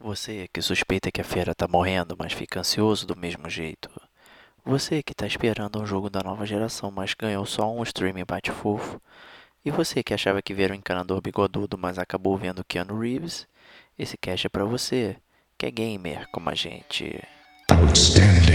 Você que suspeita que a feira tá morrendo, mas fica ansioso do mesmo jeito. Você que tá esperando um jogo da nova geração, mas ganhou só um streaming bate-fofo. E você que achava que viera um encanador bigodudo, mas acabou vendo Keanu Reeves. Esse cast é pra você, que é gamer como a gente. Outstanding.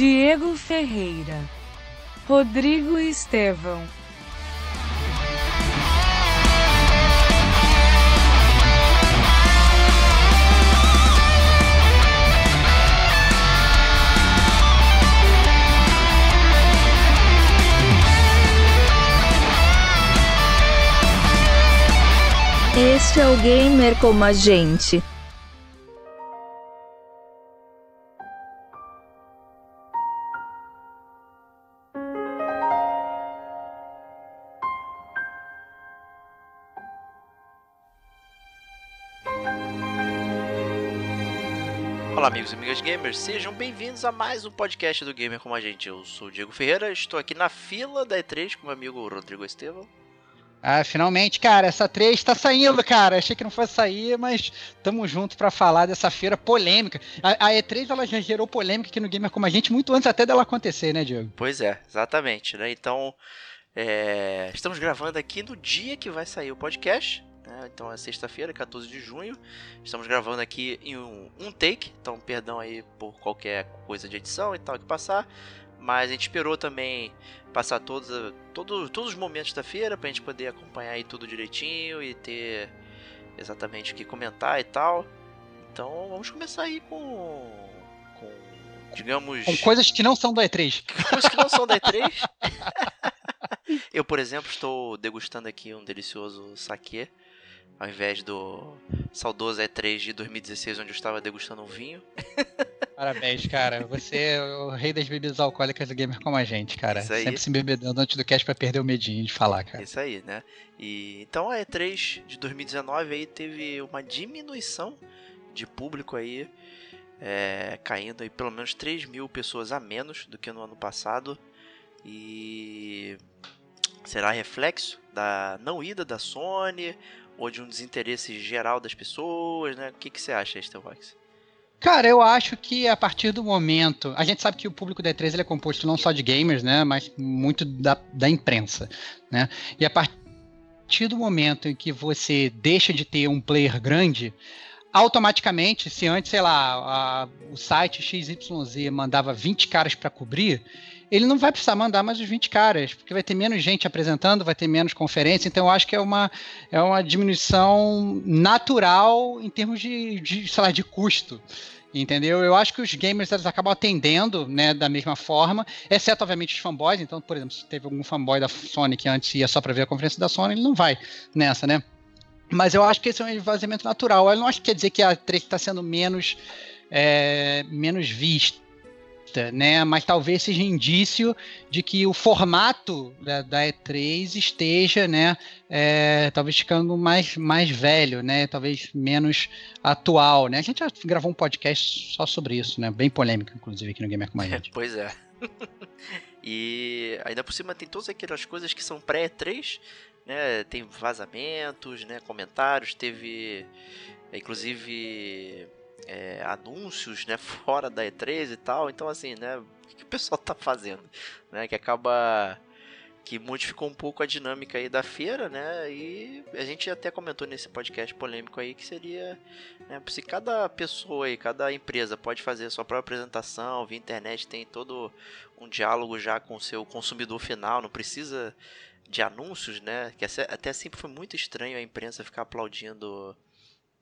Diego Ferreira, Rodrigo Estevão, Este é o gamer como a gente. Amigos e amigas gamers, sejam bem-vindos a mais um podcast do Gamer como a gente. Eu sou o Diego Ferreira, estou aqui na fila da E3 com meu amigo Rodrigo Estevão. Ah, finalmente, cara, essa 3 tá saindo, cara. Achei que não fosse sair, mas tamo junto pra falar dessa feira polêmica. A, a E3 ela já gerou polêmica aqui no Gamer como a gente muito antes até dela acontecer, né, Diego? Pois é, exatamente, né? Então, é, estamos gravando aqui no dia que vai sair o podcast. Né? Então é sexta-feira, 14 de junho. Estamos gravando aqui em um, um take, então perdão aí por qualquer coisa de edição e tal que passar. Mas a gente esperou também passar todos, todos, todos os momentos da feira pra gente poder acompanhar aí tudo direitinho e ter exatamente o que comentar e tal. Então vamos começar aí com. com digamos. Com coisas que não são da E3. coisas que não são da E3. Eu, por exemplo, estou degustando aqui um delicioso saquê. Ao invés do saudoso E3 de 2016, onde eu estava degustando um vinho. Parabéns, cara. Você é o rei das bebidas alcoólicas do Gamer como a gente, cara. Isso aí. Sempre se embebedando antes do cast pra perder o medinho de falar, cara. Isso aí, né? E então a E3 de 2019 aí teve uma diminuição de público aí, é, caindo aí pelo menos 3 mil pessoas a menos do que no ano passado. E será reflexo da não ida da Sony ou de um desinteresse geral das pessoas, né? O que, que você acha, Estelvax? Cara, eu acho que a partir do momento. A gente sabe que o público da E3 ele é composto não só de gamers, né? Mas muito da, da imprensa. Né? E a partir do momento em que você deixa de ter um player grande, automaticamente, se antes, sei lá, a- o site XYZ mandava 20 caras para cobrir, ele não vai precisar mandar mais os 20 caras, porque vai ter menos gente apresentando, vai ter menos conferência, então eu acho que é uma, é uma diminuição natural em termos de, de, sei lá, de custo. Entendeu? Eu acho que os gamers eles acabam atendendo né, da mesma forma, exceto, obviamente, os fanboys. Então, por exemplo, se teve algum fanboy da Sony que antes ia só para ver a conferência da Sony, ele não vai nessa, né? Mas eu acho que esse é um esvaziamento natural. Eu não acho que quer dizer que a 3 está sendo menos, é, menos vista, né? Mas talvez seja indício de que o formato da, da E3 esteja, né? é, talvez ficando mais, mais velho, né? Talvez menos atual, né? A gente já gravou um podcast só sobre isso, né? Bem polêmico, inclusive, aqui no Gamer com a gente. Pois é. e ainda por cima tem todas aquelas coisas que são pré-3, né? Tem vazamentos, né? Comentários, teve é, inclusive é, anúncios, né? Fora da E3 e tal. Então assim, né? O que, o pessoal tá fazendo, né? Que acaba que modificou um pouco a dinâmica aí da feira, né? E a gente até comentou nesse podcast polêmico aí que seria, né, se cada pessoa aí, cada empresa pode fazer a sua própria apresentação, via internet tem todo um diálogo já com o seu consumidor final, não precisa de anúncios, né? Que até- sempre foi muito estranho a imprensa ficar aplaudindo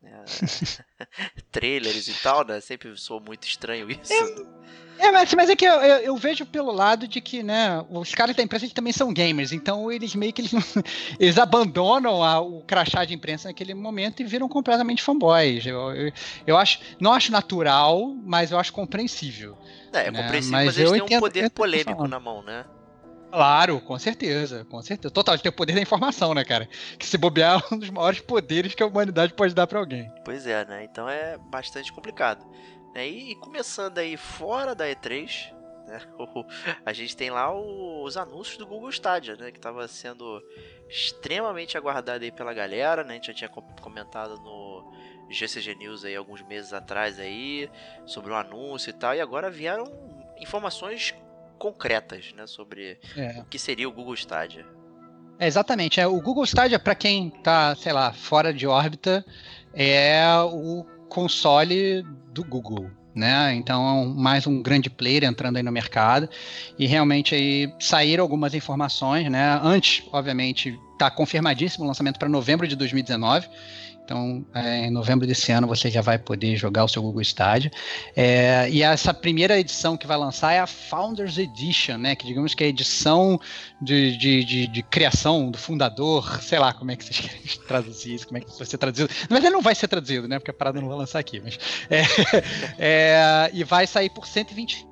trailers e tal, né? Sempre soou muito estranho isso. É, mas, mas é que eu, eu, eu vejo pelo lado de que, né, os caras da imprensa também são gamers, então eles meio que eles, eles abandonam a- o crachá de imprensa naquele momento e viram completamente fanboys. Eu, eu, eu acho, não acho natural, mas eu acho compreensível. É, é né, compreensível, mas mas, eles eu têm um entendo- poder polêmico na mão, né? Claro, com certeza, com certeza. Total, tem o poder da informação, né, cara? Que se bobear é um dos maiores poderes que a humanidade pode dar para alguém. Pois é, né? Então é bastante complicado. Né? E, começando aí fora da E3, né? a gente tem lá os anúncios do Google Stadia, né? Que estava sendo extremamente aguardado aí pela galera, né? A gente já tinha comentado no GCG News aí alguns meses atrás aí sobre o anúncio e tal, e agora vieram informações concretas, né, sobre é. o que seria o Google Stadia. É, exatamente. É, o Google Stadia, para quem tá, sei lá, fora de órbita, é o console do Google. Né? Então, mais um grande player entrando aí no mercado. E realmente aí saíram algumas informações, né? Antes, obviamente, está confirmadíssimo o lançamento para novembro de 2019. Então, é, em novembro desse ano você já vai poder jogar o seu Google Stadia. É, e essa primeira edição que vai lançar é a Founders Edition, né? Que digamos que é a edição de, de, de, de criação do fundador, sei lá como é que vocês querem traduzir isso, como é que vai ser traduzido. Na verdade não vai ser traduzido, né? Porque a parada não vai lançar aqui, mas é, é e vai sair por 120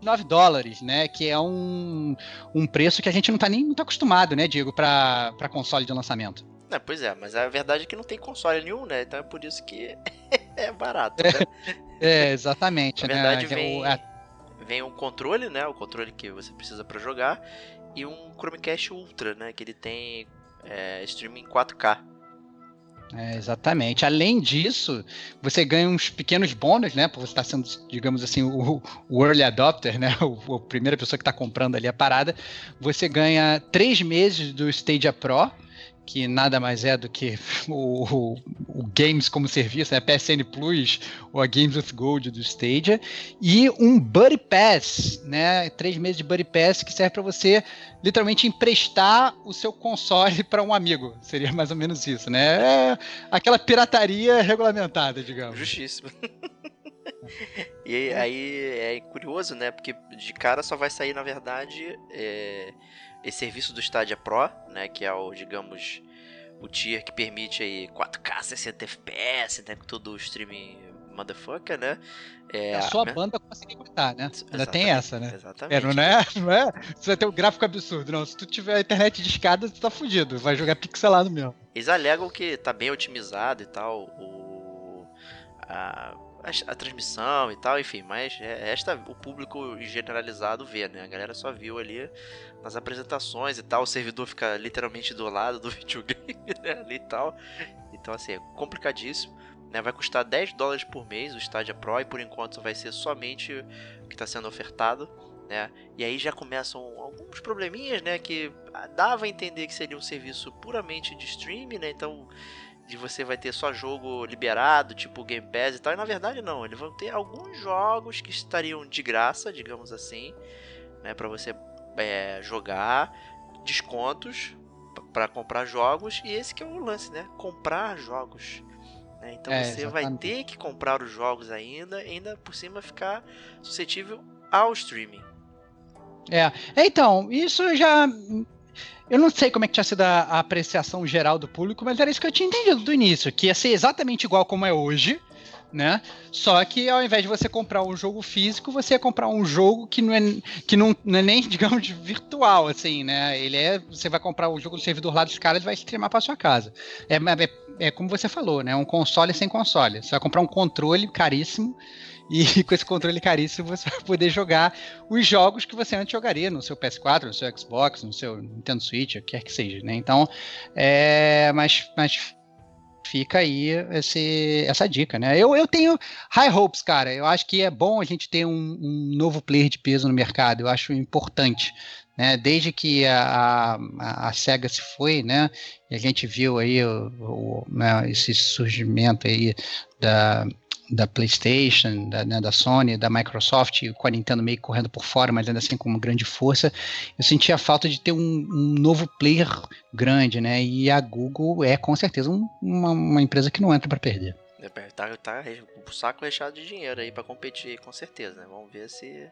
9 dólares, né? Que é um, um preço que a gente não está nem muito acostumado, né, Diego, para console de lançamento. É, pois é, mas a verdade é que não tem console nenhum, né? Então é por isso que é barato. Né? É, exatamente. Na verdade, né? vem, é... vem um controle, né? O controle que você precisa para jogar, e um Chromecast Ultra, né? Que ele tem é, streaming 4K. É, exatamente. Além disso, você ganha uns pequenos bônus, né? Por você estar sendo, digamos assim, o, o early adopter, né? O, a primeira pessoa que está comprando ali a parada. Você ganha três meses do Stadia Pro que nada mais é do que o, o, Games como serviço, né? PSN Plus ou a Games with Gold do Stadia, e um Buddy Pass, né? Três meses de Buddy Pass que serve para você literalmente emprestar o seu console para um amigo. Seria mais ou menos isso, né? É aquela pirataria regulamentada, digamos. Justíssimo. e aí é curioso, né? Porque de cara só vai sair, na verdade, é, esse serviço do Stadia Pro, né, que é o, digamos, o tier que permite aí 4K 60 FPS, né, todo o streaming motherfucker, né? É, a sua banda consegue aguentar, né? Ainda tem essa, né? Exatamente. É, não, é, não é? Você vai ter um gráfico absurdo, não. Se tu tiver a internet de escada, tu tá fudido. Vai jogar pixelado mesmo. Eles alegam que tá bem otimizado e tal, o... A a, a, transmissão e tal, enfim, mas é, esta o público generalizado vê, né? A galera só viu ali nas apresentações e tal, o servidor fica literalmente do lado do videogame, né? Ali e tal. Então, assim, é complicadíssimo. Né? Vai custar 10 dólares por mês o Stadia Pro e por enquanto vai ser somente o que está sendo ofertado. Né? E aí já começam alguns probleminhas, né? Que dava a entender que seria um serviço puramente de streaming, né? Então de você vai ter só jogo liberado, tipo Game Pass e tal. E na verdade não, eles vão ter alguns jogos que estariam de graça, digamos assim, né, para você é, jogar, descontos para comprar jogos e esse que é o lance, né, comprar jogos. Né? Então é, você exatamente. vai ter que comprar os jogos ainda, ainda por cima ficar suscetível ao streaming. É, então isso já eu não sei como é que tinha sido a, a, apreciação geral do público, mas era isso que eu tinha entendido do início, que ia ser exatamente igual como é hoje, né? Só que ao invés de você comprar um jogo físico, você ia comprar um jogo que não é, que não, não é nem, digamos, virtual, assim, né? Ele é. Você vai comprar o jogo no servidor lá dos caras e vai streamar para sua casa. É, é, é como você falou, né? Um console sem console. Você vai comprar um controle caríssimo e com esse controle caríssimo você vai poder jogar os jogos que você antes jogaria no seu PS4, no seu Xbox, no seu Nintendo Switch, o que quer que seja, né? Então, é, mas, mas fica aí esse, essa dica, né? Eu, eu tenho high hopes, cara. Eu acho que é bom a gente ter um, um novo player de peso no mercado. Eu acho importante. Né, desde que a, a, a, SEGA se foi, né, e a gente viu aí o, o, né, esse surgimento aí da, da PlayStation, da, né, da Sony, da Microsoft, com a Nintendo meio correndo por fora, mas ainda assim com uma grande força, eu sentia a falta de ter um, um novo player grande, né? E a Google é com certeza um, uma, uma, empresa que não entra para perder. É, tá, tá o saco recheado de dinheiro aí para competir, com certeza, né? Vamos ver se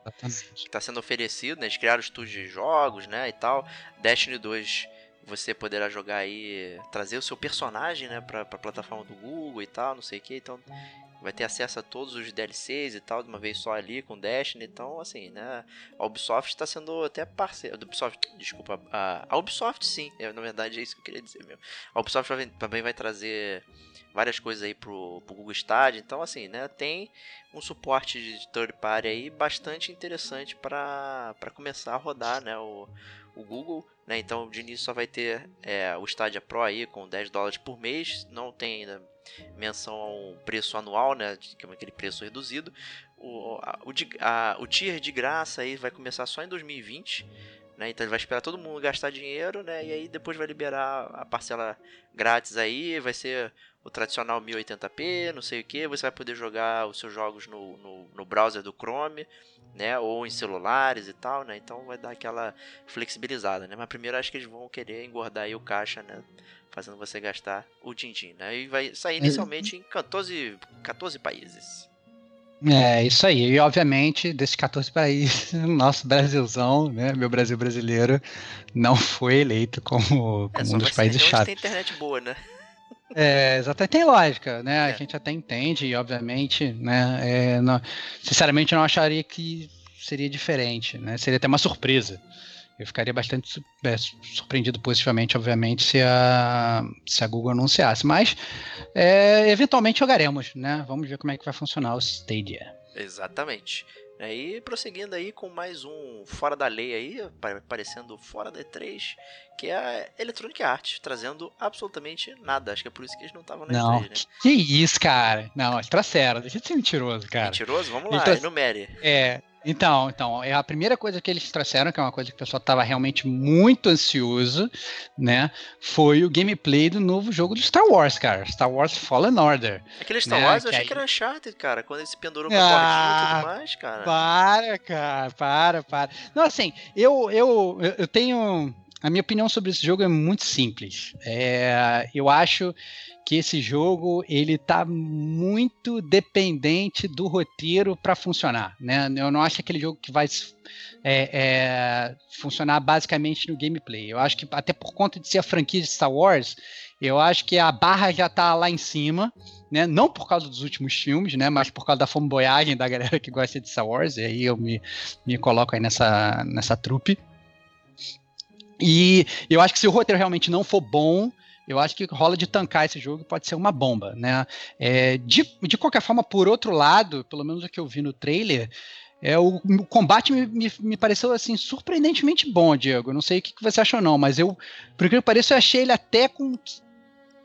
está sendo oferecido, né? Eles criaram estúdios de jogos, né? E tal. Destiny 2 você poderá jogar aí, trazer o seu personagem, né, pra, pra plataforma do Google e tal, não sei o que, então vai ter acesso a todos os DLCs e tal, de uma vez só ali com Destiny. Então, assim, né? A Ubisoft está sendo até parceira. Ubisoft, desculpa, a, a Ubisoft sim, é, na verdade é isso que eu queria dizer mesmo. A Ubisoft também vai trazer várias coisas aí pro, pro Google Stadia. Então, assim, né? Tem um suporte de third party aí bastante interessante para começar a rodar, né? O, o Google, né? Então, de início só vai ter é, o Stadia Pro aí com 10 dólares por mês. Não tem ainda menção ao preço anual, né? Que é aquele preço reduzido. O, a- o, de- a- o tier de graça aí vai começar só em 2020. Né? Então ele vai esperar todo mundo gastar dinheiro, né? E aí depois vai liberar a parcela grátis aí, vai ser o tradicional 1080p, não sei o que. Você vai poder jogar os seus jogos no, no, no browser do Chrome, né? Ou em celulares e tal, né? Então vai dar aquela flexibilizada, né? Mas primeiro acho que eles vão querer engordar aí o caixa, né? Fazendo você gastar o din-din, né? E vai sair inicialmente em 14, 14 países. É, isso aí. E, obviamente, desses 14 países, o nosso Brasilzão, né, meu Brasil brasileiro, não foi eleito como, É como só um dos países chatos. tem internet boa, né? É, exatamente, tem lógica, né? A É. gente até entende, e obviamente, né? é, não- sinceramente, eu não acharia que seria diferente, né? Seria até uma surpresa. Eu ficaria bastante é, su- surpreendido positivamente, obviamente, se a, se a Google anunciasse. Mas, é, eventualmente, jogaremos, né? Vamos ver como é que vai funcionar o Stadia. Exatamente. Aí prosseguindo aí com mais um Fora da Lei aí, apa- aparecendo fora da E3, que é a Electronic Arts, trazendo absolutamente nada. Acho que é por isso que eles não estavam na Não, E3, né? que, que isso, cara? Não, trouxeram, deixa de ser mentiroso, cara. Mentiroso? Vamos lá, Então- enumere. É, então, então, é a primeira coisa que eles trouxeram, que é uma coisa que o pessoal estava realmente muito ansioso, né? Foi o gameplay do novo jogo do Star Wars, cara. Star Wars Fallen Order. Aquele Star né, Wars eu que achei aí- que era Uncharted, cara, quando ele se pendurou com a Ah, e tudo mais, cara. Para, cara, para, para. Não, assim, eu, eu- eu tenho. A minha opinião sobre esse jogo é muito simples. É, eu acho que esse jogo ele tá muito dependente do roteiro para funcionar, né? Eu não acho aquele jogo que vai é, é, funcionar basicamente no gameplay. Eu acho que até por conta de ser a franquia de Star Wars, eu acho que a barra já tá lá em cima, né? Não por causa dos últimos filmes, né? Mas por causa da fanboyagem da galera que gosta de Star Wars. E aí eu me, me coloco aí nessa, nessa trupe. E eu acho que se o roteiro realmente não for bom, eu acho que rola de tancar esse jogo pode ser uma bomba, né? É, de, de qualquer forma, por outro lado, pelo menos o que eu vi no trailer, é, o, o combate me, me, me pareceu assim surpreendentemente bom, Diego. Eu não sei o que, que você achou, não, mas eu, por incrível que eu achei ele até com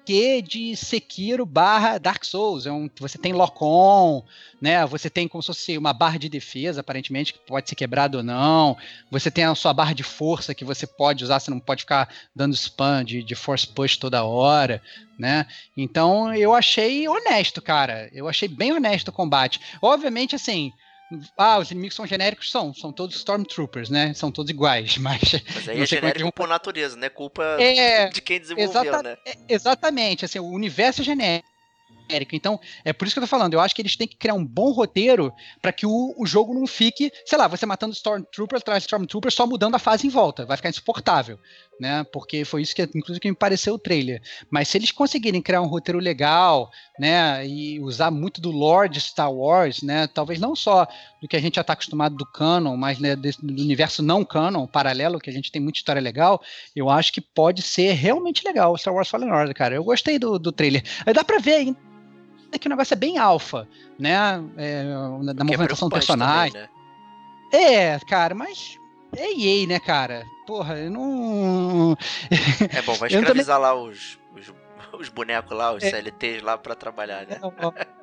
de Sekiro barra Dark Souls. É um, você tem lock-on, né? Você tem como se fosse uma barra de defesa, aparentemente, que pode ser quebrada ou não. Você tem a sua barra de força que você pode usar, você não pode ficar dando spam de, de force push toda hora, né? Então eu achei honesto, cara. Eu achei bem honesto o combate. Obviamente, assim. Ah, os inimigos são genéricos? São, são todos Stormtroopers, né? São todos iguais, mas. Mas aí não é como é genérico por natureza, né? Culpa É, de quem desenvolveu, Exata- né? é, exatamente, assim, o universo é genérico. Então, é por isso que eu tô falando. Eu acho que eles têm que criar um bom roteiro para que o, o jogo não fique, sei lá, você matando Stormtrooper atrás de Stormtrooper só mudando a fase em volta. Vai ficar insuportável, né? Porque foi isso que, inclusive, que me pareceu o trailer. Mas se eles conseguirem criar um roteiro legal, né? E usar muito do lore de Star Wars, né? Talvez não só do que a gente já tá acostumado do canon, mas né, desse- do universo não canon, paralelo, que a gente tem muita história legal, eu acho que pode ser realmente legal o Star Wars Fallen Order, cara. Eu gostei do, do trailer. Aí Dá pra ver ainda que o negócio é bem alfa, né? É, da é movimentação do preocupante personagem. também, né? É, cara, mas é EA, né, cara? Porra, eu não. É bom, vai Eu também- escravizar lá os, os, os bonecos lá, os É. CLTs lá pra trabalhar, né?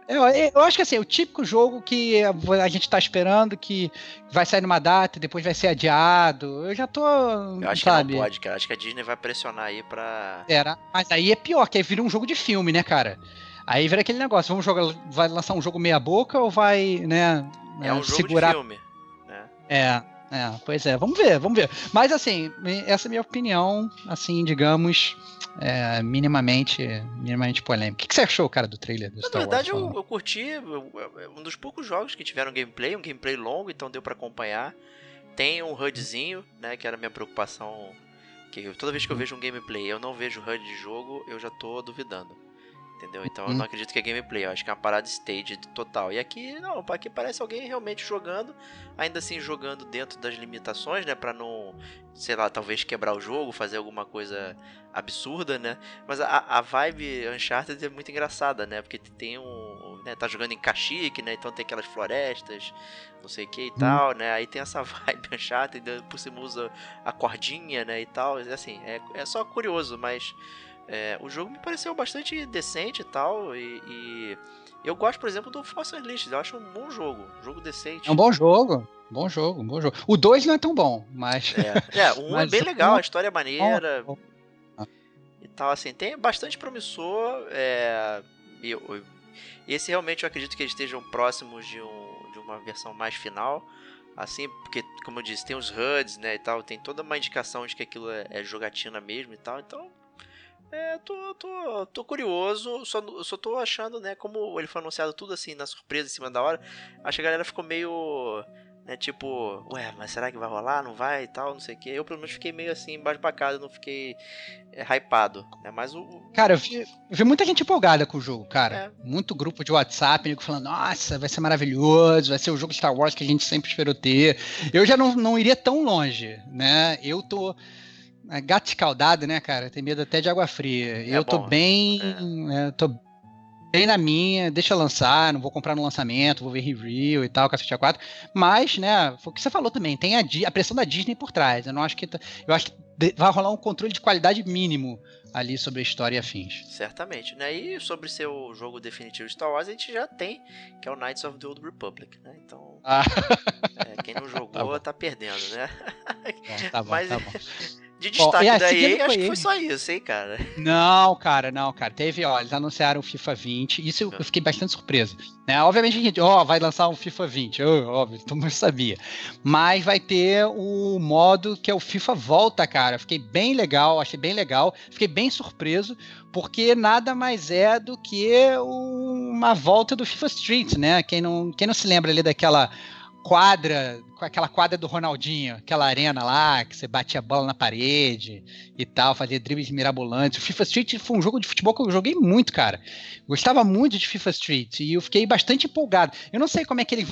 Eu, eu- eu acho que assim, é o típico jogo que a gente tá esperando que vai sair numa data e depois vai ser adiado. Eu já tô. Eu acho sabe? que não pode, cara. Acho que a Disney vai pressionar aí pra. Era, mas aí é pior, que aí vira um jogo de filme, né, cara? Aí vira aquele negócio, vamos jogar, vai lançar um jogo meia boca ou vai, né, É um jogo segurar de filme. Né? É, é, pois é, vamos ver, vamos ver. Mas assim, essa é a minha opinião, assim, digamos, é, minimamente, minimamente polêmica. O que, que você achou, cara, do trailer do Mas, Star na verdade, Wars? eu, eu curti. eu- eu- é um dos poucos jogos que tiveram gameplay, um gameplay longo, então deu pra acompanhar. Tem um HUDzinho, né? Que era a minha preocupação. Que toda vez que eu vejo um gameplay eu não vejo HUD de jogo, eu já tô duvidando. Entendeu? Então eu não acredito que é gameplay, eu acho que é uma parada stage total. E aqui, não, aqui parece alguém realmente jogando, ainda assim jogando dentro das limitações, né? Pra não, sei lá, talvez quebrar o jogo, fazer alguma coisa absurda, né? Mas a, a vibe Uncharted é muito engraçada, né? Porque tem um. Né, tá jogando em Caxique, né? Então tem aquelas florestas, não sei o que e tal, né? Aí tem essa vibe Uncharted, por cima usa a cordinha, né? E tal. Assim, é, é só curioso, mas é, o jogo me pareceu bastante decente e tal. E, e, eu gosto, por exemplo, do Force Unleashed. Eu acho um bom jogo. Um jogo decente. É um bom jogo. Bom jogo, bom jogo. O 2 não é tão bom, mas. É, é um é bem legal, a história é maneira. Bom, bom. E tal, assim, tem bastante promissor. É, e, esse realmente eu acredito que eles estejam próximos de, um, de uma versão mais final. Assim, porque, como eu disse, tem os HUDs, né, e tal, tem toda uma indicação de que aquilo é, é jogatina mesmo e tal, então é, tô, tô, tô curioso, só, só tô achando, né, como ele foi anunciado tudo assim, na surpresa, em cima da hora, acho que a galera ficou meio, né, tipo, ué, mas será que vai rolar, não vai e tal, não sei o que. Eu, pelo menos, fiquei meio assim, embaixo pra casa, não fiquei é, hypado, né, mas o... Cara, eu vi, vi, muita gente empolgada com o jogo, cara. É. Muito grupo de WhatsApp, nego falando, nossa, vai ser maravilhoso, vai ser o jogo Star Wars que a gente sempre esperou ter. Eu já não, não iria tão longe, né, eu tô gato escaldado, né, cara? Tem medo até de água fria. É eu tô bem. É. É, tô bem na minha, deixa lançar, não vou comprar no lançamento, vou ver review e tal, cacete a 4. Mas, né, foi o que você falou também, tem a, a, pressão da Disney por trás. Eu não acho que. Eu acho que vai rolar um controle de qualidade mínimo ali sobre a história e afins. Certamente, né? E sobre seu jogo definitivo Star Wars, a gente já tem, que é o Knights of the Old Republic, né? Então, ah. é, quem não jogou tá, tá, perdendo, né? Bom, tá bom, Mas, tá bom. De destaque oh, daí, acho que foi só isso, hein, cara? Não, cara, não, cara. Teve, ó, eles anunciaram o FIFA 20. Isso eu, eu fiquei bastante surpreso. Né? Obviamente, a gente, ó, vai lançar um FIFA 20. Oh, óbvio, todo mundo sabia. Mas vai ter o modo que é o FIFA Volta, cara. Fiquei bem legal, achei bem legal. Fiquei bem surpreso, porque nada mais é do que uma volta do FIFA Street, né? Quem não, quem não se lembra ali daquela quadra, aquela quadra do Ronaldinho, aquela arena lá, que você batia a bola na parede e tal, fazia dribles mirabolantes. O FIFA Street foi um jogo de futebol que eu joguei muito, cara. Gostava muito de FIFA Street e eu fiquei bastante empolgado. Eu não sei como é que ele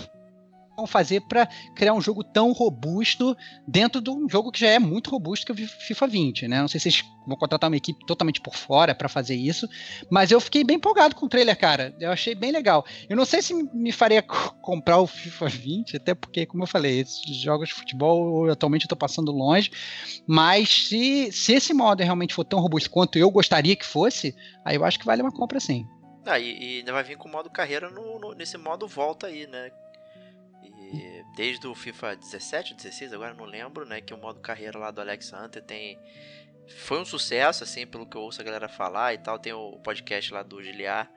vão fazer para criar um jogo tão robusto dentro de um jogo que já é muito robusto que é o FIFA 20, né? Não sei se vocês vão contratar uma equipe totalmente por fora para fazer isso, mas eu fiquei bem empolgado com o trailer, cara. Eu achei bem legal. Eu não sei se me faria comprar o FIFA 20, até porque, como eu falei, esses jogos de futebol atualmente eu tô passando longe, mas se, se esse modo realmente for tão robusto quanto eu gostaria que fosse, aí eu acho que vale uma compra sim. Ah, e, e ainda vai vir com o modo carreira no, no, nesse modo volta aí, né? Desde o FIFA 17 ou 16, agora não lembro, né, que o modo carreira lá do Alex Hunter tem foi um sucesso assim, pelo que eu ouço a galera falar e tal, tem o podcast lá do Giliar,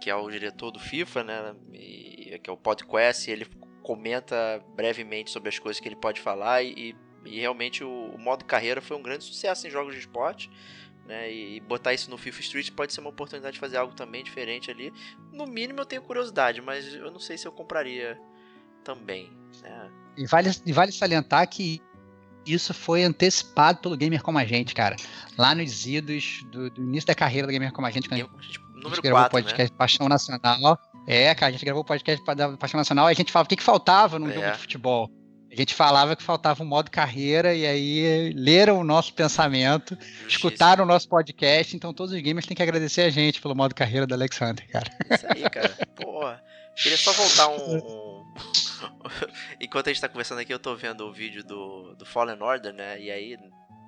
que é o diretor do FIFA, né, e, que é o podcast, e ele comenta brevemente sobre as coisas que ele pode falar e, e realmente o, o modo carreira foi um grande sucesso em jogos de esporte. Né, e botar isso no FIFA Street pode ser uma oportunidade de fazer algo também diferente ali. No mínimo eu tenho curiosidade, mas eu não sei se eu compraria também. Né? E, vale, e vale salientar que isso foi antecipado pelo Gamer Como a Gente, cara. Lá nos idos do, do início da carreira do Gamer Como a Gente, quando a gente, a gente gravou o podcast né? Paixão Nacional. É, cara, a gente gravou o podcast da Paixão Nacional e a gente falava o que, que faltava num é. jogo de futebol. A gente falava que faltava um modo carreira e aí leram o nosso pensamento, Justiça. escutaram o nosso podcast, então todos os gamers têm que agradecer a gente pelo modo carreira do Alex Hunter, cara. Isso aí, cara. Porra. Queria só voltar um, um... Enquanto a gente tá conversando aqui, eu tô vendo o vídeo do, do Fallen Order, né? E aí,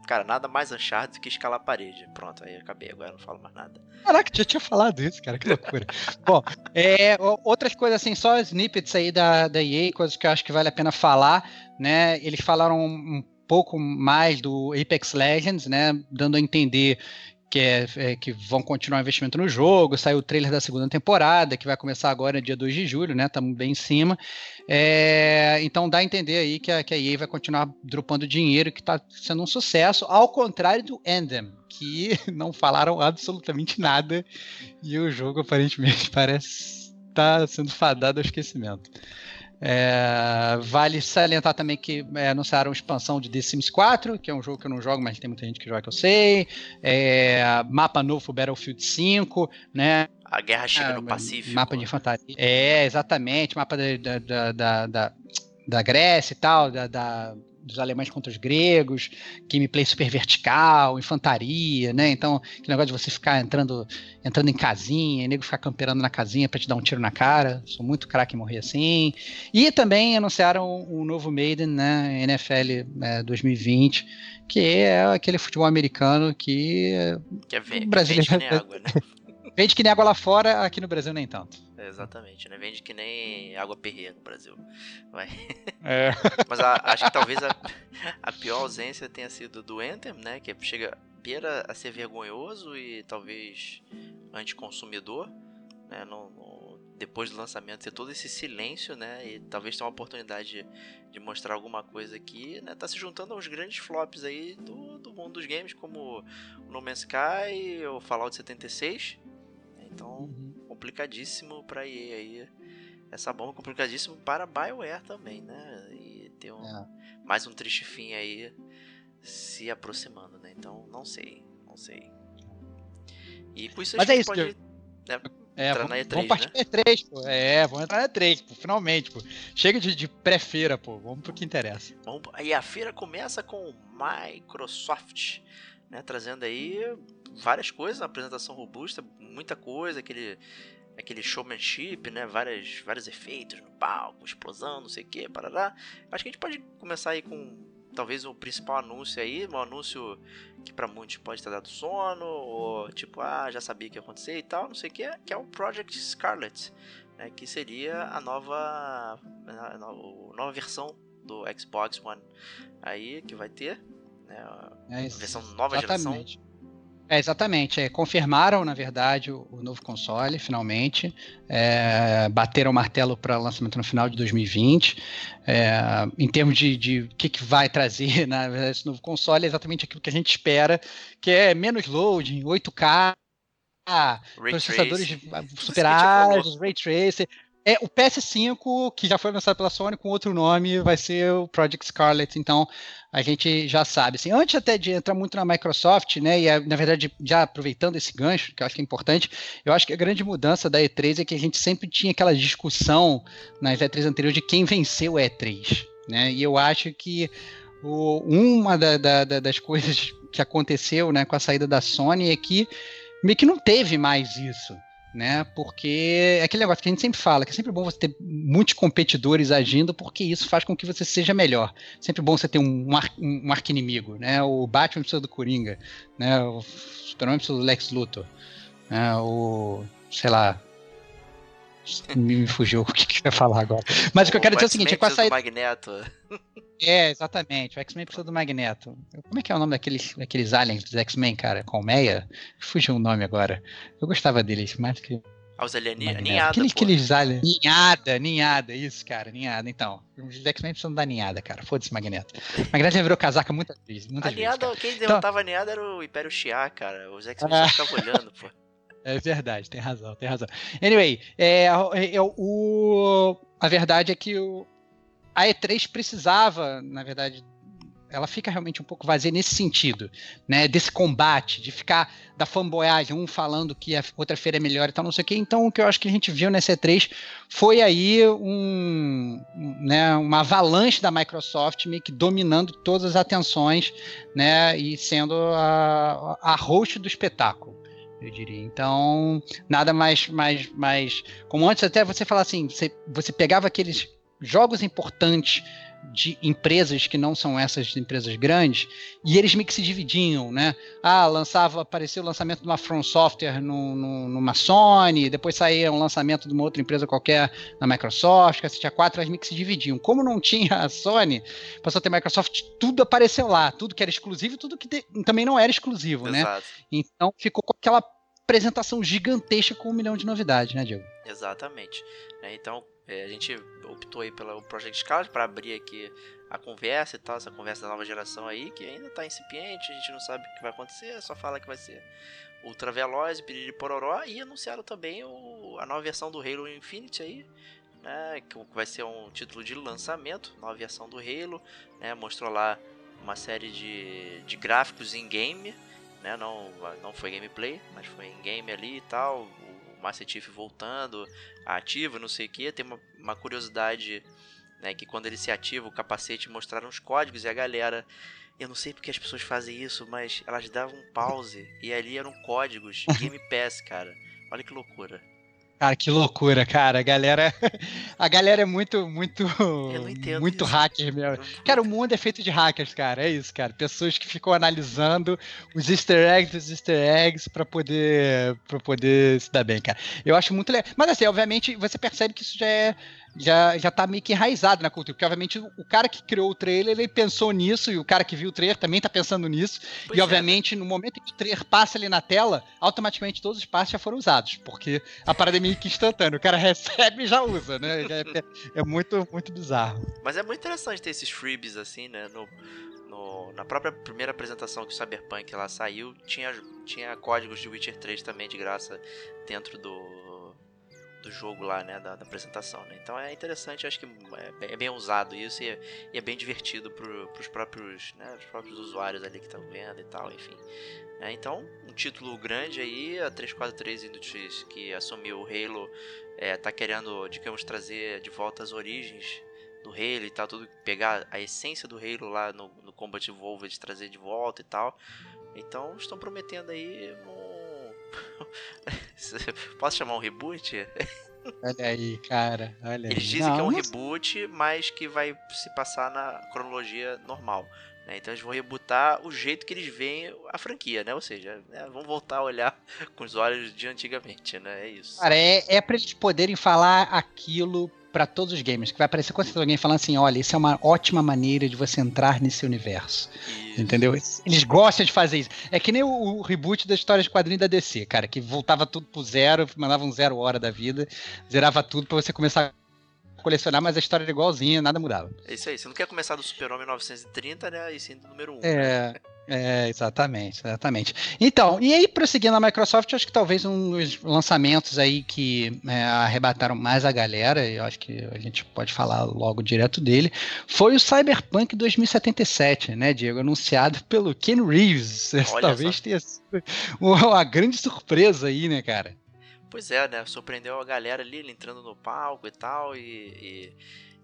cara, nada mais Uncharted do que escalar a parede. Pronto, aí acabei, agora não falo mais nada. Caraca, já tinha falado isso, cara, que loucura. Bom, é, outras coisas assim, só snippets aí da, da EA, coisas que eu acho que vale a pena falar, né? Eles falaram um pouco mais do Apex Legends, né? Dando a entender que, é, é, que vão continuar o investimento no jogo. Saiu o trailer da segunda temporada, que vai começar agora dia 2 de julho, né? Estamos bem em cima. É, então dá a entender aí que a, que a EA vai continuar dropando dinheiro, que está sendo um sucesso, ao contrário do Endem, que não falaram absolutamente nada e o jogo aparentemente parece estar tá sendo fadado ao esquecimento. É, vale salientar também que é, anunciaram expansão de The Sims 4, que é um jogo que eu não jogo, mas tem muita gente que joga que eu sei. É, mapa novo Battlefield 5, né? A guerra chega Ah, no Pacífico. Mapa de fantasia. É, exatamente. Mapa da, da, da, da, da Grécia e tal, da, da- dos alemães contra os gregos, gameplay super vertical, infantaria, né? Então, aquele negócio de você ficar entrando, entrando em casinha, e nego ficar camperando na casinha pra te dar um tiro na cara. Sou muito craque em morrer assim. E também anunciaram o novo Maiden, né? NFL é, 2020, que é aquele futebol americano que Que é ve- que nem água, né? vende que nem água lá fora, aqui no Brasil nem tanto. É, Exatamente, né? Vende que nem água perreira no Brasil. Vai. É. Mas a- acho que talvez a, a pior ausência tenha sido do Anthem, né? Que chega beira a ser vergonhoso e talvez anticonsumidor, né? No, no- depois do lançamento ter todo esse silêncio, né? E talvez tenha uma oportunidade de, de mostrar alguma coisa aqui, né? Tá se juntando aos grandes flops aí do, do mundo dos games, como o No Man's Sky, o Fallout 76. Então, complicadíssimo pra EA aí. Essa bomba complicadíssimo para a BioWare também, né? E tem um, É. mais um triste fim aí se aproximando, né? Então, não sei, não sei. E com isso a Mas gente é isso, pode... É, Entrar vamos, na E3, vamos partir né? pra E3, pô. É, vamos entrar na E3, pô, finalmente, pô. Chega de, de pré-feira, pô. Vamos pro que interessa. Vamos- E a feira começa com o Microsoft, né? Trazendo aí várias coisas, uma apresentação robusta, muita coisa, aquele aquele showmanship, né? Várias, vários efeitos no palco, explosão, não sei o que, parará. Acho que a gente pode começar aí com talvez o principal anúncio aí, um anúncio que pra muitos pode ter dado sono, ou tipo, ah, já sabia que ia acontecer e tal, não sei o que, que é o Project Scarlet, né? Que seria a nova, a no- nova versão do Xbox One aí que vai ter, né? É isso. versão nova geração. Exatamente. É, exatamente. É, confirmaram, na verdade, o, o novo console, finalmente. É, bateram o martelo para lançamento no final de 2020. É, em termos de, o que, que vai trazer na verdade, esse novo console, é exatamente aquilo que a gente espera, que é menos loading, 8K, Ray processadores Tracing. Tudo isso super que a gente falou. ágeis, Ray Tracer. É, o PS5, que já foi lançado pela Sony com outro nome, vai ser o Project Scarlet, então a gente já sabe. Assim, antes até de entrar muito na Microsoft, né, e na verdade já aproveitando esse gancho, que eu acho que é importante, eu acho que a grande mudança da E3 é que a gente sempre tinha aquela discussão nas E3 anteriores de quem venceu a E3, né, e eu acho que o- uma da- da- das coisas que aconteceu né, com a saída da Sony é que meio que não teve mais isso, né? Porque é aquele negócio que a gente sempre fala, que é sempre bom você ter muitos competidores agindo, porque isso faz com que você seja melhor. Sempre bom você ter um, ar, um arqui-inimigo, né? O Batman precisa do Coringa, né? O Superman precisa do Lex Luthor, né? O, sei lá, me, fugiu o que, que eu ia falar agora. Mas o que eu quero dizer é o seguinte, é com a saída... Magneto. É, exatamente. O X-Men precisa do Magneto. Como é que é o nome daqueles, daqueles aliens dos X-Men, cara? Colmeia? Fugiu o nome agora. Eu gostava deles, mais que. Aos alienígenas. Magneto. Ninhada, Aqueles, pô. aqueles aliens. Ninhada, ninhada, isso, cara, ninhada. Então, os X-Men precisam da ninhada, cara. Foda-se, Magneto. Magneto já virou casaca muitas vezes. Muitas A vezes, cara. quem derrotava a Niada era o Império Shiar, cara. Os X-Men Ah. ficavam olhando, pô. É verdade, tem razão, tem razão. Anyway, é, é, o, a verdade é que o, a E3 precisava, na verdade, ela fica realmente um pouco vazia nesse sentido, né? Desse combate, de ficar da fanboyagem, um falando que a outra feira é melhor e tal, não sei o quê. Então, o que eu acho que a gente viu nessa E3 foi aí um, né, uma avalanche da Microsoft meio que dominando todas as atenções, né? E sendo a, a host do espetáculo eu diria. Então, nada mais, mais, mais. Como antes, até você falar assim, você, você pegava aqueles jogos importantes de empresas que não são essas empresas grandes, e eles meio que se dividiam, né? Ah, lançava, apareceu o lançamento de uma From Software no, no, numa Sony, depois saía um lançamento de uma outra empresa qualquer na Microsoft, que tinha quatro, elas meio que se dividiam. Como não tinha a Sony, passou a ter Microsoft, tudo apareceu lá, tudo que era exclusivo e tudo que te, também não era exclusivo, né? Exato. Então ficou com aquela apresentação gigantesca com um milhão de novidades, né, Diego? Exatamente. É, então, é, a gente optou aí pelo Project Scarlet para abrir aqui a conversa e tal, essa conversa da nova geração aí, que ainda tá incipiente, a gente não sabe o que vai acontecer, só fala que vai ser ultra veloz, piriri pororó, e anunciaram também o, a nova versão do Halo Infinite aí, né, que vai ser um título de lançamento, nova versão do Halo, né, mostrou lá uma série de, de gráficos em game, né, não, não foi gameplay, mas foi em game ali e tal, Master Chief voltando ativo, não sei o que, tem uma, uma curiosidade né, que quando ele se ativa o capacete mostraram os códigos e a galera eu não sei porque as pessoas fazem isso, mas elas davam pause e ali eram códigos Game Pass, cara. Olha que loucura. Cara, que loucura, cara. A galera, a galera é muito, muito, muito isso. hacker mesmo. Cara, o mundo é feito de hackers, cara. É isso, cara. Pessoas que ficam analisando os Easter eggs, os Easter eggs para poder, para poder se dar bem, cara. Eu acho muito legal. Mas assim, obviamente, você percebe que isso já é já, já tá meio que enraizado na cultura, porque obviamente o cara que criou o trailer, ele pensou nisso, e o cara que viu o trailer também tá pensando nisso, pois e é. obviamente no momento em que o trailer passa ali na tela, automaticamente todos os passos já foram usados, porque a parada é meio que instantânea, o cara recebe e já usa, né, é, é, muito, muito bizarro. Mas é muito interessante ter esses freebies assim, né, no, no, na própria primeira apresentação que o Cyberpunk lá saiu, tinha, tinha códigos de Witcher 3 também de graça dentro do do jogo lá, né, da, da apresentação, né? Então é interessante, acho que é, é bem usado isso e é, e é bem divertido para os próprios, né, os próprios usuários ali que estão vendo e tal, enfim. É, então, um título grande aí, a 343 Industries, que assumiu o Halo, é, tá querendo, digamos, trazer de volta as origens do Halo e tal, tudo, pegar a essência do Halo lá no, no Combat Evolved, trazer de volta e tal. Então, estão prometendo aí um Posso chamar um reboot? Olha aí, cara. Olha Eles aí. dizem não, que é um reboot, mas que vai se passar na cronologia normal. Né? Então eles vão rebootar o jeito que eles veem a franquia, né? Ou seja, né? vão voltar a olhar com os olhos de antigamente, né? É isso. Cara, é, é pra eles poderem falar aquilo para todos os gamers, que vai aparecer quando alguém falando assim, olha, isso é uma ótima maneira de você entrar nesse universo. Isso. Entendeu? Eles gostam de fazer isso. É que nem o, o reboot da história de quadrinho da DC, cara, que voltava tudo pro zero, mandava um zero hora da vida, zerava tudo para você começar a colecionar, mas a história era igualzinha, nada mudava. É isso aí, você não quer começar do Super-Homem 930, né? E sim do número 1. É. Né? É, exatamente, exatamente. Então, e aí, prosseguindo a Microsoft, acho que talvez um dos lançamentos aí que é, arrebataram mais a galera, e eu acho que a gente pode falar logo direto dele, foi o Cyberpunk 2077, né, Diego? Anunciado pelo Ken Reeves. Olha talvez só. tenha sido uma grande surpresa aí, né, cara? Pois é, né? Surpreendeu a galera ali, ele entrando no palco e tal, e, e,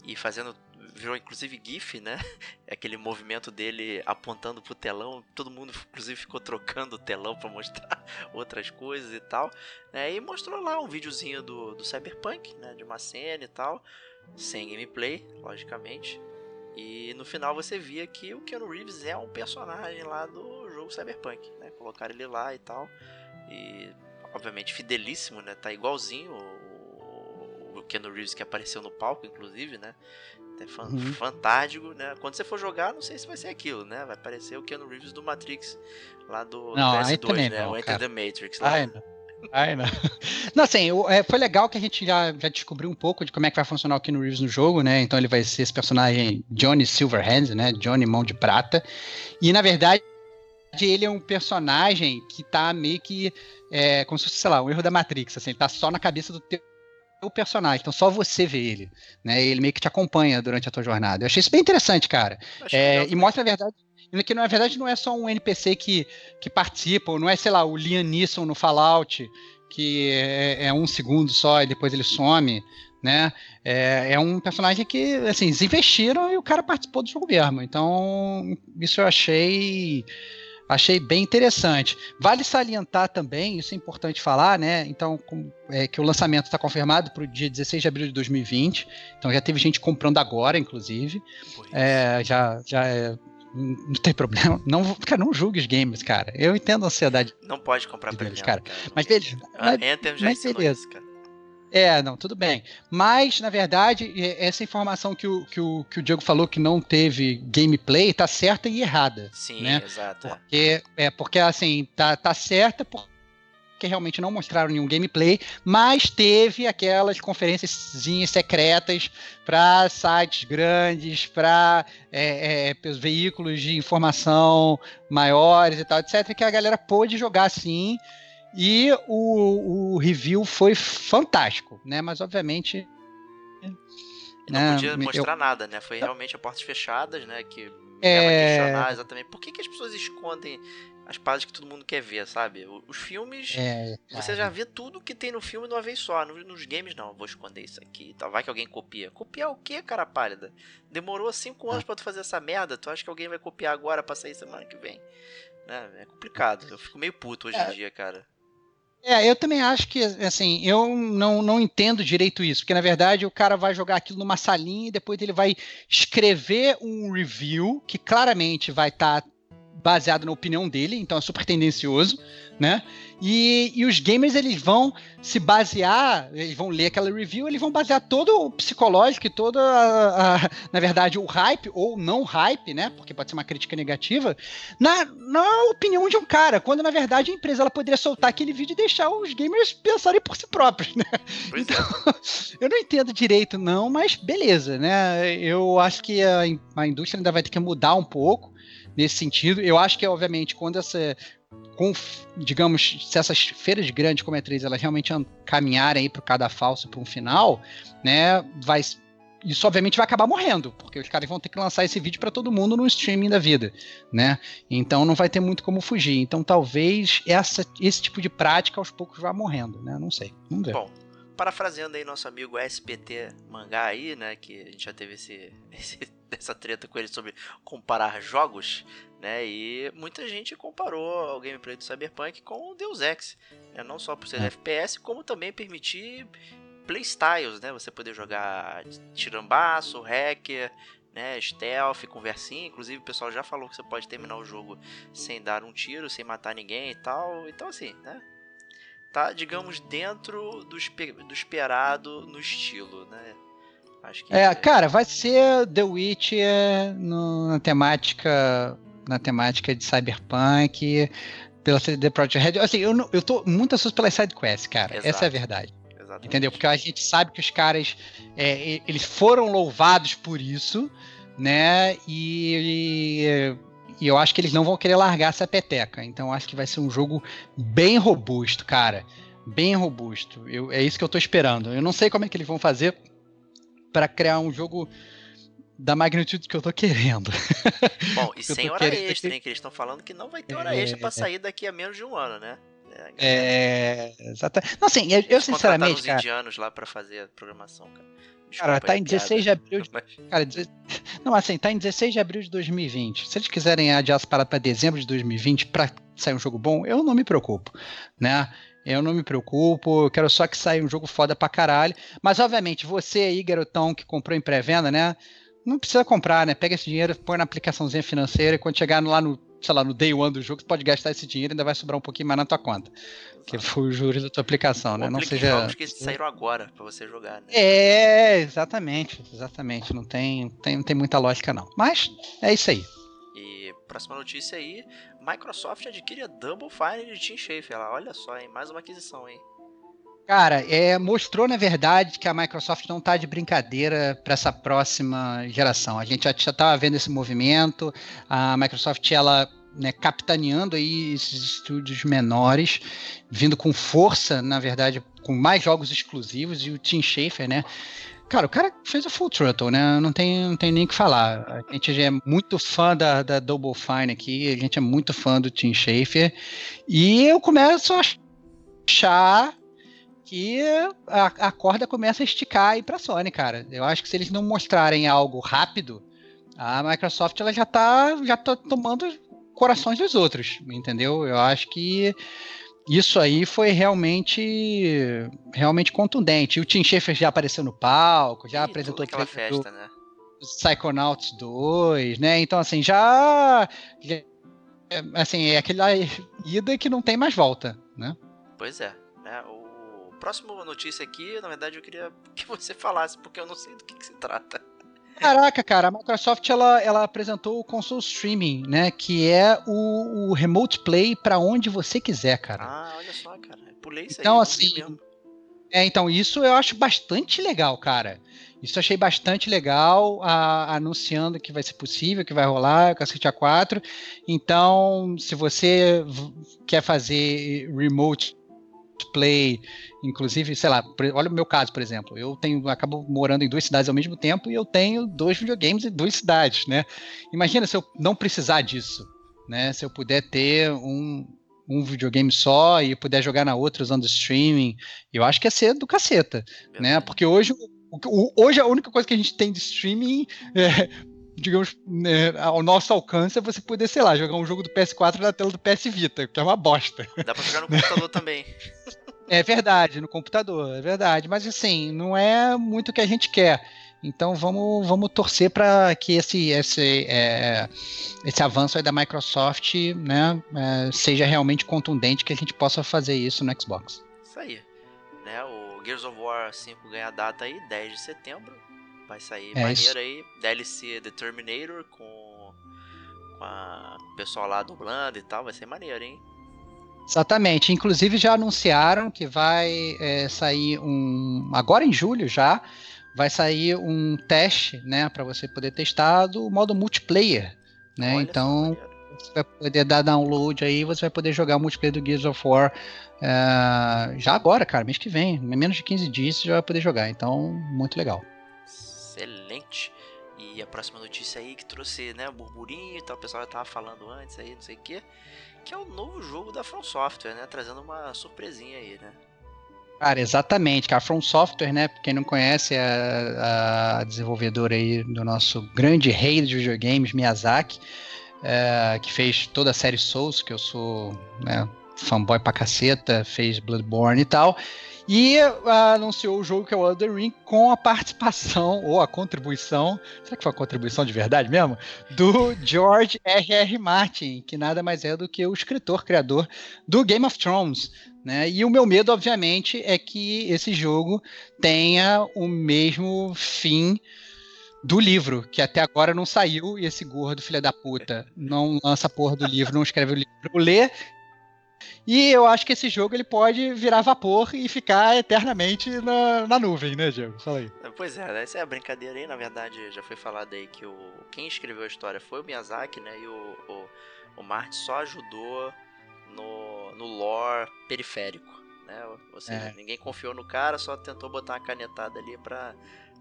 e fazendo virou inclusive GIF, né? Aquele movimento dele apontando pro telão, todo mundo inclusive ficou trocando o telão para mostrar outras coisas e tal, né? E mostrou lá um videozinho do, do Cyberpunk, né? De uma cena e tal, sem gameplay, logicamente. E no final você via que o Keanu Reeves é um personagem lá do jogo Cyberpunk, né? Colocaram ele lá e tal. E obviamente fidelíssimo, né? Tá igualzinho Keanu Reeves que apareceu no palco, inclusive, né? É fan uhum. fantástico, né? Quando você for jogar, não sei se vai ser aquilo, né? Vai aparecer o Keanu Reeves do Matrix, lá do, não, do PS2, né? Não, o Enter the Matrix. Lá. Ai, não. Ai, não. não, assim, é, foi legal que a gente já, já descobriu um pouco de como é que vai funcionar o Keanu Reeves no jogo, né? Então ele vai ser esse personagem Johnny Silverhand, né? Johnny Mão de Prata. E na verdade, ele é um personagem que tá meio que é, como se fosse, sei lá, um erro da Matrix, assim, ele tá só na cabeça do teu o personagem, então só você vê ele, né? Ele meio que te acompanha durante a tua jornada. Eu achei isso bem interessante, cara. É, e mostra a verdade que na verdade não é só um NPC que, que participa, ou não é, sei lá, o Liam Neeson no Fallout, que é, é um segundo só e depois ele some, né? É, é, um personagem que, assim, eles investiram e o cara participou do jogo mesmo. Então, isso eu achei Achei bem interessante. Vale salientar também, isso é importante falar, né? Então, com, é, que o lançamento está confirmado para o dia 16 de abril de 2020. Então já teve gente comprando agora, inclusive. É, já, já é, não tem problema. Não, cara, não julgue os games, cara. Eu entendo a ansiedade. Não pode comprar deles, cara. cara. Mas beleza. Anthem já mas beleza. Isso, cara. É, não, tudo bem. Mas, na verdade, essa informação que o, que o, que o Diego falou que não teve gameplay tá certa e errada. Sim, né? exato. É. Porque, é, porque assim, tá, tá certa porque realmente não mostraram nenhum gameplay, mas teve aquelas conferências secretas para sites grandes, para é, é, veículos de informação maiores e tal, etc., que a galera pôde jogar sim e o, o review foi fantástico, né? Mas obviamente não né, podia eu- mostrar nada, né? Foi realmente a portas fechadas, né? Que É. questionar exatamente por que, que as pessoas escondem as paradas que todo mundo quer ver, sabe? Os filmes, É, você já vê tudo que tem no filme de uma vez só. No- Nos games, não, vou esconder isso aqui. Tá? Vai que alguém copia. Copiar o quê, cara pálida? Demorou cinco anos pra tu fazer essa merda. Tu acha que alguém vai copiar agora pra sair semana que vem? Né? É complicado. Eu fico meio puto hoje em dia, cara. É, eu também acho que, assim, eu não, não entendo direito isso, porque na verdade o cara vai jogar aquilo numa salinha e depois ele vai escrever um review que claramente vai estar baseado na opinião dele, então é super tendencioso, né? E, e os gamers eles vão se basear, eles vão ler aquela review, eles vão basear todo o psicológico e toda, a, a- na verdade, o hype ou não hype, né? Porque pode ser uma crítica negativa, na, na opinião de um cara, quando na verdade a empresa ela poderia soltar aquele vídeo e deixar os gamers pensarem por si próprios, né? Pois Então, é. Eu não entendo direito, não, mas beleza, né? Eu acho que a, a indústria ainda vai ter que mudar um pouco nesse sentido. Eu acho que, obviamente, quando essa. Com, digamos, se essas feiras grandes como a E3 elas realmente caminharem para cada falso para um final, né? Vai, isso obviamente vai acabar morrendo, porque os caras vão ter que lançar esse vídeo para todo mundo no streaming da vida, né? Então não vai ter muito como fugir. Então talvez essa, esse tipo de prática aos poucos vá morrendo, né? Não sei. Vamos ver. Bom, parafraseando aí nosso amigo SPT Mangá aí, né, que a gente já teve esse, esse- essa treta com ele sobre comparar jogos, né, e muita gente comparou o gameplay do Cyberpunk com o Deus Ex, né, não só por ser É. FPS, como também permitir playstyles, né, você poder jogar tirambaço, hacker, né, stealth, conversinha, inclusive o pessoal já falou que você pode terminar o jogo sem dar um tiro, sem matar ninguém e tal, então assim, né, tá, digamos, dentro do, do esperado no estilo, né? Acho que É, cara, vai ser The Witcher no- na temática na temática de cyberpunk pela CD Projekt Red. Assim, eu, não- eu tô muito ansioso pelas side quests, cara. Essa é a Exato. verdade. Exatamente. Entendeu? Porque a gente sabe que os caras é, eles foram louvados por isso, né? E, e eu acho que eles não vão querer largar essa peteca. Então acho que vai ser um jogo bem robusto, cara. Bem robusto. Eu, é isso que eu tô esperando. Eu não sei como é que eles vão fazer para criar um jogo da magnitude que eu tô querendo. Bom, e sem hora querendo- extra, hein? Que eles estão falando que não vai ter hora É. extra pra sair daqui a menos de um ano, né? É, É. Exatamente. Não, assim, eu, eu eles sinceramente, os cara. indianos lá pra fazer a programação, cara. Cara, tá em 16 de piada, abril de mas- Cara, deze- não, assim, tá em 16 de abril de 2020. Se eles quiserem adiar essa parada pra dezembro de 2020 pra sair um jogo bom, eu não me preocupo, né? Eu não me preocupo, eu quero só que saia um jogo foda pra caralho. Mas, obviamente, você aí, garotão, que comprou em pré-venda, né? Não precisa comprar, né? Pega esse dinheiro, põe na aplicaçãozinha financeira e quando chegar lá no, sei lá, no day one do jogo, você pode gastar esse dinheiro e ainda vai sobrar um pouquinho mais na tua conta. Que foi o juros da tua aplicação, né? Não seja. jogos que saíram agora pra você jogar, né? É, exatamente, exatamente. Não tem, tem, não tem muita lógica, não. Mas é isso aí. E próxima notícia aí, Microsoft adquire a Double Fine de Tim Schafer. Olha só, hein? Mais uma aquisição, hein? Cara, é, mostrou na verdade que a Microsoft não tá de brincadeira para essa próxima geração. A gente já estava vendo esse movimento, a Microsoft ela né, capitaneando aí esses estúdios menores, vindo com força, na verdade, com mais jogos exclusivos e o Tim Schafer, né? Cara, o cara fez o Full Throttle, né? Não tem, não tem nem o que falar. A gente é muito fã da, da Double Fine aqui, a gente é muito fã do Tim Schafer. E eu começo a achar que a, a corda começa a esticar aí pra Sony, cara. Eu acho que se eles não mostrarem algo rápido, a Microsoft ela já tá, já tá tomando corações dos outros, entendeu? Eu acho que isso aí foi realmente realmente contundente. E o Tim Schafer já apareceu no palco, já Ih, apresentou aquela trailer do festa, né? Psychonauts 2, né? Então assim, já, já é, assim, é aquela ida que não tem mais volta, né? Pois é. Né? O próximo notícia aqui, na verdade, eu queria que você falasse, porque eu não sei do que, que se trata. Caraca, cara, a Microsoft ela, ela apresentou o console streaming, né? Que é o, o remote play para onde você quiser, cara. Ah, olha só, cara. Pulei isso Então, aí. eu não assim, mesmo. É, então isso eu acho bastante legal, cara. Isso eu achei bastante legal, a- anunciando que vai ser possível, que vai rolar City A4. Então, se você quer fazer remote crossplay, inclusive, sei lá, olha o meu caso, por exemplo, eu tenho, acabo morando em duas cidades ao mesmo tempo e eu tenho dois videogames em duas cidades, né? Imagina se eu não precisar disso, né? Se eu puder ter um, um videogame só e puder jogar na outra usando streaming, eu acho que ia ser do caceta, né? Verdade. Porque hoje, hoje a única coisa que a gente tem de streaming é, digamos, né, ao nosso alcance é você poder, sei lá, jogar um jogo do PS4 na tela do PS Vita, que é uma bosta. Dá pra jogar no computador também. É verdade, no computador, é verdade. Mas assim, não é muito o que a gente quer. Então vamos, vamos torcer para que esse, esse, é, esse avanço da Microsoft né, é, seja realmente contundente, que a gente possa fazer isso no Xbox. Isso aí. Né? O Gears of War 5 ganha a data aí, 10 de setembro. Vai sair É, maneiro isso. aí. DLC The Terminator com, com a- o pessoal lá dublando e tal. Vai ser maneiro, hein? Exatamente. Inclusive já anunciaram que vai é, sair um. Agora em julho já. Vai sair um teste, né, para você poder testar do modo multiplayer, né? Olha então você vai poder dar download aí, você vai poder jogar o multiplayer do Gears of War é, já agora, cara, mês que vem, em menos de 15 dias você já vai poder jogar. Então, muito legal. Excelente. E a próxima notícia aí que trouxe, né, burburinho e tal, o pessoal já tava falando antes aí, não sei o que, que é o novo jogo da From Software, né, trazendo uma surpresinha aí, né. Cara, exatamente, cara. From Software, né? Quem não conhece, é a, a desenvolvedora aí do nosso grande rei dos videogames, Miyazaki, é, que fez toda a série Souls, que eu sou né, fanboy pra caceta, fez Bloodborne e tal. E ah, anunciou o jogo que é o Elden Ring com a participação, ou a contribuição, será que foi a contribuição de verdade mesmo? Do George R.R. Martin, que nada mais é do que o escritor, criador do Game of Thrones. Né? E o meu medo, obviamente, é que esse jogo tenha o mesmo fim do livro, que até agora não saiu, e esse gordo, filha da puta, não lança a porra do livro, não escreve o livro pra eu ler. E eu acho que esse jogo ele pode virar vapor e ficar eternamente na, na nuvem, né, Diego? Fala aí. Pois é, essa é a brincadeira aí, na verdade já foi falado aí que o quem escreveu a história foi o Miyazaki, né, e o, o, o Marty só ajudou no, no lore periférico, né, ou, ou seja, É. ninguém confiou no cara, só tentou botar uma canetada ali pra,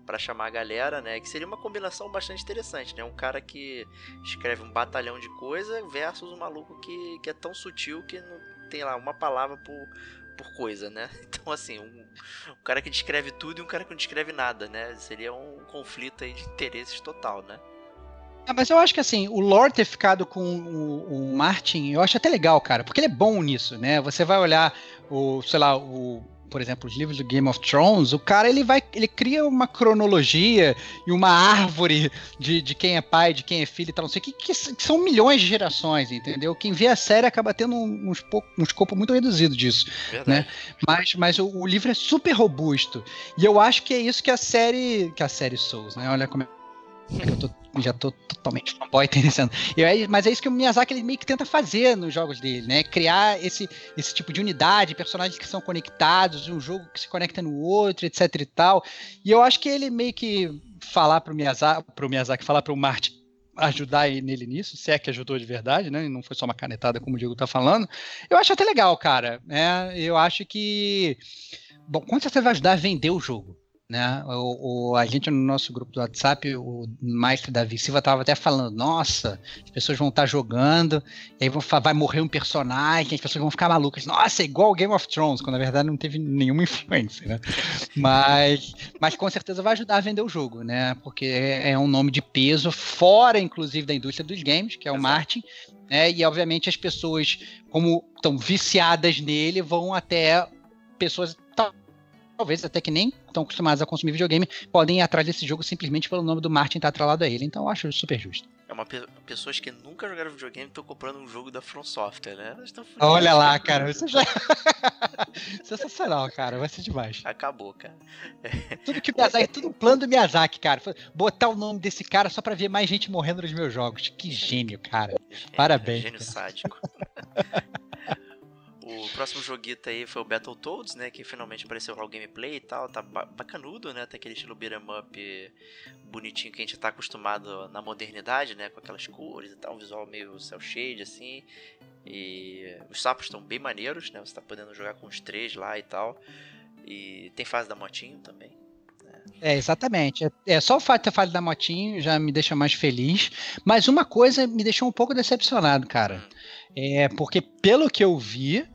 pra chamar a galera, né, que seria uma combinação bastante interessante, né, um cara que escreve um batalhão de coisa versus um maluco que, que é tão sutil que não tem lá uma palavra por, por coisa, né, então assim, um, um cara que descreve tudo e um cara que não descreve nada, né? Seria um conflito aí de interesses total, né? Ah, mas eu acho que assim, o lore ter ficado com o, o Martin, eu acho até legal, cara, porque ele é bom nisso, né? Você vai olhar o, sei lá, o, por exemplo, os livros do Game of Thrones, o cara ele vai, ele cria uma cronologia e uma árvore de, de quem é pai, de quem é filho e tal, não sei o que, que, são milhões de gerações, entendeu? Quem vê a série acaba tendo um, um, um escopo muito reduzido disso. Verdade. Mas, mas o, o livro é super robusto. E eu acho que é isso que a série. Que a série Souls, né? Olha como é que eu tô, já tô totalmente fanboy. Eu, é- mas é isso que o Miyazaki ele meio que tenta fazer nos jogos dele, né? Criar esse, esse tipo de unidade, personagens que são conectados, um jogo que se conecta no outro, etc e tal. E eu acho que ele meio que falar pro Miyazaki, pro Miyazaki falar pro Martin ajudar ele- nele nisso, se é que ajudou de verdade, né? E não foi só uma canetada como o Diego tá falando. Eu acho até legal, cara. né? Eu acho que Bom, com certeza vai ajudar a vender o jogo. Né? O, o- a gente no nosso grupo do WhatsApp, o Maestro Davi Silva estava até falando: nossa, as pessoas vão estar jogando, e aí vão, vai morrer um personagem, as pessoas vão ficar malucas. Nossa, é igual Game of Thrones, quando na verdade não teve nenhuma influência. Né? mas, mas com certeza vai ajudar a vender o jogo, né? Porque é, é um nome de peso, fora inclusive da indústria dos games, que é o Exato. Martin. Né? E obviamente as pessoas, como estão viciadas nele, vão até pessoas talvez até que nem estão acostumadas a consumir videogame, podem ir atrás desse jogo simplesmente pelo nome do Martin estar atrelado a ele. Então eu acho super justo. É uma pe pessoas que nunca jogaram videogame estão comprando um jogo da From Software, né? Elas. Olha lá, cara, isso já. Sensacional, cara, vai ser demais. Acabou, cara. Tudo que o Miyazaki, tudo um plano do Miyazaki, cara. Botar o nome desse cara só pra ver mais gente morrendo nos meus jogos. Que gênio, cara. Parabéns, Gênio cara. sádico. O próximo joguito aí foi o Battletoads, né? Que finalmente apareceu lá o gameplay e tal. Tá ba- bacanudo, né? Tem aquele estilo beat'em up bonitinho que a gente tá acostumado na modernidade, né? Com aquelas cores e tal. Um visual meio cel shade, assim. E os sapos estão bem maneiros, né? Você tá podendo jogar com os três lá e tal. E tem fase da motinho também. É, exatamente. É, é, só o fato de ter falado da motinho já me deixa mais feliz. Mas uma coisa me deixou um pouco decepcionado, cara. Hum. É porque, pelo que eu vi,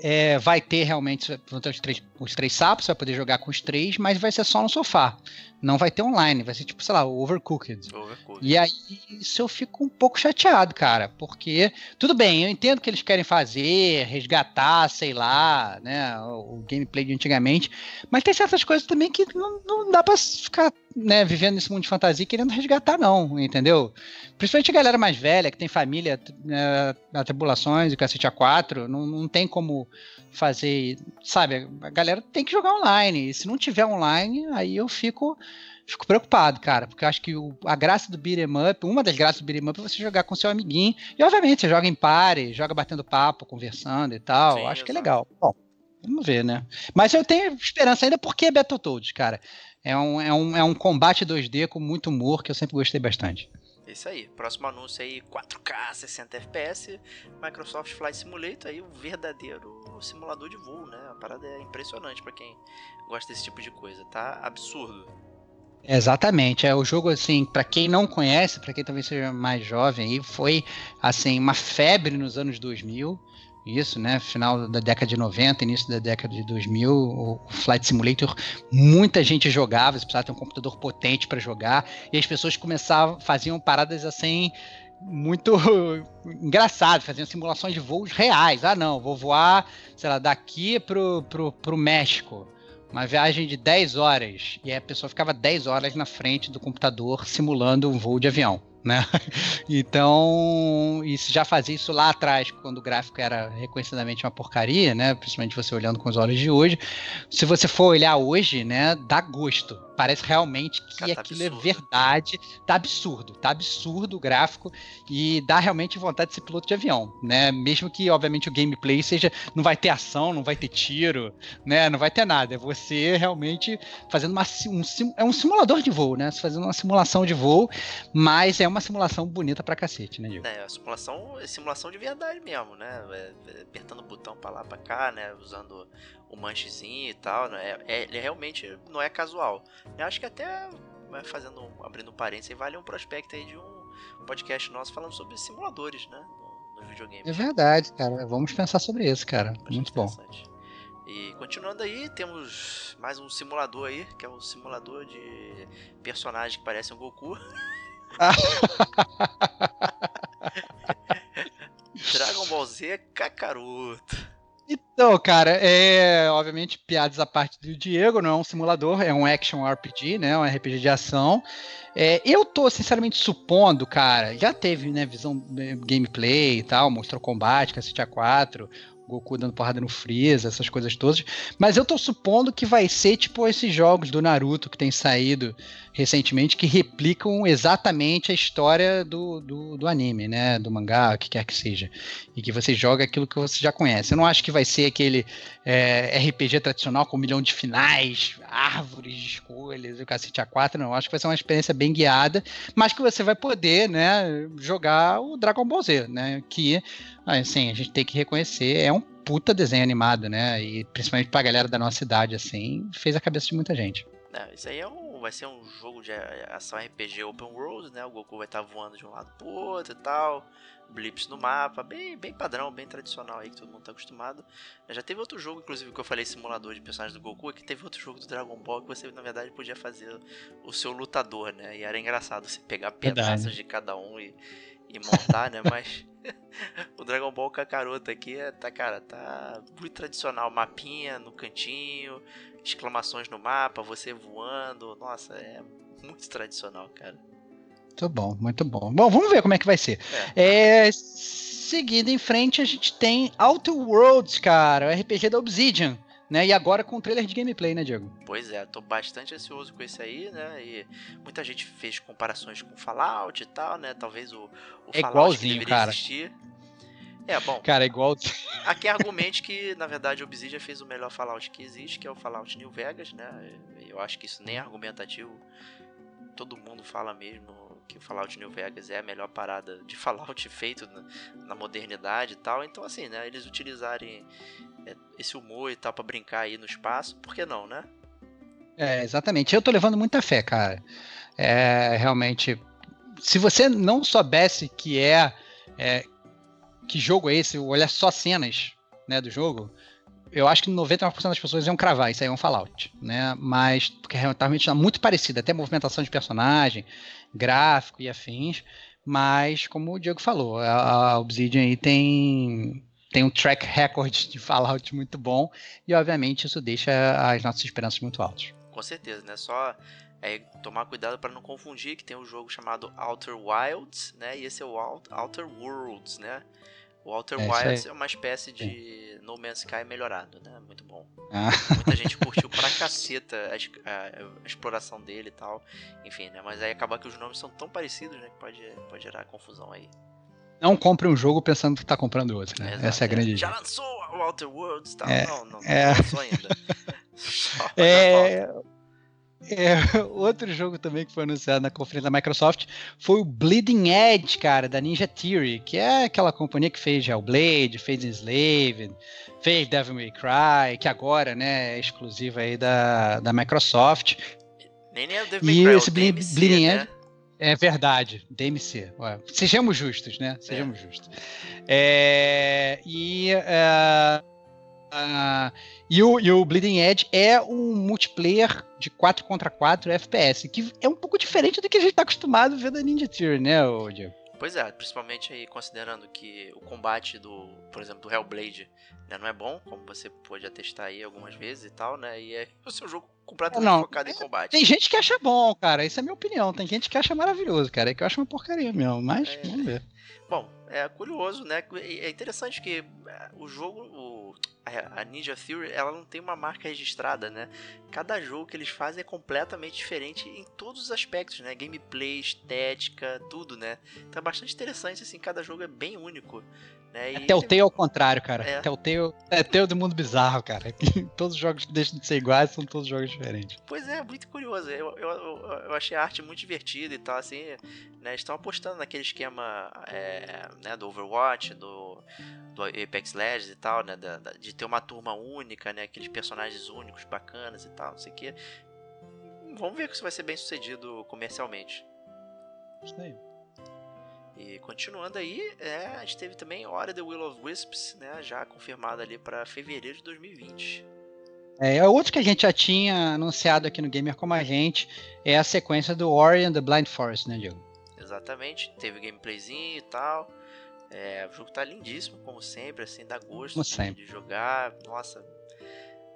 é, vai ter realmente vão ter os três, os três sapos, você vai poder jogar com os três, mas vai ser só no sofá. Não vai ter online, vai ser tipo, sei lá, overcooked. Overcooked. E aí, isso eu fico um pouco chateado, cara, porque tudo bem, eu entendo que eles querem fazer, resgatar, sei lá, né, o, o gameplay de antigamente, mas tem certas coisas também que não, não dá pra ficar, né, vivendo nesse mundo de fantasia querendo resgatar, não, entendeu? Principalmente a galera mais velha, que tem família, né, atribulações e cacete A4, não, não tem como fazer, sabe, a galera tem que jogar online, e se não tiver online, aí eu fico fico preocupado, cara, porque eu acho que o, a graça do beat'em up, uma das graças do beat'em up é você jogar com seu amiguinho, e obviamente você joga em pare, joga batendo papo, conversando e tal, Sim, acho que é legal. Bom, vamos ver, né? Mas eu tenho esperança ainda porque é Battletoads, cara. É um, é, um, é um combate 2D com muito humor que eu sempre gostei bastante. É isso aí. Próximo anúncio aí, 4K, 60 FPS, Microsoft Flight Simulator, aí o verdadeiro simulador de voo, né? A parada é impressionante pra quem gosta desse tipo de coisa, tá absurdo. Exatamente, é o jogo assim, para quem não conhece, para quem talvez seja mais jovem aí, foi assim uma febre nos anos 2000. Isso, né? Final da década de 90, início da década de 2000, o Flight Simulator, muita gente jogava, você precisava ter um computador potente para jogar, e as pessoas começavam, faziam paradas assim muito engraçadas, faziam simulações de voos reais. Ah, não, vou voar, sei lá, daqui pro, pro, pro México uma viagem de 10 horas e a pessoa ficava 10 horas na frente do computador simulando um voo de avião, né? Então, isso já fazia isso lá atrás, quando o gráfico era reconhecidamente uma porcaria, né? Principalmente você olhando com os olhos de hoje. Se você for olhar hoje, né, dá gosto. Parece realmente que Cara, tá aquilo é absurdo. verdade. Tá absurdo, tá absurdo o gráfico e dá realmente vontade de ser piloto de avião, né? Mesmo que, obviamente, o gameplay seja. Não vai ter ação, não vai ter tiro, né? Não vai ter nada. É você realmente fazendo uma, um, é um simulador de voo, né? Você fazendo uma simulação de voo, mas é uma simulação bonita pra cacete, né, Diego? É, a simulação é simulação de verdade mesmo, né? É, é, apertando o botão pra lá, pra cá, né? Usando o manchezinho e tal, né? É, é- ele realmente não é casual. Eu acho que até, né, fazendo, um- abrindo um parênteses, vale um prospecto aí de um podcast nosso falando sobre simuladores, né? No, nos videogames. É verdade, cara. Vamos pensar sobre isso, cara. Bastante Muito bom. E continuando aí, temos mais um simulador aí, que é o simulador de personagem que parece um Goku. Dragon Ball Z Kakaroto. Então, cara, é obviamente piadas à parte do Diego, não é um simulador, é um action RPG, né? Um RPG de ação. É, eu tô sinceramente supondo, cara, já teve, né, visão eh, gameplay e tal, mostrou combate, cacete A4, Goku dando porrada no Freeza, essas coisas todas. Mas eu tô supondo que vai ser tipo esses jogos do Naruto que tem saído recentemente que replicam exatamente a história do, do, do anime, né? Do mangá, o que quer que seja. E que você joga aquilo que você já conhece. Eu não acho que vai ser aquele é, RPG tradicional com um milhão de finais, árvores de escolhas, o cacete A4, não. Eu acho que vai ser uma experiência bem guiada, mas que você vai poder, né, jogar o Dragon Ball Z, né? Que, assim, a gente tem que reconhecer, é um puta desenho animado, né? E principalmente pra galera da nossa idade, assim, fez a cabeça de muita gente. É, isso aí é um, vai ser um jogo de ação RPG open world, né? O Goku vai estar voando de um lado pro outro e tal. Blips no mapa, bem, bem padrão, bem tradicional aí que todo mundo tá acostumado. Já teve outro jogo, inclusive, que eu falei simulador de personagens do Goku, que teve outro jogo do Dragon Ball que você, na verdade, podia fazer o seu lutador, né? E era engraçado você pegar pedaços de cada um e, e montar, né? Mas o Dragon Ball Kakaroto aqui é, tá, cara, tá muito tradicional. Mapinha no cantinho, exclamações no mapa, você voando. Nossa, é muito tradicional, cara. Muito bom, muito bom. Bom, vamos ver como é que vai ser. É, seguindo em frente, a gente tem Outer Worlds, cara, o RPG da Obsidian. Né? E agora com trailer de gameplay, né, Diego? Pois é, tô bastante ansioso com esse aí, né? E muita gente fez comparações com Fallout e tal, né? Talvez o, o É Fallout igualzinho, cara. existir. É, bom, Cara, igual. aqui argumente que, na verdade, a Obsidian fez o melhor Fallout que existe, que é o Fallout New Vegas, né? Eu acho que isso nem é argumentativo. Todo mundo fala mesmo que o Fallout New Vegas é a melhor parada de Fallout feito na, na modernidade e tal. Então, assim, né? Eles utilizarem é, esse humor e tal para brincar aí no espaço, por que não, né? É, exatamente. Eu tô levando muita fé, cara. É, realmente. Se você não soubesse que é, é que jogo é esse, olhar só cenas né, do jogo, eu acho que 99% das pessoas iam cravar, isso aí é um Fallout, né? Mas, porque realmente é muito parecido, até movimentação de personagem, gráfico e afins, mas, como o Diego falou, a, Obsidian aí tem, tem um track record de Fallout muito bom, e obviamente isso deixa as nossas esperanças muito altas. Com certeza, né? Só é, tomar cuidado para não confundir que tem um jogo chamado Outer Wilds, né? E esse é o Outer Worlds, né? O Outer é, Wilds é uma espécie de No Man's Sky melhorado, né? Muito bom. Ah. Muita gente curtiu pra caceta a, a, a, exploração dele e tal. Enfim, né? Mas aí acaba que os nomes são tão parecidos, né? Que pode, pode gerar confusão aí. Não compre um jogo pensando que tá comprando outro, né? Essa é a grande. Já lançou o Outer Worlds e tal. É, não, não, é... não lançou ainda. é. É, outro jogo também que foi anunciado na conferência da Microsoft foi o Bleeding Edge, cara, da Ninja Theory, que é aquela companhia que fez Hellblade, fez Enslaved, fez Devil May Cry, que agora, né, é exclusiva aí da, da Microsoft. Nem é o Devil May Cry, e esse DMC, Bleeding né? Edge é verdade, DMC. Ué, sejamos justos, né? Sejamos é. justos. É, e uh, uh, e o, e o Bleeding Edge é um multiplayer de 4 contra 4 FPS, que é um pouco diferente do que a gente está acostumado a ver da Ninja Theory, né, Diego? Pois é, principalmente aí considerando que o combate do, por exemplo, do Hellblade, né, não é bom, como você pode atestar aí algumas vezes e tal, né? E é o seu jogo completamente não, focado em combate. Tem gente que acha bom, cara. Isso é minha opinião. Tem gente que acha maravilhoso, cara. É que eu acho uma porcaria mesmo, mas é, vamos ver. Bom, é curioso, né? É interessante que é, o jogo, o, a Ninja Theory, ela não tem uma marca registrada, né? Cada jogo que eles fazem é completamente diferente em todos os aspectos, né? Gameplay, estética, tudo, né? Então é bastante interessante, assim, cada jogo é bem único. Né? É Telltale ao contrário, cara. É. Telltale é Telltale do mundo bizarro, cara. todos os jogos deixam de ser iguais, são todos jogos diferentes. Pois é, muito curioso. Eu, eu, eu achei a arte muito divertida e tal, assim, né? Estão apostando naquele esquema é, né, do Overwatch, do, do Apex Legends e tal, né? Da, da, de ter uma turma única, né? Aqueles personagens únicos, bacanas e tal, não sei o que. Vamos ver se isso vai ser bem sucedido comercialmente. Isso aí. E continuando aí, é, a gente teve também Hora the Will of Wisps, né, já confirmada ali para fevereiro de 2020. É, outro que a gente já tinha anunciado aqui no Gamer Como a Gente é a sequência do Ori and the Blind Forest, né, Diego? Exatamente, teve gameplayzinho e tal. É, o jogo tá lindíssimo, como sempre, assim, dá gosto de, de, jogar. Nossa,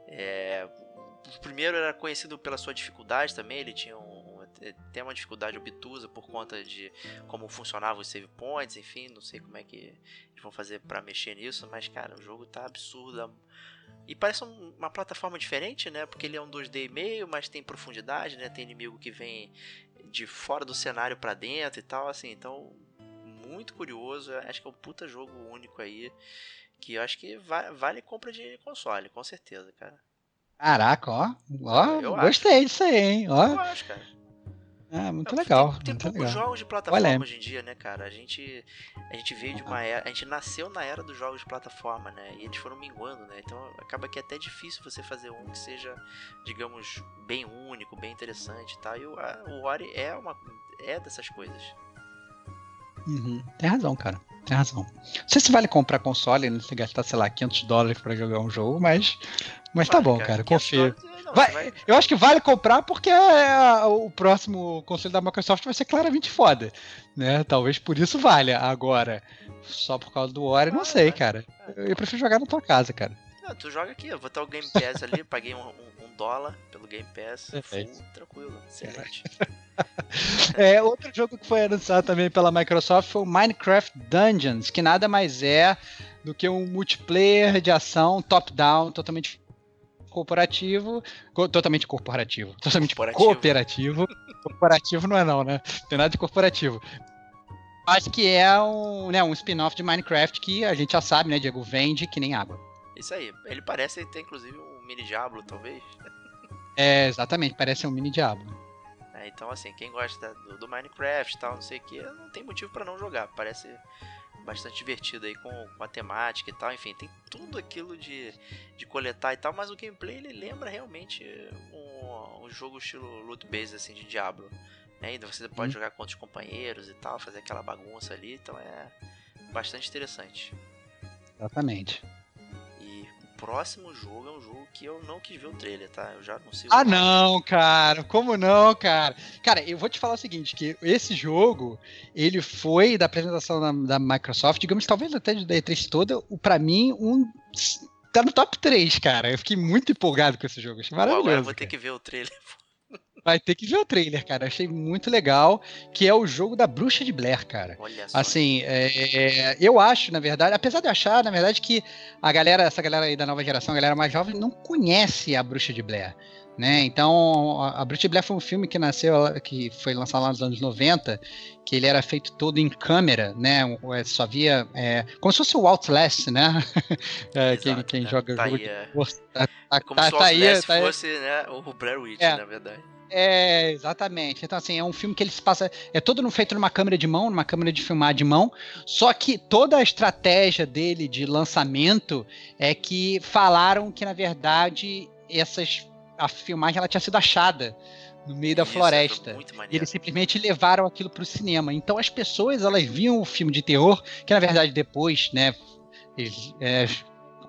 é, o primeiro era conhecido pela sua dificuldade também, ele tinha um é, tem uma dificuldade obtusa por conta de como funcionavam os save points, enfim, não sei como é que eles vão fazer para mexer nisso, mas cara, o jogo tá absurdo. E parece uma plataforma diferente, né? Porque ele é um 2D e meio, mas tem profundidade, né? Tem inimigo que vem de fora do cenário para dentro e tal, assim, então muito curioso, acho que é um puta jogo único aí, que eu acho que vale compra de console, com certeza, cara. Caraca, ó. Ó, eu gostei acho. disso aí, hein? Ó. Eu acho, cara. Ah, muito legal. Tem, tem muito poucos legal. jogos de plataforma Olha. hoje em dia, né, cara? A gente, a gente veio de uma era, a gente nasceu na era dos jogos de plataforma, né? E eles foram minguando, né? Então acaba que é até difícil você fazer um que seja, digamos, bem único, bem interessante, tá? E o, a, o Ori é uma é dessas coisas. Uhum. Tem razão, cara. Tem razão. Não sei se vale comprar console, né? Se gastar, sei lá, 500 dólares pra jogar um jogo, mas mas tá bom, cara, confia. Vai, vai... Eu acho que vale comprar porque é, o próximo console da Microsoft vai ser claramente foda. Né? Talvez por isso valha. Agora, só por causa do Ori, não sei, cara. Eu prefiro jogar na tua casa, cara. Não, tu joga aqui, eu vou estar o Game Pass ali, paguei um, um, um, dólar pelo Game Pass. Full, tranquilo, excelente. é, outro jogo que foi anunciado também pela Microsoft foi o Minecraft Dungeons, que nada mais é do que um multiplayer de ação top-down, totalmente corporativo, co totalmente corporativo, totalmente corporativo. cooperativo. corporativo não é não, né? Tem nada de corporativo. Acho que é um, né, um spin-off de Minecraft que a gente já sabe, né, Diego? Vende que nem água. Isso aí. Ele parece ter, inclusive, um mini Diablo, talvez. É, exatamente. Parece um mini Diablo. Né? Então, assim, quem gosta do, do Minecraft e tal, não sei o que, não tem motivo para não jogar. Parece bastante divertido aí com, com, a temática e tal. Enfim, tem tudo aquilo de, de coletar e tal, mas o gameplay ele lembra realmente um, um jogo estilo loot base assim de Diablo. Né? Ainda você pode hum. jogar com outros companheiros e tal, fazer aquela bagunça ali, então é bastante interessante. Exatamente próximo jogo é um jogo que eu não quis ver o trailer, tá? Eu já consigo. Ah, não, cara. Como não, cara? Cara, eu vou te falar o seguinte: que esse jogo, ele foi da apresentação da, da Microsoft, digamos, talvez até da E3 toda, para mim, um. Tá no top 3, cara. Eu fiquei muito empolgado com esse jogo. Achei maravilhoso. Pô, agora eu vou ter que ver o trailer. Vai ter que ver o trailer, cara. Achei muito legal, que é o jogo da Bruxa de Blair, cara. Olha só. Assim, é, eu acho, na verdade, apesar de achar, na verdade, que a galera, essa galera aí da nova geração, a galera mais jovem, não conhece a Bruxa de Blair. Né? Então, a Bruxa de Blair foi um filme que nasceu, que foi lançado lá nos anos 90, que ele era feito todo em câmera, né? É, só via. É, como se fosse o Outlast, né? é, Exato, quem, quem né? joga tá jogo. Aí, é. Tá, tá, como tá, se o tá Outlast tá fosse né, o Blair Witch, é. na verdade. É, exatamente. Então, assim, é um filme que ele se passa. É todo feito numa câmera de mão, numa câmera de filmar de mão. Só que toda a estratégia dele de lançamento é que falaram que, na verdade, essas, a filmagem ela tinha sido achada no meio da Isso, floresta. E eles simplesmente levaram aquilo para o cinema. Então as pessoas elas viam o filme de terror, que na verdade depois, né, eles, é,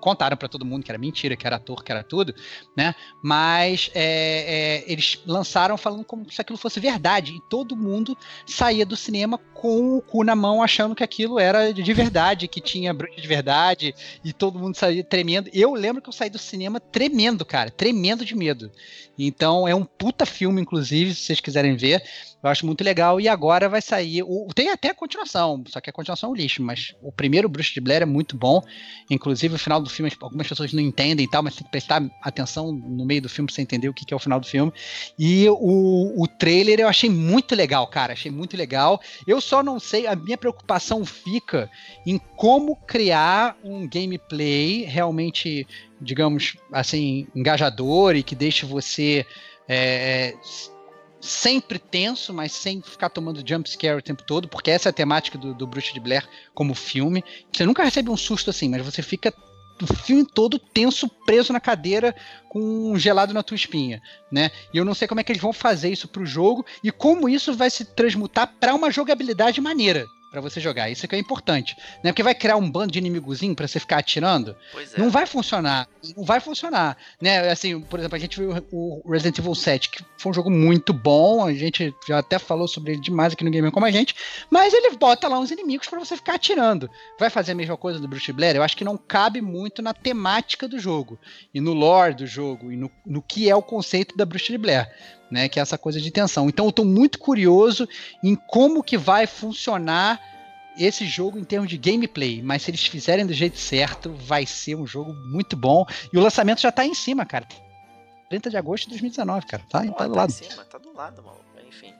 contaram para todo mundo que era mentira, que era ator, que era tudo, né? Mas é, é, eles lançaram falando como se aquilo fosse verdade. E todo mundo saía do cinema com o cu na mão, achando que aquilo era de verdade, que tinha bruxa de verdade, e todo mundo saía tremendo. Eu lembro que eu saí do cinema tremendo, cara, tremendo de medo. Então é um puta filme, inclusive, se vocês quiserem ver. Eu acho muito legal. E agora vai sair. O, tem até a continuação, só que a continuação é um lixo. Mas o primeiro Bruxa de Blair é muito bom. Inclusive, o final do filme, algumas pessoas não entendem e tal, mas tem que prestar atenção no meio do filme pra você entender o que, que é o final do filme. E o, o trailer eu achei muito legal, cara. Achei muito legal. Eu só não sei, a minha preocupação fica em como criar um gameplay realmente, digamos assim, engajador e que deixe você. É, sempre tenso, mas sem ficar tomando jump scare o tempo todo, porque essa é a temática do, do Bruxa de Blair como filme. Você nunca recebe um susto assim, mas você fica o filme todo tenso, preso na cadeira, com um gelado na tua espinha, né? E eu não sei como é que eles vão fazer isso pro jogo e como isso vai se transmutar para uma jogabilidade maneira para você jogar. Isso é que é importante, né? Porque vai criar um bando de inimigozinho para você ficar atirando. É. Não vai funcionar. Não vai funcionar, né? Assim, por exemplo, a gente viu o Resident Evil 7, que foi um jogo muito bom, a gente já até falou sobre ele demais aqui no Game como a gente, mas ele bota lá uns inimigos para você ficar atirando. Vai fazer a mesma coisa do Bruce Blair? Eu acho que não cabe muito na temática do jogo e no lore do jogo e no, no que é o conceito da Bruce Blair né? Que é essa coisa de tensão. Então eu estou muito curioso em como que vai funcionar esse jogo em termos de gameplay, mas se eles fizerem do jeito certo, vai ser um jogo muito bom. E o lançamento já está em cima, cara. 30 de agosto de 2019, cara. Tá, tá do lado. Tá em cima, tá do lado, mano. Enfim.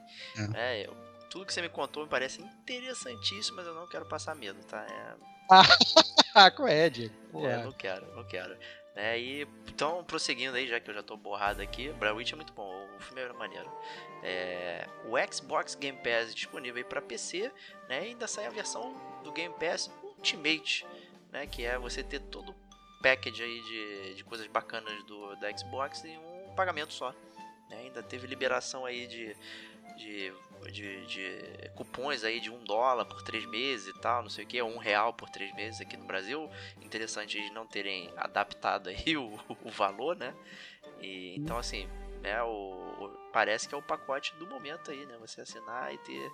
É. É, eu, tudo que você me contou me parece interessantíssimo, mas eu não quero passar medo, tá? É... ah, com Ed. É, não quero, não quero. É, e então, prosseguindo aí, já que eu já tô borrado aqui, Blair Witch é muito bom, o filme é maneiro. É, o Xbox Game Pass é disponível aí para PC, né? E ainda sai a versão do Game Pass Ultimate, né? Que é você ter todo o package aí de, de coisas bacanas do, da Xbox em um pagamento só. Né? Ainda teve liberação aí de, de de, de, cupons aí de um dólar por três meses e tal, não sei o que, um real por três meses aqui no Brasil. Interessante eles não terem adaptado aí o, o valor, né? E, então assim, né, o, o, parece que é o pacote do momento aí, né? Você assinar e ter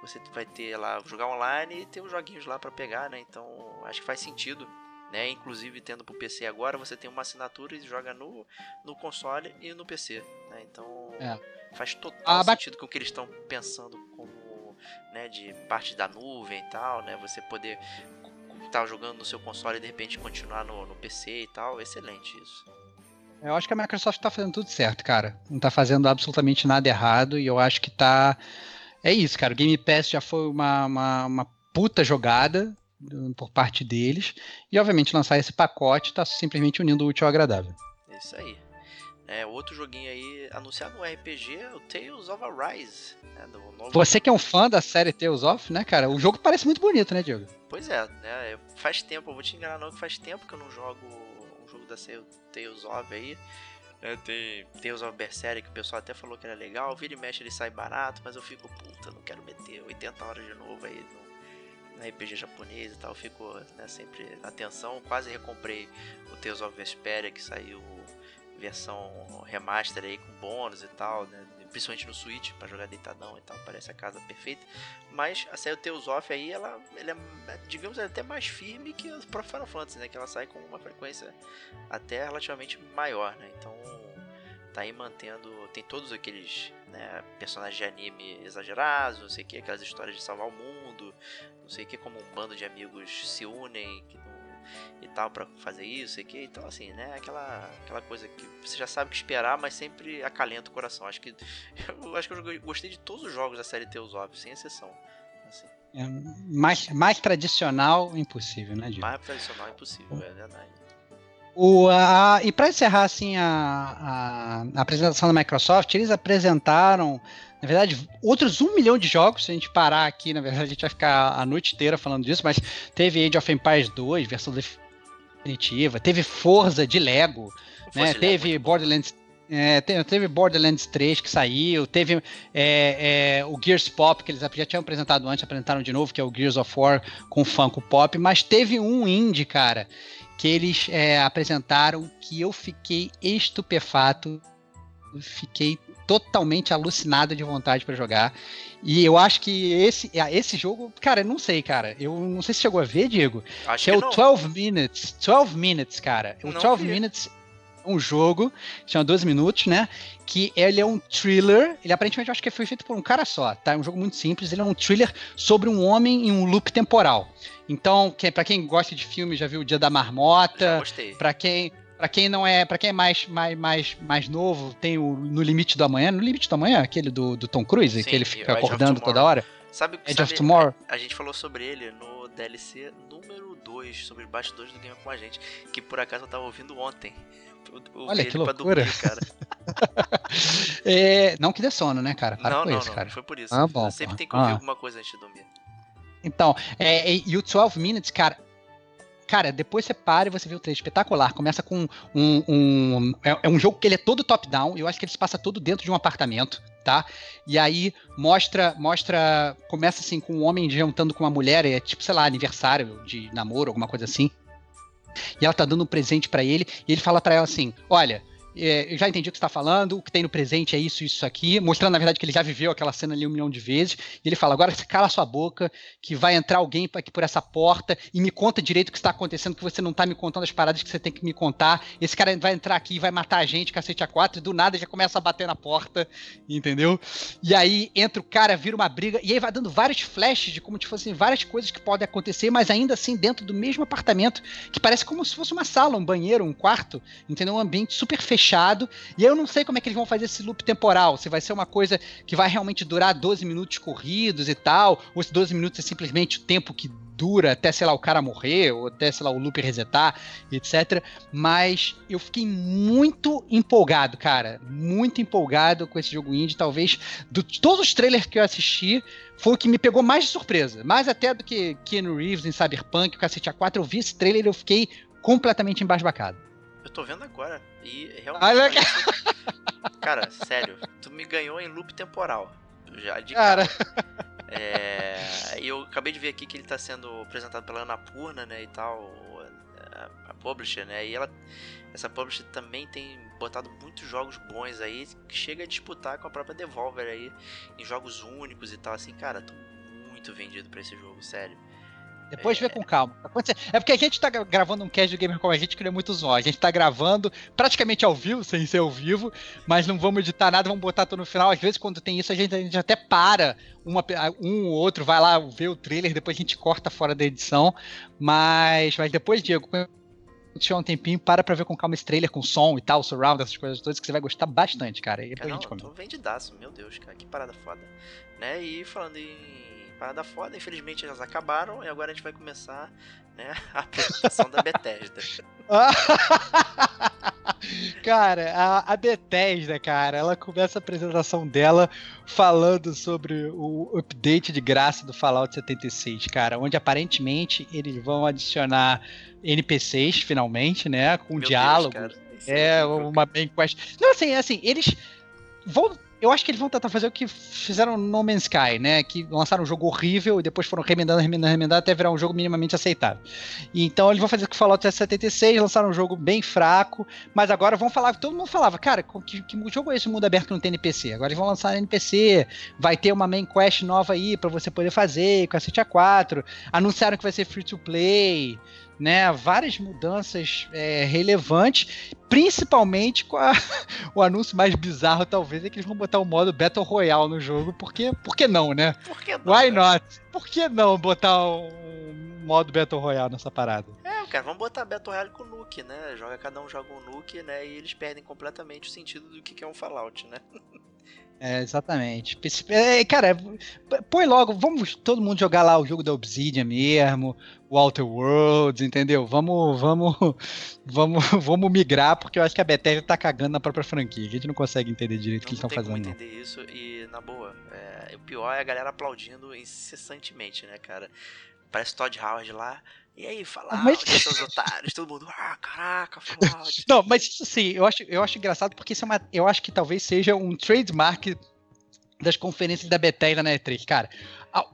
você vai ter lá jogar online e ter os joguinhos lá para pegar, né? Então acho que faz sentido, né? Inclusive tendo pro PC agora, você tem uma assinatura e joga no, no console e no PC, né? Então é. Faz total ah, sentido com o que eles estão pensando como, né, de parte da nuvem e tal, né? Você poder estar tá jogando no seu console e de repente continuar no, no PC e tal. Excelente isso. Eu acho que a Microsoft está fazendo tudo certo, cara. Não está fazendo absolutamente nada errado e eu acho que tá. É isso, cara. O Game Pass já foi uma, uma, uma puta jogada por parte deles. E obviamente lançar esse pacote está simplesmente unindo o útil ao agradável. Isso aí. É, outro joguinho aí anunciado no RPG, o Tales of Arise. Né, novo... Você que é um fã da série Tales of, né, cara? O jogo parece muito bonito, né, Diego? Pois é, né? Faz tempo, eu vou te enganar não, que faz tempo que eu não jogo um jogo da Tales of aí. É, tem Tales of Berserk que o pessoal até falou que era legal. Vira e mexe ele sai barato, mas eu fico, puta, não quero meter 80 horas de novo aí no, no RPG japonês e tal. Eu fico né, sempre atenção. Quase recomprei o Tales of Vesperia que saiu versão remaster aí com bônus e tal, né? Principalmente no Switch, para jogar deitadão e tal, parece a casa perfeita. Mas a série Tales of aí, ela, ela é, digamos, ela é até mais firme que o próprio Final Fantasy, né? Que ela sai com uma frequência até relativamente maior, né? Então tá aí mantendo. Tem todos aqueles né, personagens de anime exagerados, não sei o que, aquelas histórias de salvar o mundo, não sei o que, como um bando de amigos se unem não e tal para fazer isso e que então assim né aquela aquela coisa que você já sabe o que esperar mas sempre acalenta o coração acho que eu acho que eu gostei de todos os jogos da série of sem exceção assim. é, mais mais tradicional impossível né Gil? mais tradicional impossível é verdade o, a, e para encerrar assim a, a, apresentação da Microsoft, eles apresentaram, na verdade, outros um milhão de jogos. Se a gente parar aqui, na verdade, a gente vai ficar a noite inteira falando disso, mas teve Age of Empires 2, versão definitiva, teve Forza de Lego, né? teve Borderlands. É, teve Borderlands 3 que saiu, teve é, é, o Gears Pop, que eles já tinham apresentado antes, apresentaram de novo, que é o Gears of War com Funko Pop, mas teve um indie, cara, que eles é, apresentaram que eu fiquei estupefato, fiquei totalmente alucinado de vontade para jogar. E eu acho que esse, é, esse jogo, cara, não sei, cara. Eu não sei se chegou a ver, Diego. Acho que, é que o não. 12 Minutes. 12 Minutes, cara. O Não 12 vi. Minutes é um jogo, chama 12 minutos, né? Que ele é um thriller. Ele aparentemente eu acho que foi feito por um cara só, tá? É um jogo muito simples. Ele é um thriller sobre um homem em um loop temporal. Então, que, para quem gosta de filme, já viu o Dia da Marmota. gostei Pra quem, pra quem não é, para quem é mais, mais, mais, mais novo, tem o No Limite do Amanhã. No Limite do Amanhã, aquele do, do Tom Cruise, Sim, que ele fica o acordando toda hora. sabe Edge sabe, of Tomorrow. a gente falou sobre ele no DLC número 2 sobre bastidores do Game com a gente que por acaso eu tava ouvindo ontem Olha, que pra loucura. dormir, cara. É, não que dê sono, né, cara? Para não, não, isso, não, cara. foi por isso. Ah, bom, sempre tem que ouvir Ah. alguma coisa antes de dormir. Então, é, e, e o 12 Minutes, cara. Cara, depois você para e você vê o trailer espetacular. Começa com um. um- é, é um jogo que ele é todo top-down. Eu acho que ele se passa todo dentro de um apartamento, tá? E aí mostra. mostra Começa assim com um homem jantando com uma mulher. É tipo, sei lá, aniversário de namoro, alguma coisa assim. E ela tá dando um presente pra ele. E ele fala pra ela assim: Olha. É, eu já entendi o que você tá falando, o que tem no presente é isso, isso aqui, mostrando na verdade que ele já viveu aquela cena ali um milhão de vezes. E ele fala: agora cala sua boca, que vai entrar alguém aqui por essa porta e me conta direito o que está acontecendo, que você não tá me contando as paradas que você tem que me contar. Esse cara vai entrar aqui e vai matar a gente, cacete a quatro, e do nada já começa a bater na porta, entendeu? E aí entra o cara, vira uma briga, e aí vai dando vários flashes de como se fossem várias coisas que podem acontecer, mas ainda assim dentro do mesmo apartamento, que parece como se fosse uma sala, um banheiro, um quarto, entendeu? Um ambiente super fechado. E aí eu não sei como é que eles vão fazer esse loop temporal, se vai ser uma coisa que vai realmente durar 12 minutos corridos e tal, ou se 12 minutos é simplesmente o tempo que dura até, sei lá, o cara morrer, ou até, sei lá, o loop resetar, etc. Mas eu fiquei muito empolgado, cara. Muito empolgado com esse jogo indie. Talvez, de todos os trailers que eu assisti, foi o que me pegou mais de surpresa. Mais até do que Keanu Reeves em Cyberpunk, o Cacete A4. Eu vi esse trailer e eu fiquei completamente embasbacado. Eu tô vendo agora. E realmente. Olha, parece- Cara, sério, tu me ganhou em loop temporal. Já de Cara. É, e eu acabei de ver aqui que ele tá sendo apresentado pela Annapurna, né, e tal, a, a publisher, né, e ela, essa publisher também tem botado muitos jogos bons aí, que chega a disputar com a própria Devolver aí, em jogos únicos e tal, assim, cara, tô muito vendido pra esse jogo, sério. Depois vê com calma. É porque a gente tá gra- gravando um cast do Gamer como a gente que não é muito zoar. A gente tá gravando praticamente ao vivo, sem ser ao vivo, mas não vamos editar nada, vamos botar tudo no final. Às vezes, quando tem isso, a gente, a gente até para. Uma, um ou outro vai lá ver o trailer, depois a gente corta fora da edição. Mas, mas depois, Diego, quando tiver um tempinho, para pra ver com calma esse trailer, com som e tal, surround, essas coisas todas, que você vai gostar bastante, cara. E depois a gente eu comenta. tô vendidaço, meu Deus, cara, que parada foda. Né? E falando em parada foda, infelizmente elas acabaram e agora a gente vai começar né, a apresentação da Bethesda. Cara, a, a Bethesda, cara, ela começa a apresentação dela falando sobre o update de graça do Fallout 76, cara, onde aparentemente eles vão adicionar NPCs finalmente, né, com Meu diálogo. Deus, é, incrível, uma main quest. Não, assim, assim, eles vão eu acho que eles vão tentar fazer o que fizeram no Man's Sky, né? Que lançaram um jogo horrível e depois foram remendando, remendando, remendando até virar um jogo minimamente aceitável. Então eles vão fazer o que Fallout 76, lançaram um jogo bem fraco, mas agora vão falar, todo mundo falava, cara, que, que jogo é esse mundo aberto que não tem NPC? Agora eles vão lançar NPC, vai ter uma main quest nova aí para você poder fazer, com a A4, anunciaram que vai ser free to play, né, várias mudanças é, relevantes, principalmente com a, o anúncio mais bizarro, talvez, é que eles vão botar o modo Battle Royale no jogo, porque, por que não, né? Por que não? Why cara? not? Por que não botar um modo Battle Royale nessa parada? É, cara, vamos botar Battle Royale com Nuke, né? Joga cada um joga um Nuke, né? E eles perdem completamente o sentido do que é um Fallout, né? É, exatamente. É, cara, p- põe logo, vamos todo mundo jogar lá o jogo da Obsidian mesmo, o Outer Worlds, entendeu? Vamos, vamos, vamos, vamos migrar, porque eu acho que a Bethesda tá cagando na própria franquia. A gente não consegue entender direito o que eles estão tem como fazendo. não. entender isso e, na boa, é, o pior é a galera aplaudindo incessantemente, né, cara? Parece Todd Howard lá. E aí, Fallout, Mas- seus otários, todo mundo, ah, caraca, Fallout. Não, mas isso sim, eu acho, eu acho engraçado porque isso é uma, eu acho que talvez seja um trademark das conferências da Bethesda na E3, cara.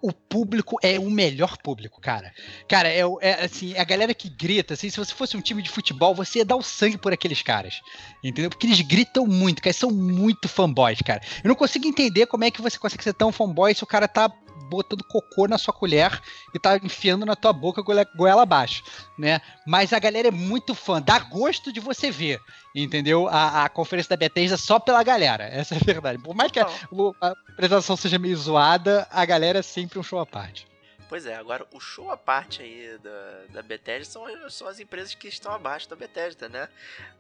O público é o melhor público, cara. Cara, é, é, assim, a galera que grita, assim, se você fosse um time de futebol, você ia dar o sangue por aqueles caras. Entendeu? Porque eles gritam muito, cara, são muito fanboys, cara. Eu não consigo entender como é que você consegue ser tão fanboy se o cara tá botando cocô na sua colher e tá enfiando na tua boca goela, abaixo, né? Mas a galera é muito fã, dá gosto de você ver, entendeu? A, a conferência da Bethesda só pela galera, essa é a verdade. Por mais que a, Total. o- a apresentação seja meio zoada, a galera é sempre um show à parte. Pois é, agora o show à parte aí da, da Bethesda são, são as empresas que estão abaixo da Bethesda, né?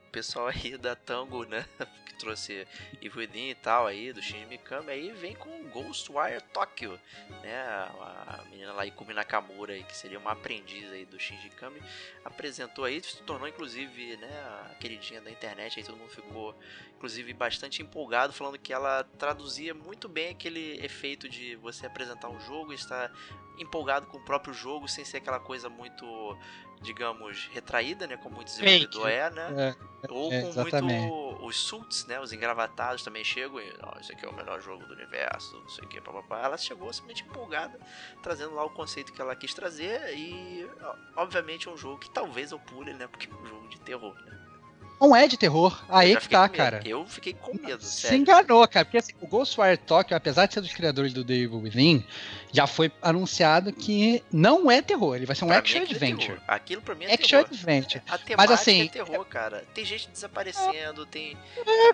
O pessoal aí da Tango, né? Que trouxe Evil e tal aí, do Shinji Mikami, aí vem com Ghostwire Tokyo, né? A, a menina lá, Ikumi Nakamura, aí, que seria uma aprendiz aí do Shinji Mikami, apresentou aí, se tornou inclusive, né, a queridinha da internet, aí todo mundo ficou, inclusive, bastante empolgado, falando que ela traduzia muito bem aquele efeito de você apresentar um jogo e estar empolgado com o próprio jogo, sem ser aquela coisa muito, digamos, retraída, né? Como o desenvolvedor Fake. é, né? É, Ou é, com exatamente. muito. Os suits, né? Os engravatados também chegam e. Ó, esse aqui é o melhor jogo do universo, não sei o que, papapá. Ela chegou simplesmente empolgada, trazendo lá o conceito que ela quis trazer. E, ó, obviamente, é um jogo que talvez eu pule, né? Porque é um jogo de terror, né? Não é de terror, aí que tá, cara. Eu fiquei com medo, Se sério. enganou, cara. Porque assim, o Ghostwire Tokyo, apesar de ser dos criadores do The Evil Within, já foi anunciado que não é terror. Ele vai ser um Pra action é adventure. terror. Aquilo pra mim é action terror. adventure. A temática assim, é terror, cara. Tem gente desaparecendo, tem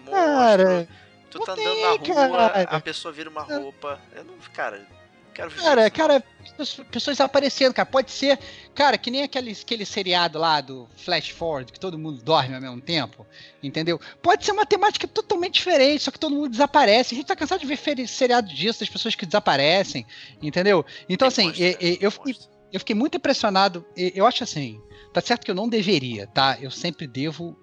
monstro. Cara, tu tá andando na rua, cara. a pessoa vira uma roupa. Eu não, cara, quero ver Cara, cara, pessoas- aparecendo, cara. Pode ser, cara, que nem aquele, aquele seriado lá do Flash Forward, que todo mundo dorme ao mesmo tempo, entendeu? Pode ser uma temática totalmente diferente, só que todo mundo desaparece. A gente tá cansado de ver seriado disso, das pessoas que desaparecem, entendeu? Então, assim, eu, eu fiquei muito impressionado. Eu acho assim, tá certo que eu não deveria, tá? Eu sempre devo,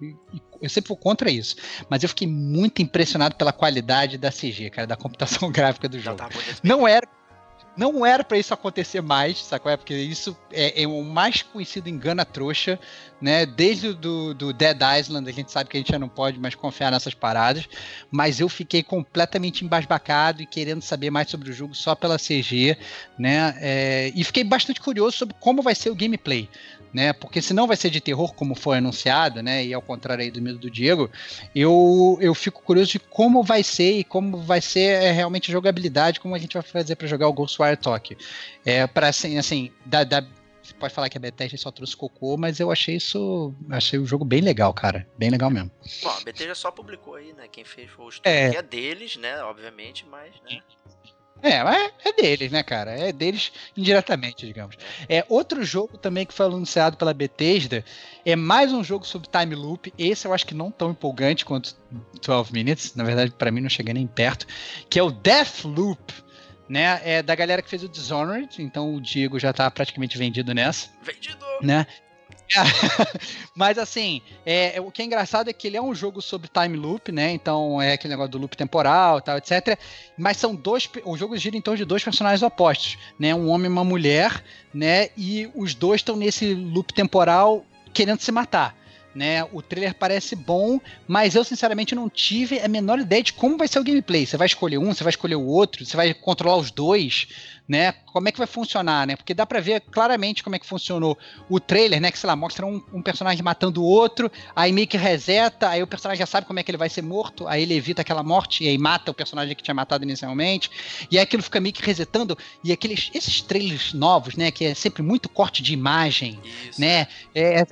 eu sempre vou contra isso. Mas eu fiquei muito impressionado pela qualidade da CG, cara, da computação gráfica do jogo tá não era não era pra isso acontecer mais, sacou? É porque isso é, é o mais conhecido engana trouxa, né? Desde o do, do Dead Island, a gente sabe que a gente já não pode mais confiar nessas paradas, mas eu fiquei completamente embasbacado e querendo saber mais sobre o jogo só pela CG, né? É, e fiquei bastante curioso sobre como vai ser o gameplay, né? Porque se não vai ser de terror, como foi anunciado, né? E ao contrário aí do medo do Diego, eu, eu fico curioso de como vai ser e como vai ser é, realmente a jogabilidade, como a gente vai fazer para jogar o Ghostwire Tokyo. É, para assim, assim da, da- você pode falar que a Bethesda só trouxe cocô, mas eu achei isso, achei o jogo bem legal, cara, bem legal mesmo. Bom, a Bethesda só publicou aí, né? Quem fez foi o É. que é deles, né? Obviamente, mas, né? É, mas é, deles, né, cara? É deles indiretamente, digamos. É outro jogo também que foi anunciado pela Bethesda é mais um jogo sobre time loop. Esse eu acho que não tão empolgante quanto 12 Minutes. Na verdade, pra mim não cheguei nem perto. Que é o Deathloop, né? É da galera que fez o Dishonored. Então o Diego já tá praticamente vendido nessa Vendido! né? Mas assim, é, o que é engraçado é que ele é um jogo sobre time loop, né? Então é aquele negócio do loop temporal tal, etc. Mas são dois. O jogo gira em torno de dois personagens opostos, né? Um homem e uma mulher, né? E os dois estão nesse loop temporal querendo se matar né? O trailer parece bom, mas eu sinceramente não tive a menor ideia de como vai ser o gameplay. Você vai escolher um, você vai escolher o outro, você vai controlar os dois, né? Como é que vai funcionar, né? Porque dá para ver claramente como é que funcionou o trailer, né? Que sei lá, mostra um, um, personagem matando o outro, aí meio que reseta, aí o personagem já sabe como é que ele vai ser morto, aí ele evita aquela morte e aí mata o personagem que tinha matado inicialmente, e aí aquilo fica meio que resetando, e aqueles esses trailers novos, né? Que é sempre muito corte de imagem, Isso. né? É, é,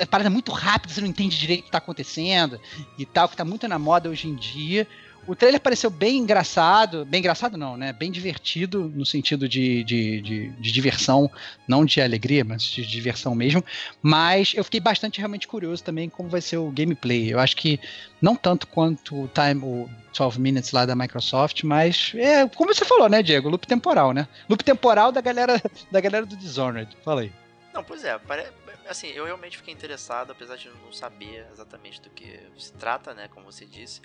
é parada muito rápida, você não entende direito o que tá acontecendo e tal, que tá muito na moda hoje em dia. O trailer pareceu bem engraçado, bem engraçado não, né? Bem divertido, no sentido de, de, de, de, diversão, não de alegria, mas de diversão mesmo. Mas eu fiquei bastante realmente curioso também como vai ser o gameplay. Eu acho que não tanto quanto o Time, o 12 Minutes lá da Microsoft, mas é, como você falou, né, Diego? Loop temporal, né? Loop temporal da galera, da galera do Dishonored. Fala aí. Não, pois é, parece assim, eu realmente fiquei interessado, apesar de não saber exatamente do que se trata, né, como você disse.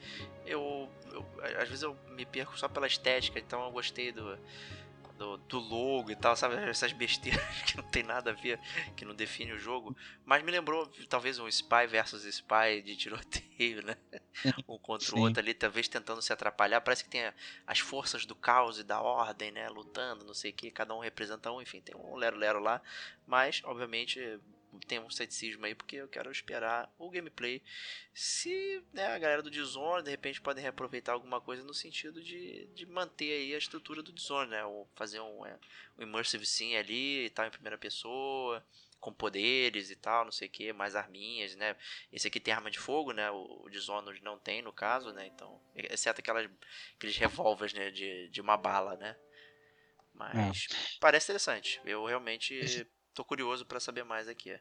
Eu, eu às vezes eu me perco só pela estética, então eu gostei do do, do, logo e tal, sabe? Essas besteiras que não tem nada a ver, que não define o jogo. Mas me lembrou, talvez, um Spy versus Spy de tiroteio, né? Um contra o outro ali, talvez tentando se atrapalhar. Parece que tem as forças do caos e da ordem, né? Lutando, não sei o que, cada um representa um, enfim, tem um lero-lero lá. Mas, obviamente, tem um ceticismo aí, porque eu quero esperar o gameplay. Se né, a galera do Dishonored, de repente, podem reaproveitar alguma coisa no sentido de, de manter aí a estrutura do Dishonored, né? Ou fazer um, é, um Immersive Sim ali e tal, em primeira pessoa, com poderes e tal, não sei o que, mais arminhas, né? Esse aqui tem arma de fogo, né? O, o Dishonored não tem, no caso, né? Então, exceto aquelas, aqueles revólveres, né? De, de uma bala, né? Mas é. parece interessante. Eu realmente... Esse tô curioso para saber mais aqui.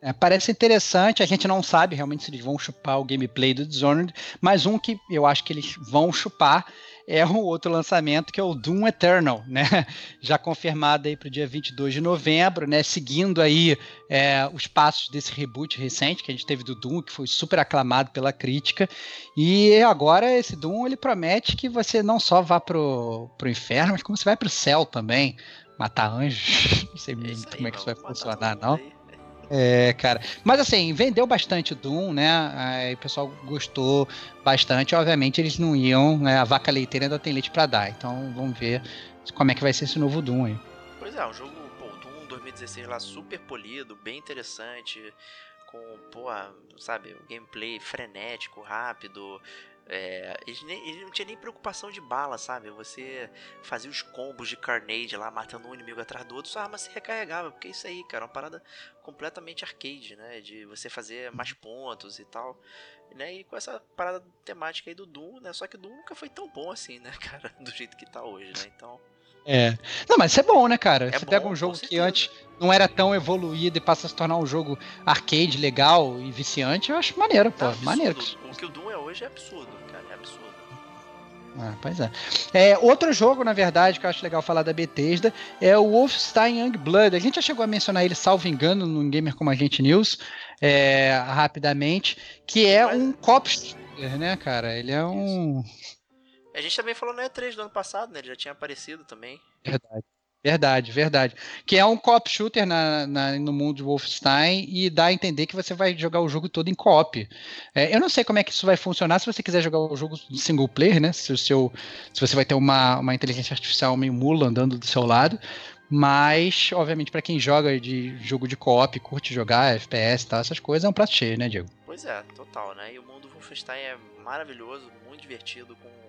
É, parece interessante, a gente não sabe realmente se eles vão chupar o gameplay do Dishonored, mas um que eu acho que eles vão chupar é o outro lançamento que é o Doom Eternal, né? Já confirmado aí para o dia 22 de novembro, né? Seguindo aí é, os passos desse reboot recente que a gente teve do Doom, que foi super aclamado pela crítica. E agora esse Doom ele promete que você não só vá pro, pro inferno, mas como você vai pro céu também matar anjos. Não sei muito aí, como é que isso vai funcionar, não. Aí. É, cara. Mas assim, vendeu bastante o Doom, né? Aí o pessoal gostou bastante. Obviamente, eles não iam, né? A vaca leiteira ainda tem leite para dar. Então vamos ver como é que vai ser esse novo Doom aí. Pois é, um jogo, pô, Doom 2016 lá super polido, bem interessante. Com, pô, sabe, o gameplay frenético, rápido, é, ele, nem, não tinha nem preocupação de bala, sabe? Você fazia os combos de Carnage lá, matando um inimigo atrás do outro, sua arma se recarregava. Porque é isso aí, cara, é uma parada completamente arcade, né? De você fazer mais pontos e tal. Né? E com essa parada temática aí do Doom, né? Só que o Doom nunca foi tão bom assim, né, cara? Do jeito que tá hoje, né? Então. É. Não, mas isso é bom, né, cara? É você bom, pega um jogo que antes não era tão evoluído e passa a se tornar um jogo arcade legal e viciante, eu acho maneiro, pô. Não, maneiro. O que o Doom é hoje é absurdo, cara. É absurdo. Ah, pois é. é. Outro jogo, na verdade, que eu acho legal falar da Bethesda é o Wolfenstein Youngblood. A gente já chegou a mencionar ele, salvo engano, no Gamer Como Agente News, é, rapidamente, que é um cop né, cara? Ele é um... A gente também falou no E3 do ano passado, né? Ele já tinha aparecido também. Verdade. Verdade, verdade. Que é um co-op shooter na, na, no mundo de Wolfenstein e dá a entender que você vai jogar o jogo todo em co-op. É, eu não sei como é que isso vai funcionar se você quiser jogar o jogo single player, né? Se, o seu, se você vai ter uma, uma inteligência artificial meio mula andando do seu lado. Mas, obviamente, para quem joga de jogo de co-op, curte jogar FPS e tal, essas coisas, é um prato cheio, né, Diego? Pois é, total, né? E o mundo Wolfenstein é maravilhoso, muito divertido, com,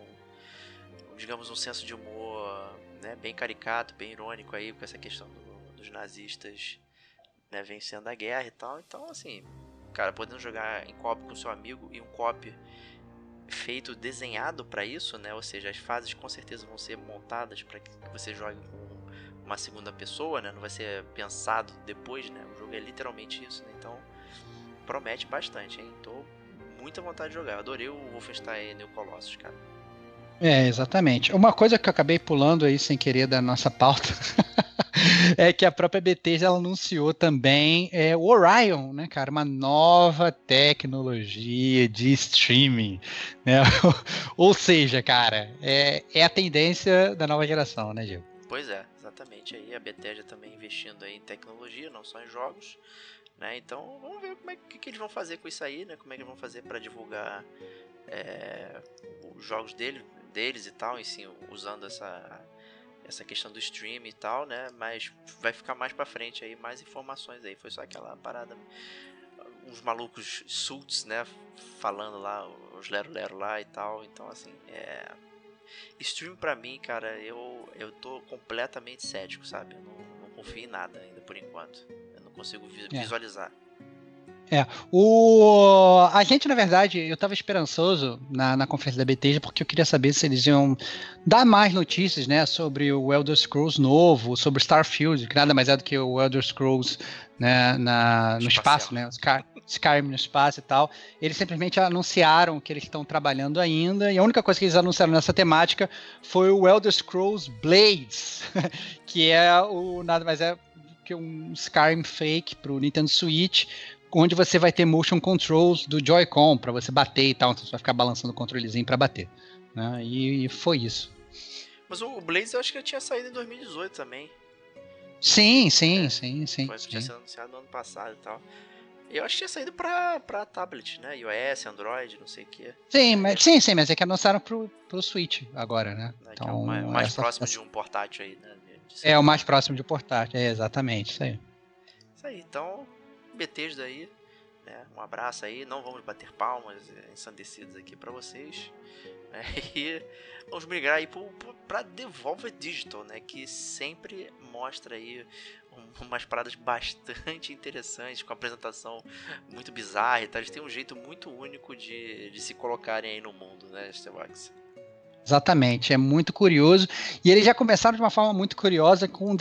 digamos, um senso de humor né, bem caricato, bem irônico aí com essa questão do, dos nazistas né, vencendo a guerra e tal. Então, assim, cara, podendo jogar em copo com seu amigo e um cop feito, desenhado para isso, né? Ou seja, as fases com certeza vão ser montadas para que você jogue com uma segunda pessoa, né? Não vai ser pensado depois, né? O jogo é literalmente isso, né? Então, promete bastante, hein? Tô muita vontade de jogar. Adorei o Wolfenstein New Colossus, cara. É, exatamente. Uma coisa que eu acabei pulando aí sem querer da nossa pauta é que a própria Bethesda anunciou também é, o Orion, né, cara? Uma nova tecnologia de streaming. Né? Ou seja, cara, é, é a tendência da nova geração, né, Gil? Pois é, exatamente. Aí a Bethesda também investindo aí em tecnologia, não só em jogos. Né? Então vamos ver como é que, que eles vão fazer com isso aí, né? Como é que eles vão fazer para divulgar é, os jogos dele, deles e tal, assim, usando essa essa questão do stream e tal, né? Mas vai ficar mais para frente aí, mais informações aí. Foi só aquela parada uns malucos suits, né, falando lá os lero lero lá e tal. Então assim, é stream para mim, cara, eu eu tô completamente cético, sabe? Eu não, não confio em nada ainda por enquanto. Eu não consigo é. visualizar. É. É, o... a gente, na verdade, eu estava esperançoso na, na conferência da Bethesda porque eu queria saber se eles iam dar mais notícias, né, sobre o Elder Scrolls novo, sobre Starfield, que nada mais é do que o Elder Scrolls né, na, no espaço, né, Sky, Skyrim no espaço e tal. Eles simplesmente anunciaram que eles estão trabalhando ainda e a única coisa que eles anunciaram nessa temática foi o Elder Scrolls Blades, que é o nada mais é que um Skyrim fake para o Nintendo Switch onde você vai ter motion controls do Joy-Con para você bater e tal, então você vai ficar balançando o controlezinho para bater. Né? E, e, foi isso. Mas o Blaze eu acho que ele tinha saído em 2018 também. Sim, sim, é, sim, sim. Foi, sim. tinha sido anunciado no ano passado e tal. Eu acho que tinha saído pra, pra tablet, né? iOS, Android, não sei o que. Sim, mas, sim, sim, mas é que anunciaram pro, pro Switch agora, né? É, então, é o mais, mais essa, próximo essa... de um portátil aí, né? É, o mais próximo de um portátil, é exatamente, isso aí. Isso aí, então Bethesda aí, né? Um abraço aí, não vamos bater palmas é, ensandecidos aqui para vocês. Né? E vamos migrar aí para Devolver Digital, né? Que sempre mostra aí umas paradas bastante interessantes, com apresentação muito bizarra e tal. Eles têm um jeito muito único de, de se colocarem aí no mundo, né, Starbucks? Exatamente, é muito curioso. E eles já começaram de uma forma muito curiosa com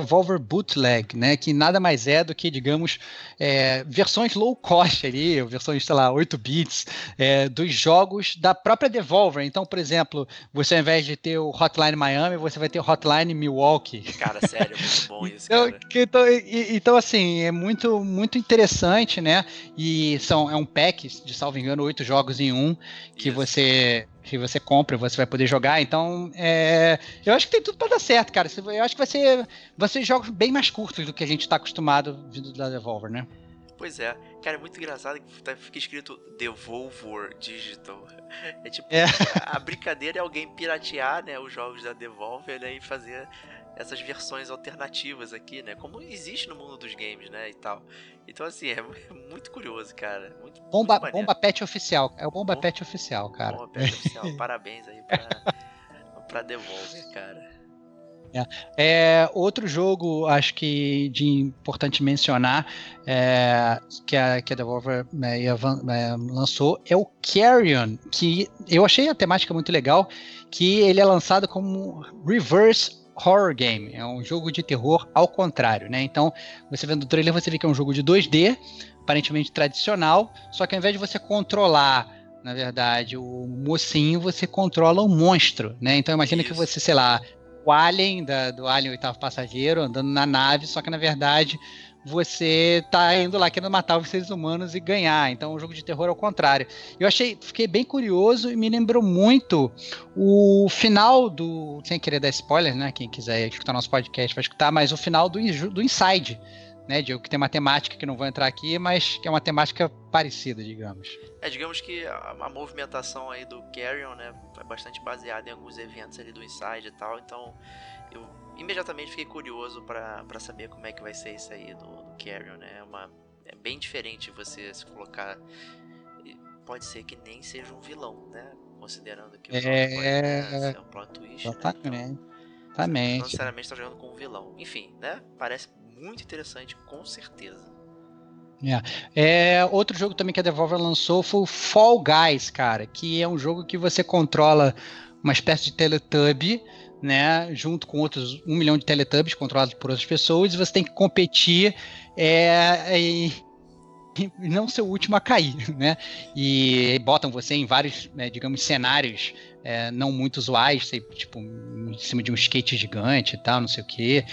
Revolver Bootleg, né, que nada mais é do que, digamos, é, versões low cost ali, versões, sei lá, 8 bits, é, dos jogos da própria Devolver. Então, por exemplo, você ao invés de ter o Hotline Miami, você vai ter o Hotline Milwaukee. Cara, sério, muito bom isso, então, cara. Então, então, assim, é muito, muito interessante, né, e são, é um pack, de salvo engano, oito jogos em um, que isso. você que você compra, você vai poder jogar. Então, é, eu acho que tem tudo para dar certo, cara. Eu acho que vai ser, vai ser jogos bem mais curtos do que a gente está acostumado vindo da Devolver, né? Pois é. Cara, é muito engraçado que tá, fica escrito Devolver Digital. É tipo, é. a brincadeira é alguém piratear, né, os jogos da Devolver, né, e fazer essas versões alternativas aqui, né? Como existe no mundo dos games, né? E tal. Então, assim, é muito curioso, cara. Muito, bomba, muito bomba Pet oficial. É o Bomba Bom, Pet oficial, cara. Bomba Pet oficial. Parabéns aí pra, pra Devolver, cara. É. é. outro jogo, acho que de importante mencionar, é, que, a, que a Devolver é, é, lançou, é o Carrion, que eu achei a temática muito legal, que ele é lançado como Reverse horror game, é um jogo de terror ao contrário, né? Então, você vendo o trailer, você vê que é um jogo de 2D, aparentemente tradicional, só que ao invés de você controlar, na verdade, o mocinho, você controla o monstro, né? Então, imagina Isso. que você, sei lá, o Alien, da, do Alien Oitavo Passageiro, andando na nave, só que na verdade você tá indo lá querendo matar os seres humanos e ganhar. Então, o jogo de terror é o contrário. Eu achei, fiquei bem curioso e me lembrou muito o final do, sem querer dar spoiler, né? Quem quiser escutar nosso podcast vai escutar, mas o final do, do Inside, né? De que tem uma temática que não vou entrar aqui, mas que é uma temática parecida, digamos. É, digamos que a, a movimentação aí do Carrion, né, é bastante baseada em alguns eventos ali do Inside e tal, então imediatamente fiquei curioso para saber como é que vai ser isso aí do, do Carrion, né? É, uma, é bem diferente você se colocar. Pode ser que nem seja um vilão, né? Considerando que o é, né, é um plot twist. Exatamente. Né? Então, Exatamente. Não necessariamente está jogando com um vilão. Enfim, né? Parece muito interessante, com certeza. É. é. outro jogo também que a Devolver lançou foi o Fall Guys, cara, que é um jogo que você controla uma espécie de Teletubby né, junto com outros um milhão de Teletubbies controlados por outras pessoas, e você tem que competir é, e não ser o último a cair, né? E botam você em vários, né, digamos, cenários é, não muito usuais, tipo, em cima de um skate gigante e tal, não sei o quê.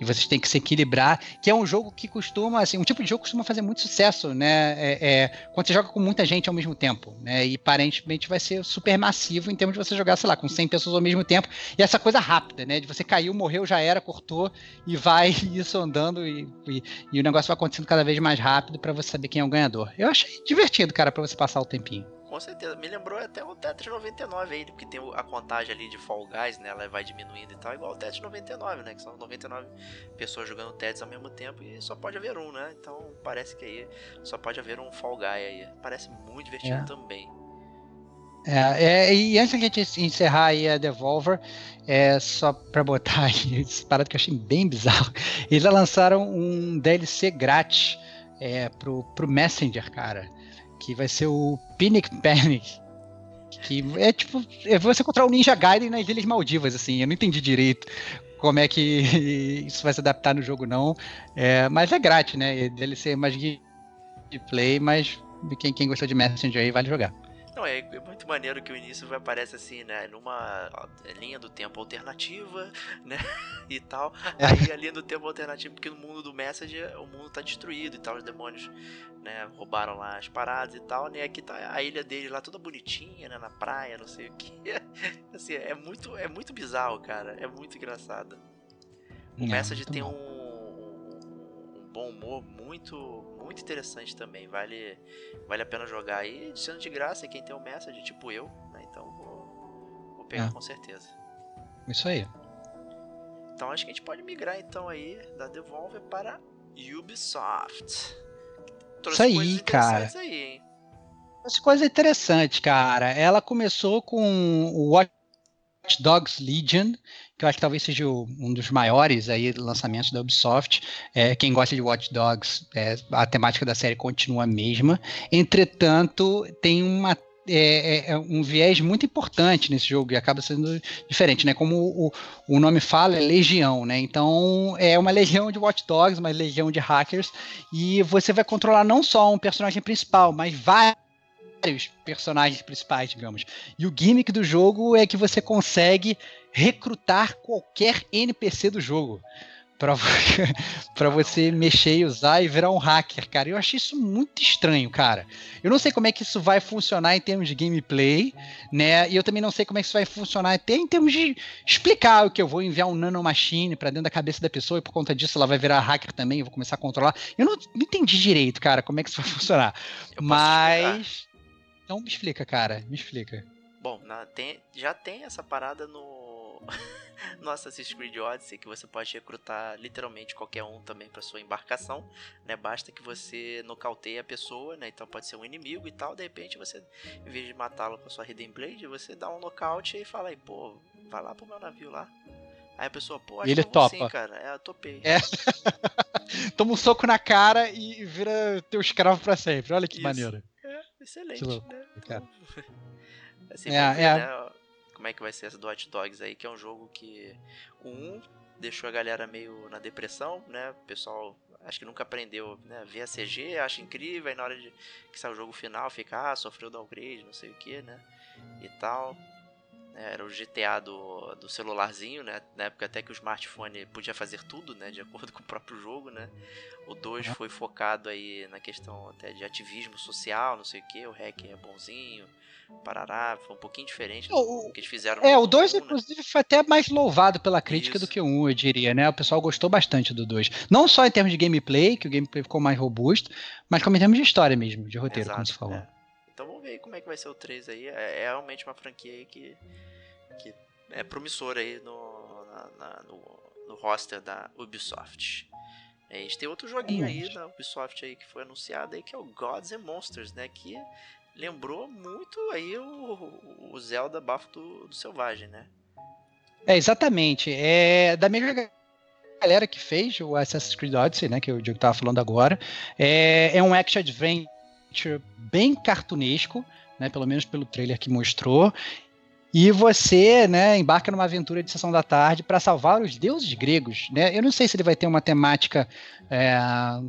E vocês têm que se equilibrar, que é um jogo que costuma, assim, um tipo de jogo que costuma fazer muito sucesso, né? É, é, quando você joga com muita gente ao mesmo tempo, né? E aparentemente vai ser super massivo em termos de você jogar, sei lá, com 100 pessoas ao mesmo tempo, e essa coisa rápida, né? De você caiu, morreu, já era, cortou, e vai isso andando, e, e, e o negócio vai acontecendo cada vez mais rápido para você saber quem é o ganhador. Eu achei divertido, cara, para você passar o tempinho. Com certeza. Me lembrou até o Tetris 99 aí, porque tem a contagem ali de Fall Guys, né? Ela vai diminuindo e tal, igual o Tetris 99, né? Que são 99 pessoas jogando Tetris ao mesmo tempo e só pode haver um, né? Então parece que aí só pode haver um Fall Guy aí. Parece muito divertido É. também. É, é, e antes da gente encerrar aí a Devolver, é só pra botar aí esse parado que eu achei bem bizarro. Eles lançaram um DLC grátis é, pro, pro Messenger, cara. Que vai ser o Panic Panic. Que é tipo, é você encontrar o Ninja Gaiden nas Ilhas Maldivas, assim. Eu não entendi direito como é que isso vai se adaptar no jogo, não. É, mas é grátis, né? DLC é mais gameplay, mas quem, quem gostou de Messenger aí vale jogar. Não, é, é muito maneiro que o início vai aparece assim, né? Numa linha do tempo alternativa, né? E tal. É. Aí a linha do tempo alternativa, porque no mundo do Messenger o mundo tá destruído e tal, os demônios, né? Roubaram lá as paradas e tal, né? Aqui tá a ilha dele lá toda bonitinha, né? Na praia, não sei o que. Assim, é muito, é muito bizarro, cara. É muito engraçado. O É, Messenger tem bom. um bom humor muito, muito interessante também. Vale, vale a pena jogar aí, sendo de graça. Quem tem o Messenger, tipo eu, né? Então vou, vou pegar É. com certeza. Isso aí. Então acho que a gente pode migrar então aí da Devolver para Ubisoft. Isso aí, cara. Aí, hein? Essa coisa interessante, cara. Ela começou com o Watch Dogs Legion, que eu acho que talvez seja o- um dos maiores aí lançamentos da Ubisoft. É, quem gosta de Watch Dogs, é, a temática da série continua a mesma. Entretanto, tem uma é, é- é um viés muito importante nesse jogo e acaba sendo diferente, né? Como o, o nome fala, é legião, né? Então é uma legião de Watch Dogs, uma legião de hackers e você vai controlar não só um personagem principal, mas vários personagens principais, digamos. E o gimmick do jogo é que você consegue recrutar qualquer NPC do jogo para você mexer e usar e virar um hacker, cara. Eu achei isso muito estranho, cara. Eu não sei como é que isso vai funcionar em termos de gameplay, né? E eu também não sei como é que isso vai funcionar até em termos de explicar o que eu vou enviar um nanomachine para dentro da cabeça da pessoa e por conta disso ela vai virar hacker também, eu vou começar a controlar. Eu não, entendi direito, cara, como é que isso vai funcionar. Eu. Mas então me explica, cara, me explica. Bom, na- tem- já tem essa parada no, no Assassin's Creed Odyssey que você pode recrutar literalmente qualquer um também para sua embarcação, né? Basta que você nocauteie a pessoa, né? Então pode ser um inimigo e tal, de repente você, em vez de matá-lo com a sua Hidden Blade, você dá um nocaute e fala aí, pô, vai lá pro meu navio lá. Aí a pessoa, pô, acho ele que eu vou sim, topa. cara. É, eu topei. É. Toma um soco na cara e vira teu escravo pra sempre. Olha que Isso. maneiro. Excelente, né? assim, É, ver, é. né, como é que vai ser essa do Hot Dogs aí, que é um jogo que o 1 deixou a galera meio na depressão, né? O pessoal acho que nunca aprendeu, né? Ver a CG, acha incrível, aí na hora de que sai o jogo final fica, ah, sofreu downgrade, não sei o que, né? E tal. É, Era o GTA do, do celularzinho, né? Na época até que o smartphone podia fazer tudo, né? De acordo com o próprio jogo, né? O 2 foi focado aí na questão até de ativismo social, não sei o que. O hack é bonzinho, parará. Foi um pouquinho diferente do O- que eles fizeram É, o 2, 1, né? inclusive, foi até mais louvado pela crítica Isso. do que o 1, eu diria, né? O pessoal gostou bastante do 2. Não só em termos de gameplay, que o gameplay ficou mais robusto, mas como em termos de história mesmo, de roteiro, como Exato, você falou. é. Então vamos ver aí como é que vai ser o 3 aí. É, é realmente uma franquia aí que, que é promissora aí no, na- na- no, no roster da Ubisoft. A gente tem outro joguinho aí da Ubisoft aí que foi anunciado aí, que é o Gods and Monsters, né? Que lembrou muito aí o, o Zelda Bafo do, do Selvagem, né? É, exatamente. É da mesma ga- galera que fez o Assassin's Creed Odyssey, né, que o Diego tava falando agora. É, é um action adventure bem cartunesco, né, pelo menos pelo trailer que mostrou. E você, né, embarca numa aventura de sessão da tarde para salvar os deuses gregos, né? Eu não sei se ele vai ter uma temática é,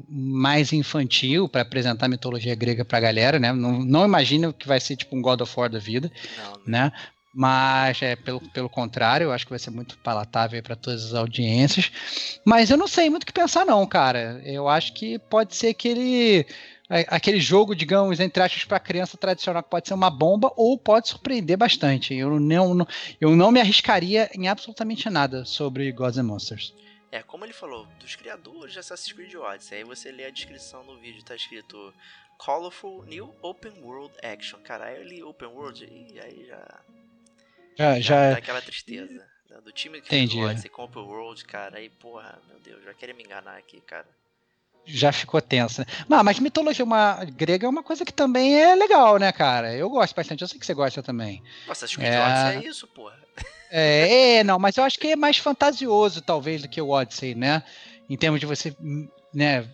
mais infantil para apresentar a mitologia grega para a galera, né? Não, não imagino que vai ser tipo um God of War da vida Não, né? Mas, é, pelo, pelo contrário, eu acho que vai ser muito palatável para todas as audiências. Mas eu não sei muito o que pensar, não, cara. Eu acho que pode ser aquele, aquele jogo, digamos, entre aspas, para criança tradicional, que pode ser uma bomba ou pode surpreender bastante. Eu não, eu não me arriscaria em absolutamente nada sobre Gods and Monsters. É, como ele falou, dos criadores de Assassin's Creed Odyssey. Aí você lê a descrição no vídeo, tá escrito Colorful New Open World Action. Cara, aí eu li Open World e aí já. Já, já. Dá aquela tristeza. né, Do time que fez Entendi. o Odyssey com Open World, cara. Aí, porra, meu Deus, já querem me enganar aqui, cara. Já ficou tensa. Mas, mas mitologia uma, grega é uma coisa que também é legal, né, cara? Eu gosto bastante, eu sei que você gosta também. Nossa, Assassin's Creed É. Odyssey é isso, porra. É, é, não, mas eu acho que é mais fantasioso, talvez, do que o Odyssey, né? Em termos de você, né,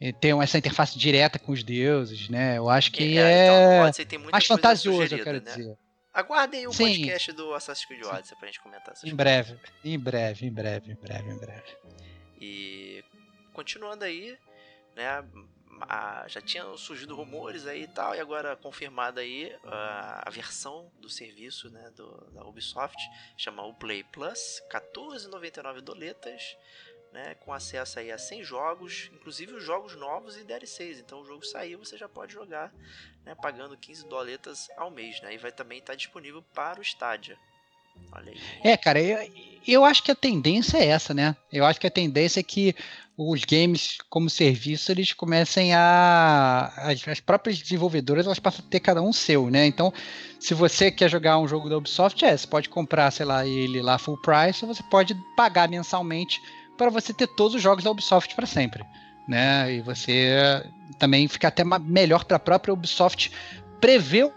eh, ter essa interface direta com os deuses, né? Eu acho que então, é o Odyssey tem muita mais fantasioso, eu quero né? dizer. Aguardem o Sim. podcast do Assassin's Creed Odyssey pra gente comentar essas Em breve, em breve, em breve, em breve, em breve. E continuando aí, né? a- já tinham surgido rumores aí e tal, e agora confirmada aí a, a versão do serviço né, do, da Ubisoft, chama o Play Plus, 14,99 doletas, né, com acesso aí a 100 jogos, inclusive os jogos novos e DLCs. Então o jogo saiu, você já pode jogar, né, pagando 15 doletas ao mês, né, e vai também estar disponível para o Stadia. É, cara, eu, eu acho que a tendência é essa, né? Eu acho que a tendência é que os games como serviço eles comecem a as, as próprias desenvolvedoras elas passam a ter cada um seu, né? Então, se você quer jogar um jogo da Ubisoft, é, você pode comprar, sei lá, ele lá full price, ou você pode pagar mensalmente para você ter todos os jogos da Ubisoft para sempre, né? E você também fica até melhor para a própria Ubisoft prever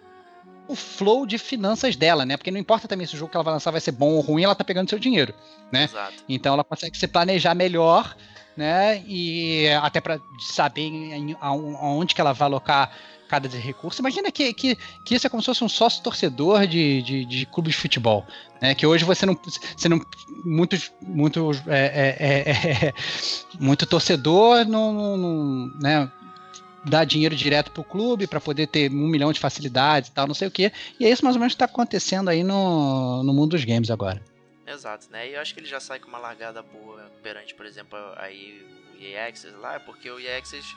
o flow de finanças dela, né? Porque não importa também se o jogo que ela vai lançar vai ser bom ou ruim, ela tá pegando seu dinheiro, né? Exato. Então ela consegue se planejar melhor, né? E até para saber aonde que ela vai alocar cada recurso. Imagina que, que, que isso é como se fosse um sócio torcedor de, de, de clube de futebol. Né? Que hoje você não. Você não muitos, muitos, é, é, é, é, muito torcedor não, não- não, né? Dá dinheiro direto pro clube para poder ter um milhão de facilidades e tal, não sei o que. E é isso mais ou menos que está acontecendo aí no, no mundo dos games agora. Exato, né? E eu acho que ele já sai com uma largada boa perante, por exemplo, aí o EA Access lá, porque o EA Access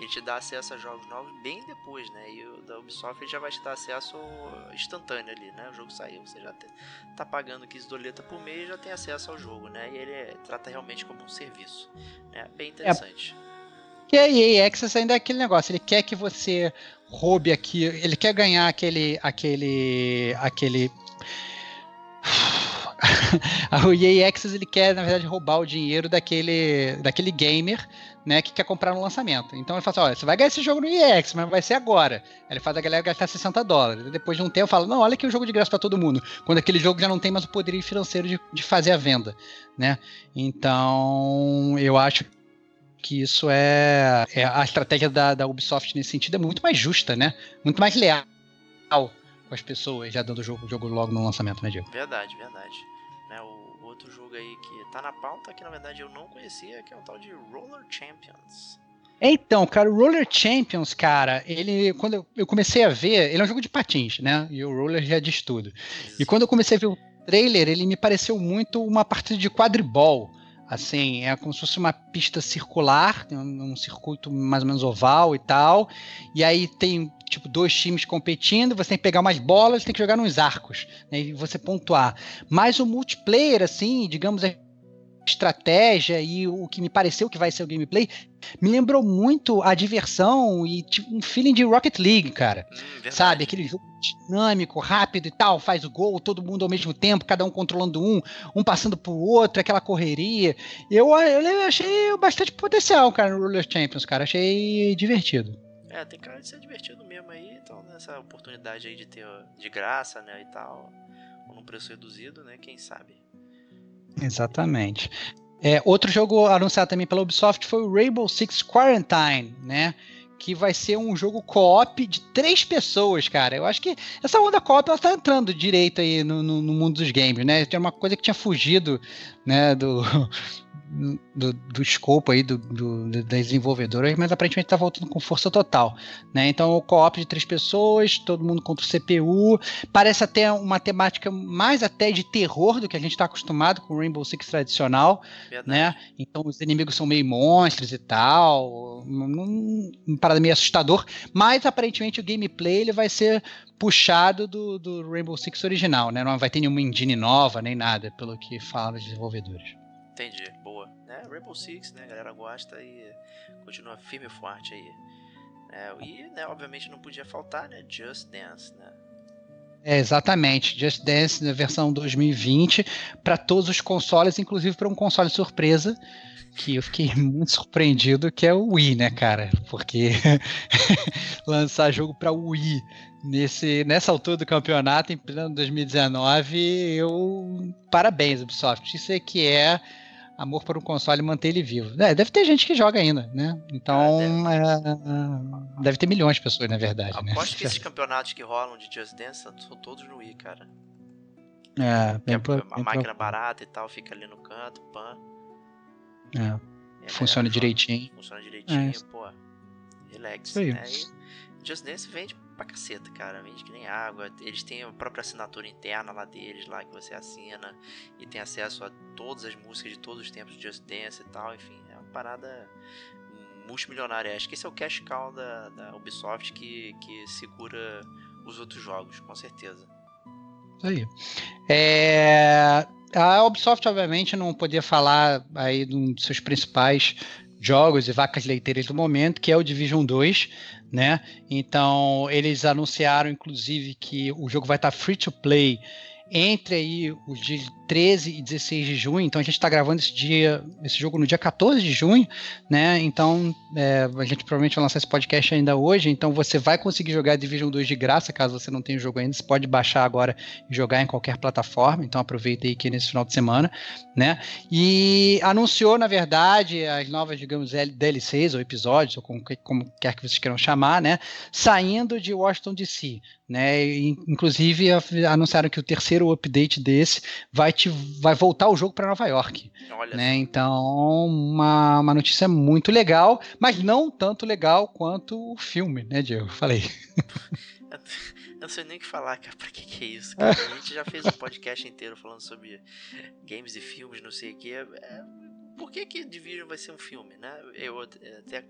ele te dá acesso a jogos novos bem depois, né? E o da Ubisoft ele já vai te dar acesso instantâneo ali, né? O jogo saiu, você já tá pagando 15 doleta por mês e já tem acesso ao jogo, né? E ele é- trata realmente como um serviço, né? Bem interessante. E a EA Access ainda é aquele negócio, ele quer que você roube aqui, ele quer ganhar aquele aquele aquele o EA Access ele quer na verdade roubar o dinheiro daquele daquele gamer, né, que quer comprar no lançamento. Então ele fala assim, olha, você vai ganhar esse jogo no EA Access, mas vai ser agora. Ele faz a galera gastar 60 dólares. Depois de um tempo fala, não, olha aqui o jogo de graça para todo mundo. Quando aquele jogo já não tem mais o poderio financeiro de, de fazer a venda, né? Então, eu acho que isso é, é a estratégia da, da Ubisoft nesse sentido é muito mais justa, né? Muito mais leal com as pessoas, já dando o jogo, o jogo logo no lançamento, né, Diego? Verdade, verdade. Né, o outro jogo aí que tá na pauta, que na verdade eu não conhecia, que é o tal de Roller Champions. Então, cara, o Roller Champions, cara, ele quando eu- comecei a ver, ele é um jogo de patins, né? E o Roller já diz tudo. E quando eu comecei a ver o trailer, ele me pareceu muito uma partida de quadribol. Assim, é como se fosse uma pista circular, um, um circuito mais ou menos oval e tal. E aí tem, tipo, dois times competindo, você tem que pegar umas bolas, tem que jogar nos arcos, né, e você pontuar. Mas o multiplayer, assim, digamos, a estratégia e o que me pareceu que vai ser o gameplay, me lembrou muito a diversão e tipo, um feeling de Rocket League, cara. Hum. Sabe, aquele jogo dinâmico, rápido e tal, faz o gol, todo mundo ao mesmo tempo, cada um controlando um, um passando pro outro, aquela correria. Eu, eu achei bastante potencial, cara, no Roller Champions, cara. Achei divertido. É, tem cara de ser divertido mesmo aí, então nessa oportunidade aí de ter de graça, né, e tal, ou num preço reduzido, né, quem sabe. Exatamente. É, outro jogo anunciado também pela Ubisoft foi o Rainbow Six Quarantine, né? Que vai ser um jogo co-op de três pessoas, cara. Eu acho que essa onda co-op ela tá entrando direito aí no, no, no mundo dos games, né? Tem uma coisa que tinha fugido, né, do, do, do escopo aí do, do, das desenvolvedoras, mas aparentemente está voltando com força total. Né? Então, o co-op de três pessoas, todo mundo contra o CPU. Parece até uma temática mais até de terror do que a gente está acostumado com o Rainbow Six tradicional. Né? Então, os inimigos são meio monstros e tal. Uma parada meio assustador. Mas, aparentemente, o gameplay ele vai ser puxado do, do Rainbow Six original. Né? Não vai ter nenhuma engine nova, nem nada, pelo que falam os desenvolvedores. Entendi, boa. Né? Rainbow Six, né? A galera gosta e continua firme e forte aí. É, e, né, obviamente não podia faltar, né? Just Dance, né? É, exatamente, Just Dance na versão 2020 para todos os consoles, inclusive para um console surpresa que eu fiquei muito surpreendido, que é o Wii, né, cara? Porque lançar jogo para Wii nesse, nessa altura do campeonato, em pleno 2019, eu parabéns Ubisoft. Isso é que é amor por um console e manter ele vivo. É, deve ter gente que joga ainda, né? Então, ah, deve. É, deve ter milhões de pessoas, na verdade. Né? Aposto né? que esses campeonatos que rolam de Just Dance são todos no Wii, cara. É, bem, é a máquina barata e tal, fica ali no canto, pan. É. é funciona direitinho. Funciona direitinho, é. pô. Relax. Né? E Just Dance vende pra caceta, cara. Vende que nem água. Eles têm a própria assinatura interna lá deles, lá que você assina e tem acesso a todas as músicas de todos os tempos de Just Dance e tal. Enfim, é uma parada multimilionária. Acho que esse é o cash cow da, da Ubisoft que, que segura os outros jogos, com certeza. Isso aí. É, a Ubisoft, obviamente, não podia falar aí de um dos seus principais jogos e vacas leiteiras do momento, que é o Division 2, né? Então, eles anunciaram, inclusive, que o jogo vai estar free to play entre aí os dias 13 e 16 de junho, então a gente está gravando esse dia, esse jogo no dia 14 de junho, né? Então é, a gente provavelmente vai lançar esse podcast ainda hoje, então você vai conseguir jogar Division 2 de graça, caso você não tenha o jogo ainda, você pode baixar agora e jogar em qualquer plataforma, então aproveita aí que nesse final de semana, né? E anunciou, na verdade, as novas, digamos, DLCs ou episódios, ou como, como quer que vocês queiram chamar, né? Saindo de Washington DC, né? E, inclusive anunciaram que o terceiro update desse vai te vai voltar o jogo para Nova York. Olha né? Então, uma, uma notícia muito legal, mas não tanto legal quanto o filme, né, Diego? Falei. Eu não sei nem o que falar, cara. Pra que que é isso? Cara? A gente já fez um podcast inteiro falando sobre games e filmes, não sei o que. É, por que que Division vai ser um filme, né? Eu até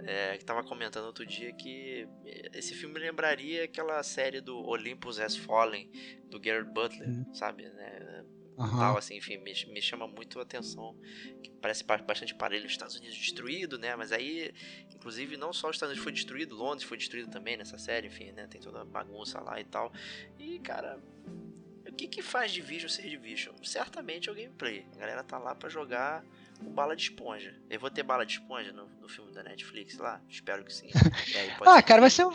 é, tava comentando outro dia que esse filme lembraria aquela série do Olympus Has Fallen, do Garrett Butler, hum. sabe? Né? Uhum. Tal, assim, enfim, me, me chama muito a atenção. Que parece bastante parelho os Estados Unidos destruído, né? Mas aí, inclusive, não só os Estados Unidos foi destruído, Londres foi destruído também nessa série, enfim, né? Tem toda a bagunça lá e tal. E, cara, o que que faz Division ser Division? Certamente é o gameplay. A galera tá lá para jogar com bala de esponja. Eu vou ter bala de esponja no, no filme da Netflix lá? Espero que sim. ah, cara, vai ser, um,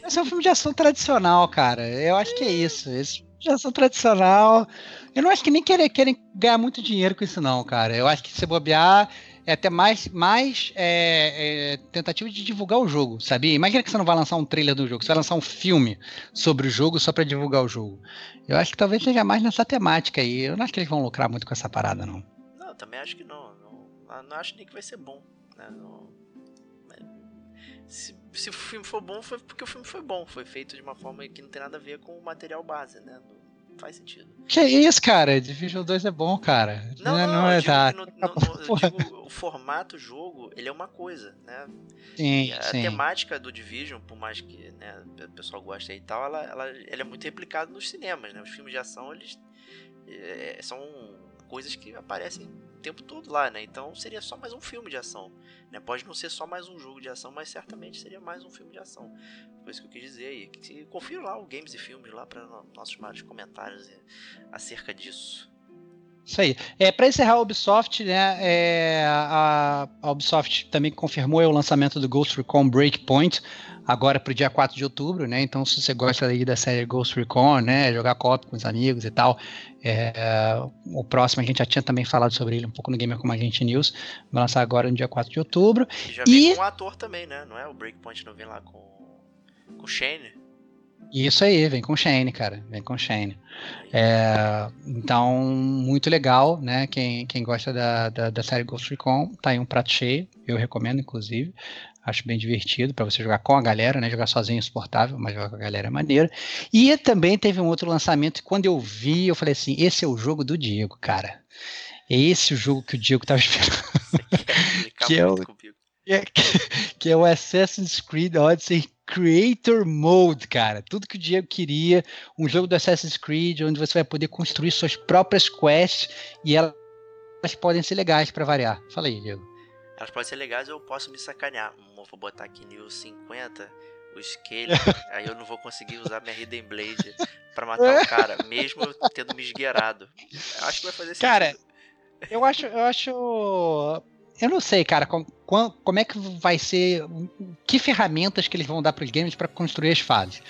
vai ser um filme de ação tradicional, cara. Eu acho que é isso. Esse de ação tradicional. Eu não acho que nem querer, querem ganhar muito dinheiro com isso, não, cara. Eu acho que se bobear é até mais, mais é, é, tentativa de divulgar o jogo, sabia? Imagina que você não vai lançar um trailer do jogo, você vai lançar um filme sobre o jogo só para divulgar o jogo. Eu acho que talvez seja mais nessa temática aí. Eu não acho que eles vão lucrar muito com essa parada, não. Não, também acho que não. Não, não acho nem que vai ser bom. Né? Não, se, se o filme for bom, foi porque o filme foi bom. Foi feito de uma forma que não tem nada a ver com o material base, né? Não faz sentido. Que isso, cara? Division 2 é bom, cara. Não, não, não, não é tá. No, no, no, o formato jogo, ele é uma coisa, né? Sim, a sim. temática do Division, por mais que né, o pessoal goste e tal, ela, ela, ela é muito replicada nos cinemas, né? Os filmes de ação, eles é, são coisas que aparecem o tempo todo lá, né? Então seria só mais um filme de ação. Né? Pode não ser só mais um jogo de ação, mas certamente seria mais um filme de ação. Foi isso que eu quis dizer aí. Confira lá o Games e Filmes lá para nossos maiores comentários acerca disso. Isso aí. É, para encerrar a Ubisoft, né, é, a, a, Ubisoft também confirmou o lançamento do Ghost Recon Breakpoint agora para o dia 4 de outubro, né? Então, se você gosta aí da série Ghost Recon, né, jogar co com os amigos e tal, é, o próximo a gente já tinha também falado sobre ele um pouco no Gamer Como a Gente News, vai lançar agora no dia 4 de outubro. E já vem e... com o ator também, né? Não é? O Breakpoint não vem lá com, com o Shane? Isso aí, vem com Shane, cara. Vem com Shane. É, então, muito legal, né? Quem, quem gosta da, da, da, série Ghost Recon, tá aí um prato cheio. Eu recomendo, inclusive. Acho bem divertido para você jogar com a galera, né? Jogar sozinho é insuportável, mas jogar com a galera é maneiro. E também teve um outro lançamento, quando eu vi, eu falei assim: esse é o jogo do Diego, cara. É esse o jogo que o Diego tava esperando. que, é o, é, que é o Assassin's Creed Odyssey Creator Mode, cara. Tudo que o Diego queria, um jogo do Assassin's Creed onde você vai poder construir suas próprias quests e elas, podem ser legais para variar. Fala aí, Diego. Elas podem ser legais eu posso me sacanear. Vou botar aqui nível 50, o Scale, aí eu não vou conseguir usar minha Hidden Blade para matar o cara, mesmo eu tendo me esgueirado. Eu acho que vai fazer sentido. Cara, eu acho, eu acho eu não sei, cara, como, como é que vai ser. Que ferramentas que eles vão dar para os gamers para construir as fases.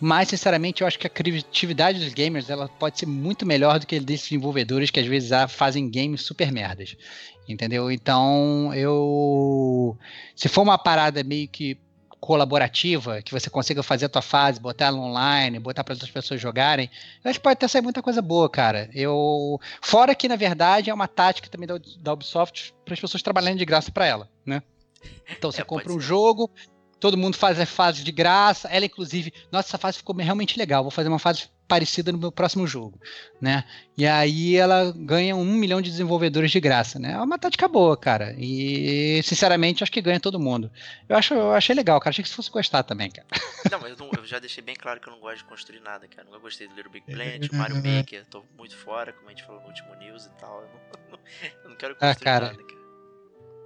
Mas, sinceramente, eu acho que a criatividade dos gamers ela pode ser muito melhor do que desses desenvolvedores que às vezes fazem games super merdas. Entendeu? Então, eu. Se for uma parada meio que colaborativa, que você consiga fazer a tua fase, botar ela online, botar para outras pessoas jogarem, eu acho que pode até sair muita coisa boa, cara. Eu fora que na verdade é uma tática também da, da Ubisoft para as pessoas trabalhando de graça para ela, né? Então você é, compra um ser. jogo, todo mundo faz a fase de graça. Ela, inclusive, nossa, essa fase ficou realmente legal. Vou fazer uma fase parecida no meu próximo jogo, né? E aí ela ganha um milhão de desenvolvedores de graça, né? É uma tática boa, cara. E sinceramente acho que ganha todo mundo. Eu acho, eu achei legal, cara. Achei que você fosse gostar também, cara. Não, mas eu, não, eu, já deixei bem claro que eu não gosto de construir nada, cara. Nunca gostei do Little Big Planet, Mario Maker. Tô muito fora, como a gente falou no último news e tal. Eu não, eu não quero ah, construir ah, cara. nada, cara.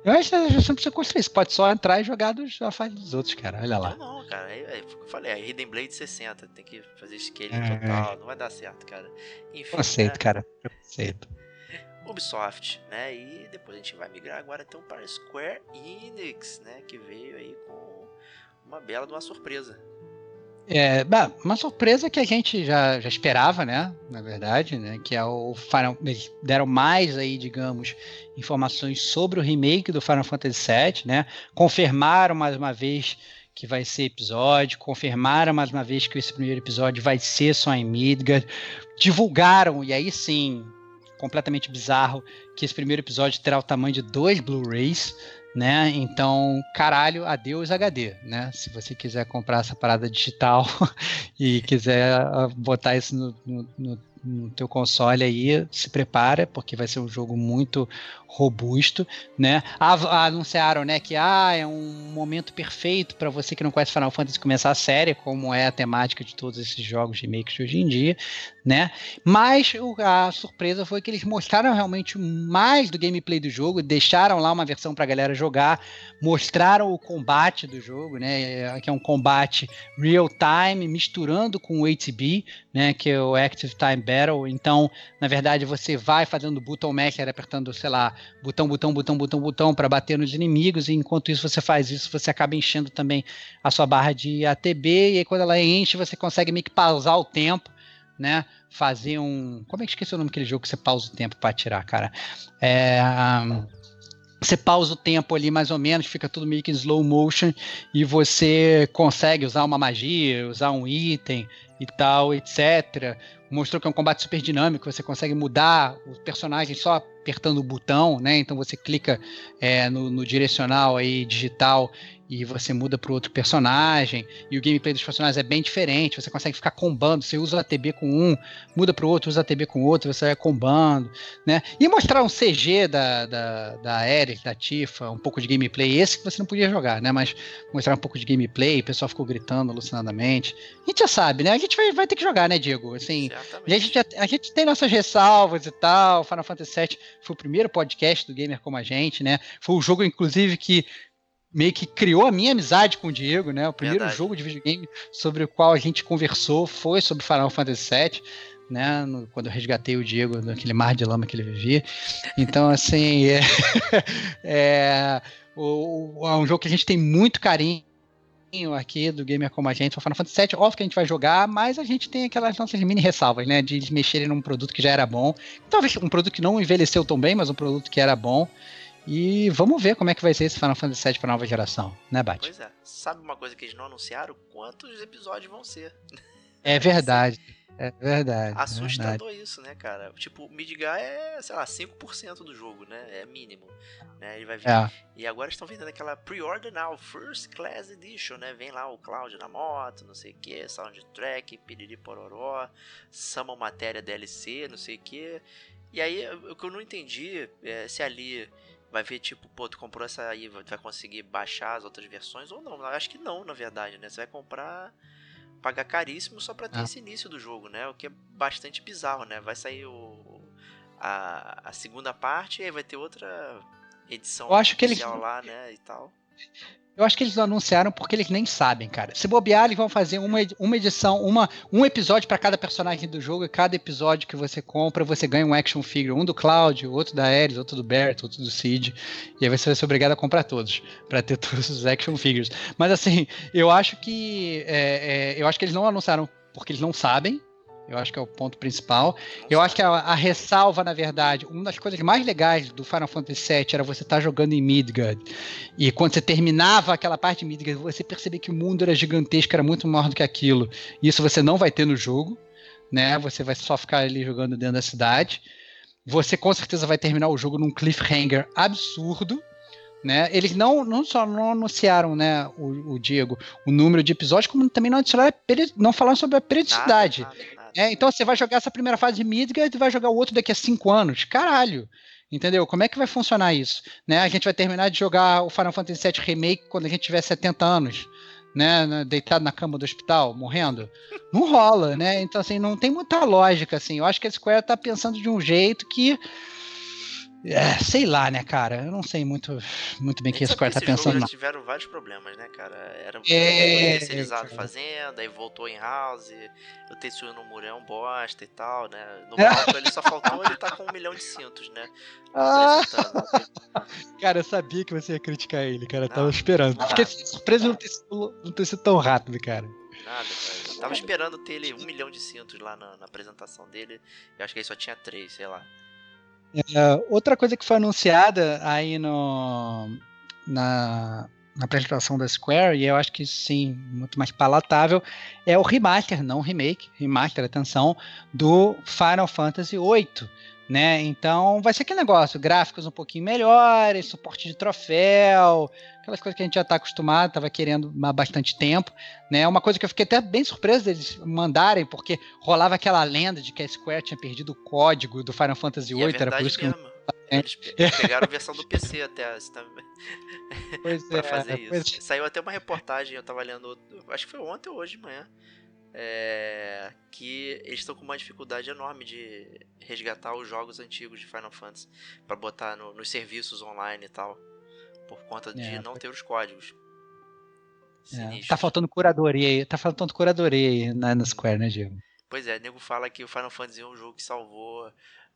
Eu acho que você não precisa construir, você pode só entrar e jogar dos, a fase dos outros, cara. Olha lá. Não, não cara. É, é, eu falei, é Hidden Blade 60. Tem que fazer scale é, total. Não vai dar certo, cara. Enfim. Aceito, né? cara. Aceito. Ubisoft, né? E depois a gente vai migrar agora então para Square Enix, né? Que veio aí com uma bela de uma surpresa. É, uma surpresa que a gente já, já esperava, né? Na verdade, né? Que é o Final. Eles deram mais aí, digamos, informações sobre o remake do Final Fantasy VII, né? Confirmaram mais uma vez que vai ser episódio, confirmaram mais uma vez que esse primeiro episódio vai ser só em Midgard, divulgaram, e aí sim, completamente bizarro, que esse primeiro episódio terá o tamanho de dois Blu-rays, né? Então, caralho, adeus HD, né? Se você quiser comprar essa parada digital e quiser ah, botar isso no, no, no, no teu console aí, se prepara, porque vai ser um jogo muito robusto, né? Anunciaram, né, que ah, é um momento perfeito para você que não conhece Final Fantasy começar a série, como é a temática de todos esses jogos de remakes de hoje em dia, né? Mas a surpresa foi que eles mostraram realmente mais do gameplay do jogo, deixaram lá uma versão para a galera jogar, mostraram o combate do jogo, né, que é um combate real time misturando com o ATB, né, que é o Active Time Battle. Então, na verdade, você vai fazendo button master apertando, sei lá, botão, botão, botão, botão, botão para bater nos inimigos, e enquanto isso você faz isso, você acaba enchendo também a sua barra de ATB, e aí quando ela enche, você consegue meio que pausar o tempo, né? Fazer um. Como é que esqueci o nome daquele jogo que você pausa o tempo para atirar, cara? É. você pausa o tempo ali mais ou menos, fica tudo meio que em slow motion e você consegue usar uma magia, usar um item e tal, etc. Mostrou que é um combate super dinâmico, você consegue mudar o personagem só apertando o botão, né? Então você clica é, no, no, direcional aí digital e você muda para outro personagem, e o gameplay dos personagens é bem diferente, você consegue ficar combando, você usa o ATB com um, muda para o outro, usa o ATB com outro, você vai combando, né? E mostrar um CG da, da, da Eric, da Tifa, um pouco de gameplay, esse que você não podia jogar, né? Mas mostrar um pouco de gameplay, o pessoal ficou gritando alucinadamente. A gente já sabe, né? A gente vai, vai ter que jogar, né, Diego? Assim, a gente, a gente tem nossas ressalvas e tal, Final Fantasy VII foi o primeiro podcast do Gamer Como a Gente, né? Foi o jogo, inclusive, que meio que criou a minha amizade com o Diego, né? O primeiro Verdade. jogo de videogame sobre o qual a gente conversou foi sobre Final Fantasy VII, né? No, quando eu resgatei o Diego naquele mar de lama que ele vivia. Então, assim, é, é, o, é um jogo que a gente tem muito carinho aqui do Gamer Como a Gente, Final Fantasy VII, óbvio que a gente vai jogar, mas a gente tem aquelas nossas mini ressalvas, né, de mexerem num produto que já era bom, talvez um produto que não envelheceu tão bem, mas um produto que era bom, E vamos ver como é que vai ser esse Final Fantasy VII para nova geração, né, Bate? Pois é. Sabe uma coisa que eles não anunciaram? Quantos episódios vão ser? É verdade. É verdade. é Assustador verdade. isso, né, cara? Tipo, o Midgar é, sei lá, 5% do jogo, né? É mínimo. Né? Ele vai vir. É. E agora estão vendendo aquela Pre-Order Now, First Class Edition, né? Vem lá o Cloud na moto, não sei o que, soundtrack, piriri pororó, Summon Matéria DLC, não sei o que. E aí, o que eu não entendi é se ali vai ver, tipo, pô, tu comprou essa aí, vai conseguir baixar as outras versões ou não. Eu acho que não, na verdade, né? Você vai comprar, pagar caríssimo só pra ter Ah. esse início do jogo, né? O que é bastante bizarro, né? Vai sair o, a, a segunda parte e aí vai ter outra edição Eu acho que oficial lá, né? E tal. Eu acho que eles anunciaram porque eles nem sabem, cara. Se bobear, eles vão fazer uma, uma edição, uma, um episódio para cada personagem do jogo, e cada episódio que você compra, você ganha um action figure. Um do Cloud, outro da Ares, outro do Bert, outro do Cid. E aí você vai ser obrigado a comprar todos, para ter todos os action figures. Mas assim, eu acho que. é, é, eu acho que eles não anunciaram porque eles não sabem. Eu acho que é o ponto principal. Eu acho que a, a ressalva, na verdade, uma das coisas mais legais do Final Fantasy VII era você estar jogando em Midgard. E quando você terminava aquela parte de Midgard, você percebia que o mundo era gigantesco, era muito maior do que aquilo. Isso você não vai ter no jogo, né? Você vai só ficar ali jogando dentro da cidade. Você com certeza vai terminar o jogo num cliffhanger absurdo. Né? Eles não, não só não anunciaram né, o, o Diego o número de episódios, como também não, adicionaram não falaram sobre a periodicidade. Nada, nada, nada. É, então você vai jogar essa primeira fase de Midgard e vai jogar o outro daqui a cinco anos. Caralho! Entendeu? Como é que vai funcionar isso? Né? A gente vai terminar de jogar o Final Fantasy VII Remake quando a gente tiver 70 anos, né? Deitado na cama do hospital, morrendo. Não rola, né? Então, assim, não tem muita lógica, assim. Eu acho que a Square tá pensando de um jeito que. É, sei lá, né, cara? Eu não sei muito, muito bem o que a gente Square tá esse pensando, não. já tiveram vários problemas, né, cara? Era um É, terceirizado cara. fazendo, aí voltou em house, o Tetsuya no é um bosta e tal, né? No É. palco ele só faltou ele tá com um milhão de cintos, né? Ah, cara, eu sabia que você ia criticar ele, cara. Eu Não. tava esperando. Ah. Fiquei surpreso de não ter sido, não ter sido tão rápido, cara. Nada, cara. Eu tava esperando ter ele um milhão de cintos lá na, na apresentação dele. Eu acho que ele só tinha três, sei lá. É, outra coisa que foi anunciada aí no, na, na apresentação da Square, e eu acho que sim, muito mais palatável, é o remaster, não remake, remaster, atenção, do Final Fantasy VIII. Né? Então vai ser aquele negócio, gráficos um pouquinho melhores, suporte de troféu, aquelas coisas que a gente já está acostumado, estava querendo há bastante tempo. Né? Uma coisa que eu fiquei até bem surpreso deles mandarem, porque rolava aquela lenda de que a Square tinha perdido o código do Final Fantasy VIII, é era por isso que mesmo. Eles, pe- eles pegaram a versão do PC até também, Pois pra é, fazer pois isso. Saiu até uma reportagem, eu tava lendo, acho que foi ontem ou hoje de manhã, é, que eles estão com uma dificuldade enorme de resgatar os jogos antigos de Final Fantasy pra botar no- nos serviços online e tal, por conta de É, não ter os códigos. É, tá faltando curadoria aí, tá faltando curadoria aí na, na Square, né, Diego? Pois é, o nego fala que o Final Fantasy é um jogo que salvou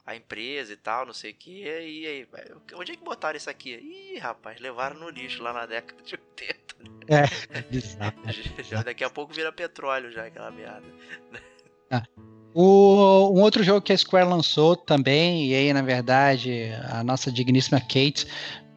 a empresa e tal, não sei o que. E aí, onde é que botaram isso aqui? Ih, rapaz, levaram no lixo lá na década de 80. É, bizarro. Já, daqui a pouco vira petróleo já aquela merda. O, um outro jogo que a Square lançou também, e aí, na verdade, a nossa digníssima Kate,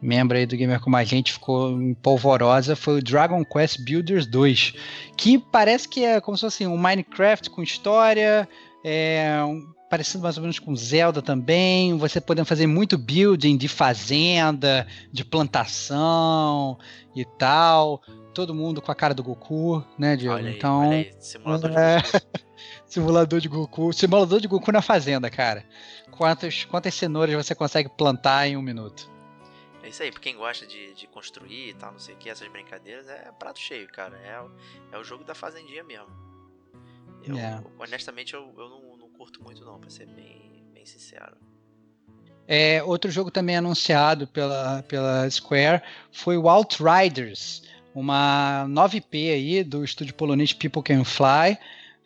membro aí do Gamer Como a Gente, ficou polvorosa, foi o Dragon Quest Builders 2, que parece que é como se fosse um Minecraft com história, é, um- parecido mais ou menos com Zelda também, você podendo fazer muito building de fazenda, de plantação e tal, todo mundo com a cara do Goku, né, Diego? Olha aí, então, olha aí, simulador é. de Goku. Simulador de Goku. Simulador de Goku na fazenda, cara. Quantas, quantas cenouras você consegue plantar em um minuto? É isso aí, pra quem gosta de, de construir e tal, não sei o que, essas brincadeiras, é prato cheio, cara. É, o- é o jogo da fazendinha mesmo. Eu, É. honestamente, eu, eu não, não curto muito não, pra ser bem, bem sincero. É, outro jogo também anunciado pela, pela Square foi o Outriders, uma 9P aí do estúdio polonês People Can Fly.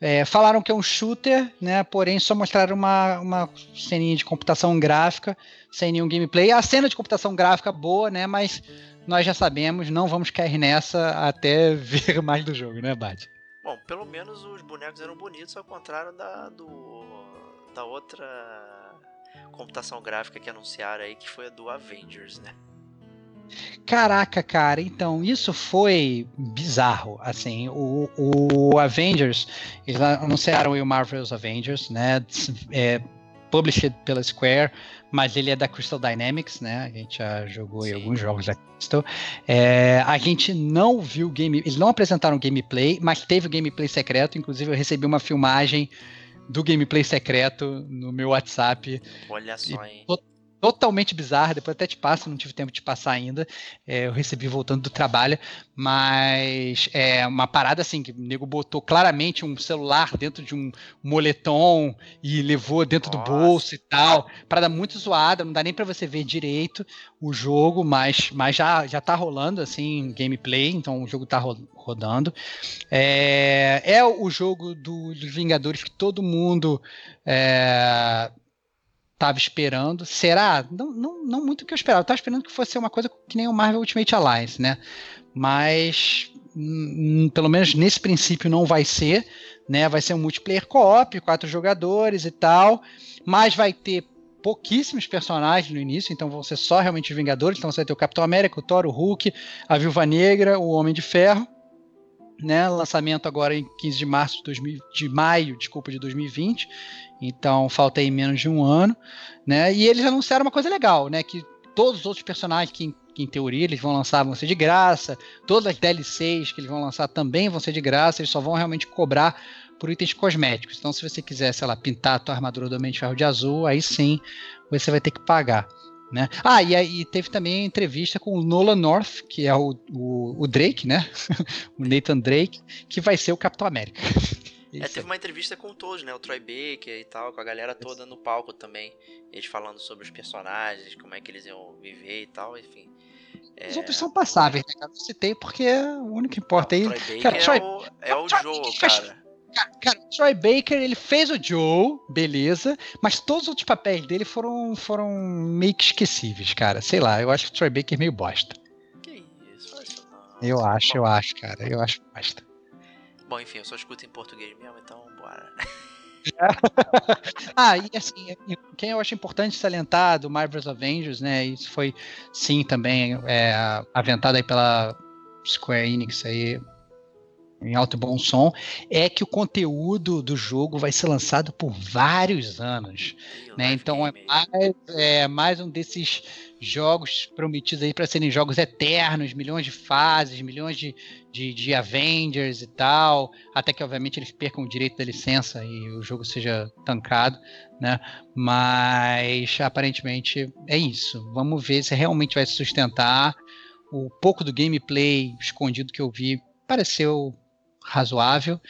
É, falaram que é um shooter, né? Porém, só mostraram uma, uma ceninha de computação gráfica, sem nenhum gameplay. A cena de computação gráfica boa, né? Mas nós já sabemos, não vamos cair nessa até ver mais do jogo, né, Bad? Bom, pelo menos os bonecos eram bonitos, ao contrário da do da outra computação gráfica que anunciaram aí, que foi a do Avengers, né? Caraca, cara, então isso foi bizarro. Assim, o, o Avengers, eles anunciaram o Marvel's Avengers, né? É, published pela Square, mas ele é da Crystal Dynamics, né? A gente já jogou em alguns jogos da Crystal. É, a gente não viu game, eles não apresentaram gameplay, mas teve o gameplay secreto. Inclusive, eu recebi uma filmagem do gameplay secreto no meu WhatsApp. Olha só, hein? Totalmente bizarra, depois até te passo, não tive tempo de passar ainda. É, eu recebi voltando do trabalho, mas é uma parada assim que o nego botou claramente um celular dentro de um moletom e levou dentro Nossa. do bolso e tal. Parada muito zoada, não dá nem para você ver direito o jogo, mas, mas já, já tá rolando assim gameplay, então o jogo tá ro rodando. É, é o jogo do, dos Vingadores que todo mundo é, estava esperando. Será? Não, não, não muito o que eu esperava. Eu estava esperando que fosse uma coisa que nem o Marvel Ultimate Alliance, né? Mas hum, pelo menos nesse princípio não vai ser, né? Vai ser um multiplayer co-op, quatro jogadores e tal, mas vai ter pouquíssimos personagens no início, então vão ser só realmente os Vingadores, então você vai ter o Capitão América, o Thor, o Hulk, a Viúva Negra, o Homem de Ferro, né? Lançamento agora em 15 de março de, 2000, de maio, desculpa, de 2020. Então falta aí menos de um ano, né? E eles anunciaram uma coisa legal, né? Que todos os outros personagens que, que em teoria eles vão lançar vão ser de graça, todas as DLCs que eles vão lançar também vão ser de graça, eles só vão realmente cobrar por itens cosméticos. Então, se você quiser, sei lá, pintar a tua armadura do Homem de Ferro de azul, aí sim você vai ter que pagar. Né? Ah, e aí teve também a entrevista com o Nolan North, que é o, o, o Drake, né? o Nathan Drake, que vai ser o Capitão América. É, teve uma entrevista com todos, né? O Troy Baker e tal, com a galera toda no palco também. Eles falando sobre os personagens, como é que eles iam viver e tal, enfim. É... Os outros são passáveis, né, cara? Eu citei porque o único que importa aí. Troy cara, Troy... é o, é o Joe, cara. Cara, o Troy Baker, ele fez o Joe, beleza, mas todos os outros papéis dele foram, foram meio que esquecíveis, cara. Sei lá, eu acho que o Troy Baker é meio bosta. Que isso. Eu acho, eu acho, cara. Eu acho bosta. Bom, enfim, eu só escuto em português mesmo, então bora. ah, e assim, quem eu acho importante salientar do Marvel's Avengers, né? Isso foi sim também é, aventado aí pela Square Enix aí em alto e bom som, é que o conteúdo do jogo vai ser lançado por vários anos. Né? Então é mais, é mais, um desses jogos prometidos aí para serem jogos eternos, milhões de fases, milhões de, de, de, Avengers e tal, até que obviamente eles percam o direito da licença e o jogo seja tancado, né? Mas aparentemente é isso. Vamos ver se realmente vai se sustentar. O pouco do gameplay escondido que eu vi pareceu razoável,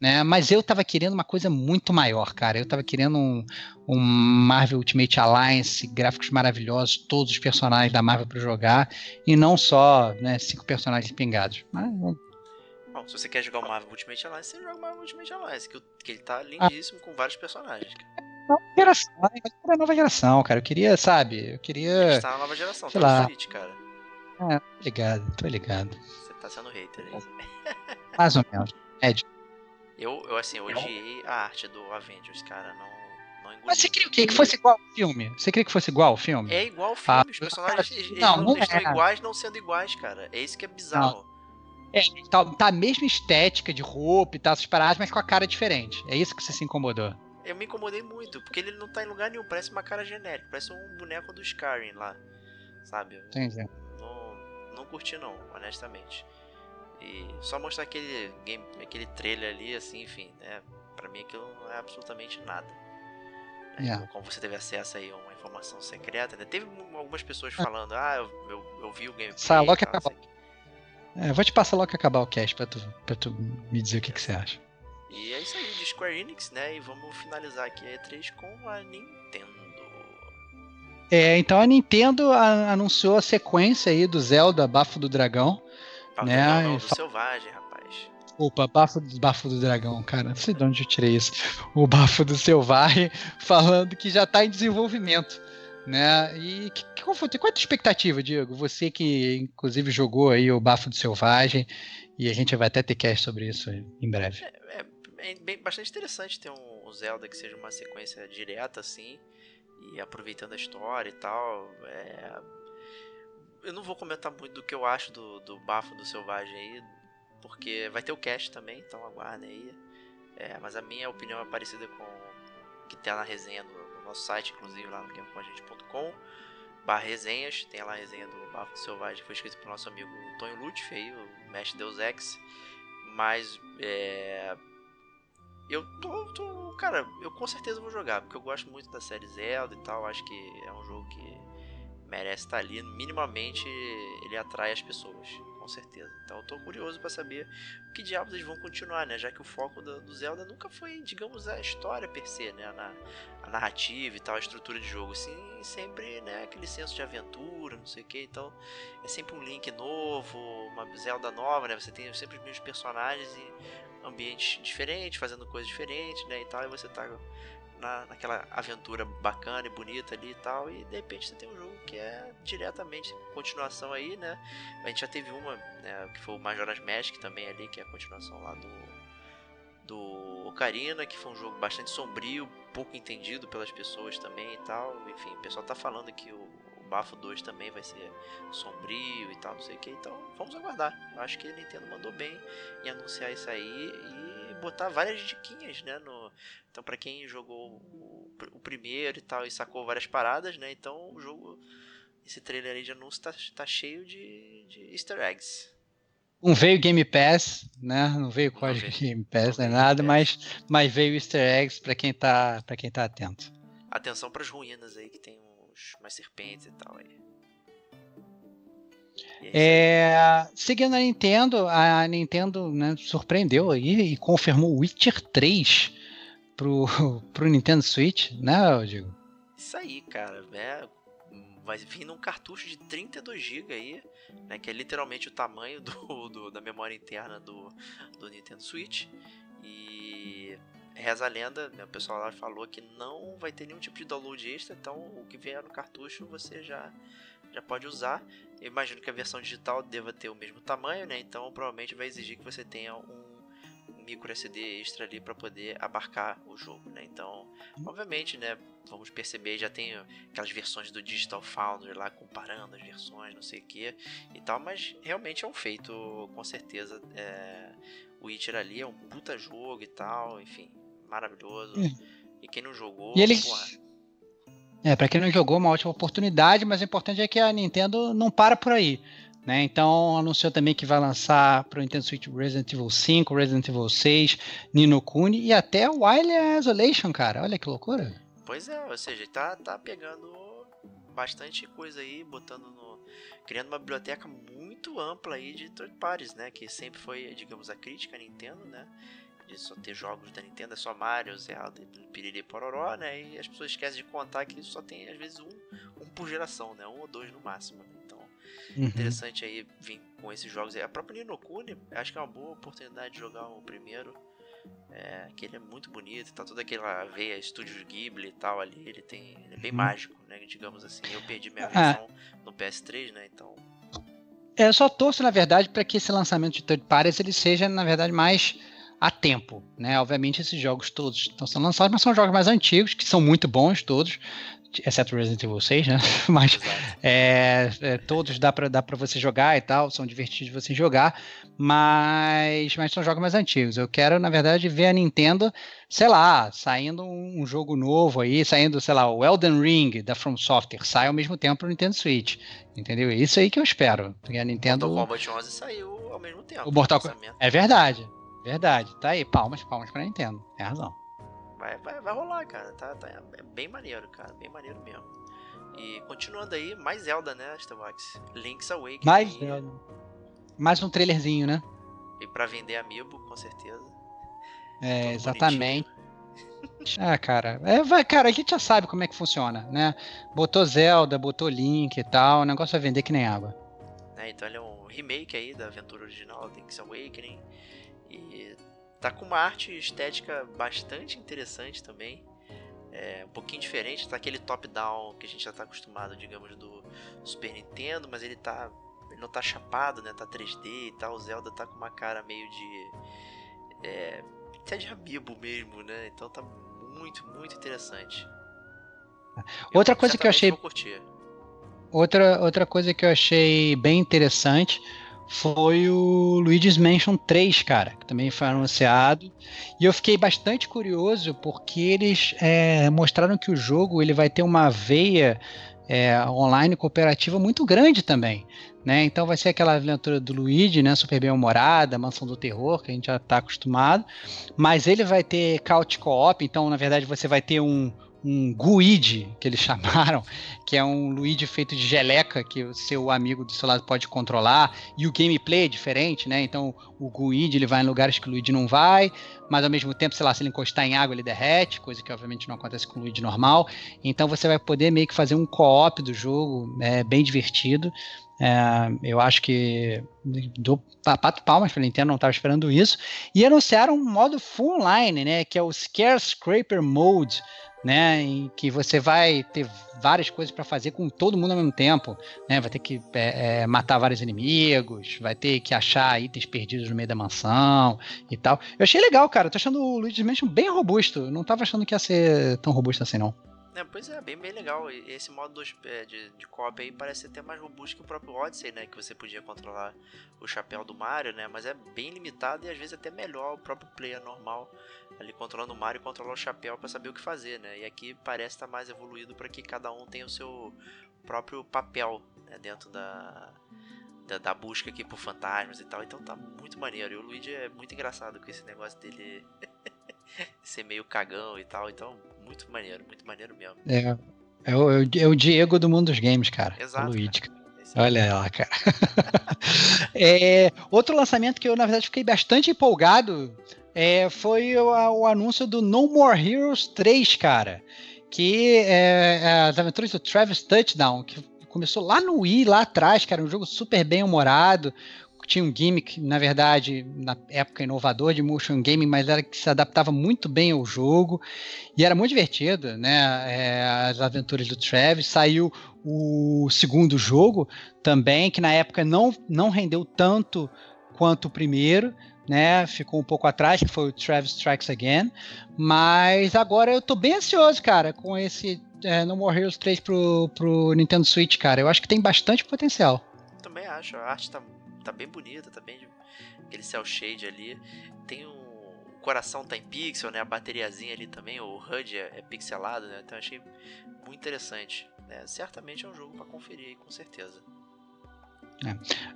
né? Mas eu tava querendo uma coisa muito maior, cara. Eu tava querendo um, um Marvel Ultimate Alliance, gráficos maravilhosos, todos os personagens da Marvel para jogar, e não só né, cinco personagens pingados. Mas, Bom, se você quer jogar o Marvel Ultimate Alliance, você joga o Marvel Ultimate Alliance, que, que ele tá lindíssimo ah. com vários personagens. Nova geração, era nova geração, cara. Eu queria, sabe, eu queria. Ele tá na nova geração, sei tá lá. Switch, cara. É, tô ligado, tô ligado. Você tá sendo hater aí. Mais ou menos. Médio. Eu, eu assim, eu odiei a arte do Avengers, cara. Não, não engoli. Mas você queria o quê? Que fosse igual ao filme? Você queria que fosse igual ao filme? É igual ao filme. Ah, Os personagens eles, não, não, estão é. iguais não sendo iguais, cara. É isso que é bizarro. Não. É, tá, tá a mesma estética de roupa e tal, essas paradas, mas com a cara diferente. É isso que você se incomodou. Eu me incomodei muito, porque ele não tá em lugar nenhum, parece uma cara genérica, parece um boneco do Skyrim lá, sabe? Entendi. Não, não curti não, honestamente. E só mostrar aquele game, aquele trailer ali, assim, enfim, né? Pra mim aquilo não é absolutamente nada. É, yeah. Como você teve acesso aí a uma informação secreta, né? Teve algumas pessoas ah. falando, ah, eu, eu, eu vi o gameplay. Sai logo que acabar. É, vou te passar logo que acabar o cast pra tu, pra tu me dizer o que, que você acha. E é isso aí, de Square Enix, né? E vamos finalizar aqui a E3 com a Nintendo. É, então a Nintendo anunciou a sequência aí do Zelda Bafo do Dragão. Bafo né? do, não, do Selvagem, rapaz. Opa, bafo, bafo do dragão, cara. Não sei de onde eu tirei isso. O bafo do selvagem falando que já está em desenvolvimento. Né? E que, que, qual, foi, qual é a tua expectativa, Diego? Você que inclusive jogou aí o Bafo do Selvagem, e a gente vai até ter cast sobre isso em breve. É, é, é bem, bastante interessante ter um, um Zelda que seja uma sequência direta assim, e aproveitando a história e tal. É, eu não vou comentar muito do que eu acho do, do Bafo do Selvagem aí, porque vai ter o cast também, então aguardem aí. É, mas a minha opinião é parecida com o que tem na resenha no, no nosso site, inclusive lá no gamecomagente.com barra resenhas, tem lá a resenha do Bafo do Selvagem, que foi escrito pelo nosso amigo Tonho Lutfi, aí, o mestre Deus Ex. Mas é, eu tô, tô, Cara, eu com certeza vou jogar, porque eu gosto muito da série Zelda e tal. Acho que é um jogo que merece estar ali. Minimamente ele atrai as pessoas, com certeza. Então eu tô curioso para saber o que diabos eles vão continuar, né? Já que o foco do, do Zelda nunca foi, digamos, a história per se, né? Na, a narrativa e tal, a estrutura de jogo. Sim, sempre, né? Aquele senso de aventura, não sei o que. Então é sempre um Link novo, uma Zelda nova, né? Você tem sempre os mesmos personagens e ambientes diferentes, fazendo coisas diferentes, né, e tal, e você tá na, naquela aventura bacana e bonita ali e tal, e de repente você tem um jogo que é diretamente continuação aí, né, a gente já teve uma, né, que foi o Majora's Mask também ali, que é a continuação lá do do Ocarina, que foi um jogo bastante sombrio, pouco entendido pelas pessoas também e tal, enfim, o pessoal tá falando que o Bafo 2 também vai ser sombrio e tal, não sei o que. Então vamos aguardar. Acho que a Nintendo mandou bem em anunciar isso aí e botar várias diquinhas, né? No... Então para quem jogou o, o, primeiro e tal e sacou várias paradas, né? Então o jogo, esse trailer aí de anúncio tá, tá cheio de, de easter eggs. Não veio Game Pass, né? Não veio código veio. Game Pass, nem nada, mas, mas veio easter eggs para quem tá para quem tá atento. Atenção para as ruínas aí que tem mais serpentes e tal aí. É, seguindo a Nintendo, a Nintendo né, surpreendeu aí e confirmou Witcher 3 pro, pro Nintendo Switch, né, Diego? Isso aí, cara. É, vai vir num cartucho de 32 GB aí, né, que é literalmente o tamanho do, do, da memória interna do, do Nintendo Switch. E reza a lenda, né, o pessoal lá falou que não vai ter nenhum tipo de download extra, então o que vier no cartucho você já, já pode usar. Eu imagino que a versão digital deva ter o mesmo tamanho, né? Então provavelmente vai exigir que você tenha um, micro SD extra ali para poder abarcar o jogo, né? Então, obviamente, né, vamos perceber, já tem aquelas versões do Digital Foundry lá comparando as versões, não sei o que e tal, mas realmente é um feito, com certeza, é, o Witcher ali é um puta jogo e tal, enfim, maravilhoso. É. E quem não jogou, e ele... porra. É, pra quem não jogou, uma ótima oportunidade, mas o importante é que a Nintendo não para por aí. Né? Então anunciou também que vai lançar para o Nintendo Switch Resident Evil 5, Resident Evil 6, Nino Kuni e até Wily Isolation, cara. Olha que loucura. Pois é, ou seja, tá, tá pegando bastante coisa aí, botando no. criando uma biblioteca muito ampla aí de third parties, né? Que sempre foi, digamos, a crítica Nintendo, né? De só ter jogos da Nintendo, é só Mario, Zelda, Piriri Pororó, né? E as pessoas esquecem de contar que só tem às vezes um, um por geração, né? Um ou dois no máximo. Né? Então, uhum. interessante aí vir com esses jogos. A própria Ninokuni, acho que é uma boa oportunidade de jogar o primeiro. É, que ele é muito bonito, tá toda aquela veia Estúdios Ghibli e tal ali, ele tem. Ele é bem uhum. mágico, né? Digamos assim. Eu perdi minha versão ah. no PS3, né? Então. É, eu só torço, na verdade, para que esse lançamento de third parties ele seja, na verdade, mais a tempo, né? Obviamente esses jogos todos estão sendo lançados, mas são jogos mais antigos, que são muito bons todos, exceto Resident Evil 6, né? Mas é, é, todos dá pra, dá pra você jogar e tal, são divertidos de você jogar, mas, mas são jogos mais antigos. Eu quero, na verdade, ver a Nintendo, sei lá, saindo um jogo novo aí, saindo, sei lá, o Elden Ring da From Software, sai ao mesmo tempo pro Nintendo Switch, entendeu? É isso aí que eu espero. Porque a Nintendo... Mortal Kombat 11 saiu ao mesmo tempo. O Mortal Kombat... É verdade. Verdade, tá aí, palmas, palmas pra Nintendo, tem razão. Vai, vai, vai rolar, cara, tá, tá, é bem maneiro, cara, bem maneiro mesmo. E continuando aí, mais Zelda, né, Starbucks? Link's Awakening. Mais Zelda. Mais um trailerzinho, né? E pra vender amiibo, com certeza. É, Todo exatamente. ah, cara, é, vai, cara, a gente já sabe como é que funciona, né? Botou Zelda, botou Link e tal, o negócio vai vender que nem água. É, então ele é um remake aí da aventura original Link's Awakening. E tá com uma arte estética bastante interessante também. É um pouquinho diferente, tá aquele top-down que a gente já tá acostumado, digamos, do Super Nintendo, mas ele tá. Ele não tá chapado, né? Tá 3D e tal. O Zelda tá com uma cara meio de. É. Até de amiibo mesmo, né? Então tá muito, muito interessante. Outra coisa que eu achei. outra, outra coisa que eu achei bem interessante foi o Luigi's Mansion 3, cara, que também foi anunciado. E eu fiquei bastante curioso porque eles é, mostraram que o jogo ele vai ter uma veia é, online cooperativa muito grande também. Né? Então vai ser aquela aventura do Luigi, né? Super bem humorada, mansão do terror, que a gente já está acostumado. Mas ele vai ter couch co-op, então na verdade você vai ter um, um Guide, que eles chamaram, que é um Luigi feito de geleca, que o seu amigo do seu lado pode controlar, e o gameplay é diferente, né? Então o Guide ele vai em lugares que o Luigi não vai, mas ao mesmo tempo, sei lá, se ele encostar em água ele derrete, coisa que obviamente não acontece com o Luigi normal. Então você vai poder meio que fazer um co-op do jogo, é bem divertido. É, eu acho que do pato palmas para Nintendo, não estava esperando isso. E anunciaram um modo full online, né? Que é o Scare Scraper Mode né, em que você vai ter várias coisas para fazer com todo mundo ao mesmo tempo, né, vai ter que é, é, matar vários inimigos, vai ter que achar itens perdidos no meio da mansão e tal. Eu achei legal, cara, tô achando o Luigi's Mansion bem robusto, não tava achando que ia ser tão robusto assim não. É, pois é, bem, bem legal. Esse modo dos, é, de, de co-op aí parece até mais robusto que o próprio Odyssey, né? Que você podia controlar o chapéu do Mario, né? Mas é bem limitado e às vezes até melhor o próprio player normal ali controlando o Mario e controlar o chapéu para saber o que fazer, né? E aqui parece estar tá mais evoluído para que cada um tenha o seu próprio papel né? dentro da, da, da, busca aqui por fantasmas e tal. Então tá muito maneiro. E o Luigi é muito engraçado com esse negócio dele ser meio cagão e tal. Então, muito maneiro, muito maneiro mesmo. É, é o, é o Diego do mundo dos games, cara. Exato. Luigi, cara. Olha lá, cara. é, outro lançamento que eu, na verdade, fiquei bastante empolgado é, foi o, o, anúncio do No More Heroes 3, cara. Que é, é as aventuras do Travis Touchdown, que começou lá no Wii, lá atrás, cara, um jogo super bem humorado. Tinha um gimmick, na verdade, na época inovador de motion gaming, mas era que se adaptava muito bem ao jogo e era muito divertido, né? É, as aventuras do Travis. Saiu o segundo jogo também, que na época não, não rendeu tanto quanto o primeiro, né? Ficou um pouco atrás, que foi o Travis Strikes Again. Mas agora eu tô bem ansioso, cara, com esse é, No More Heroes 3 pro, pro Nintendo Switch, cara. Eu acho que tem bastante potencial. Também acho, a arte tá, tá bem bonita, tá bem. Aquele cel shade ali. Tem um. O coração tá em pixel, né? A bateriazinha ali também, o HUD é, é pixelado, né? Então achei muito interessante. Né? Certamente é um jogo para conferir aí, com certeza.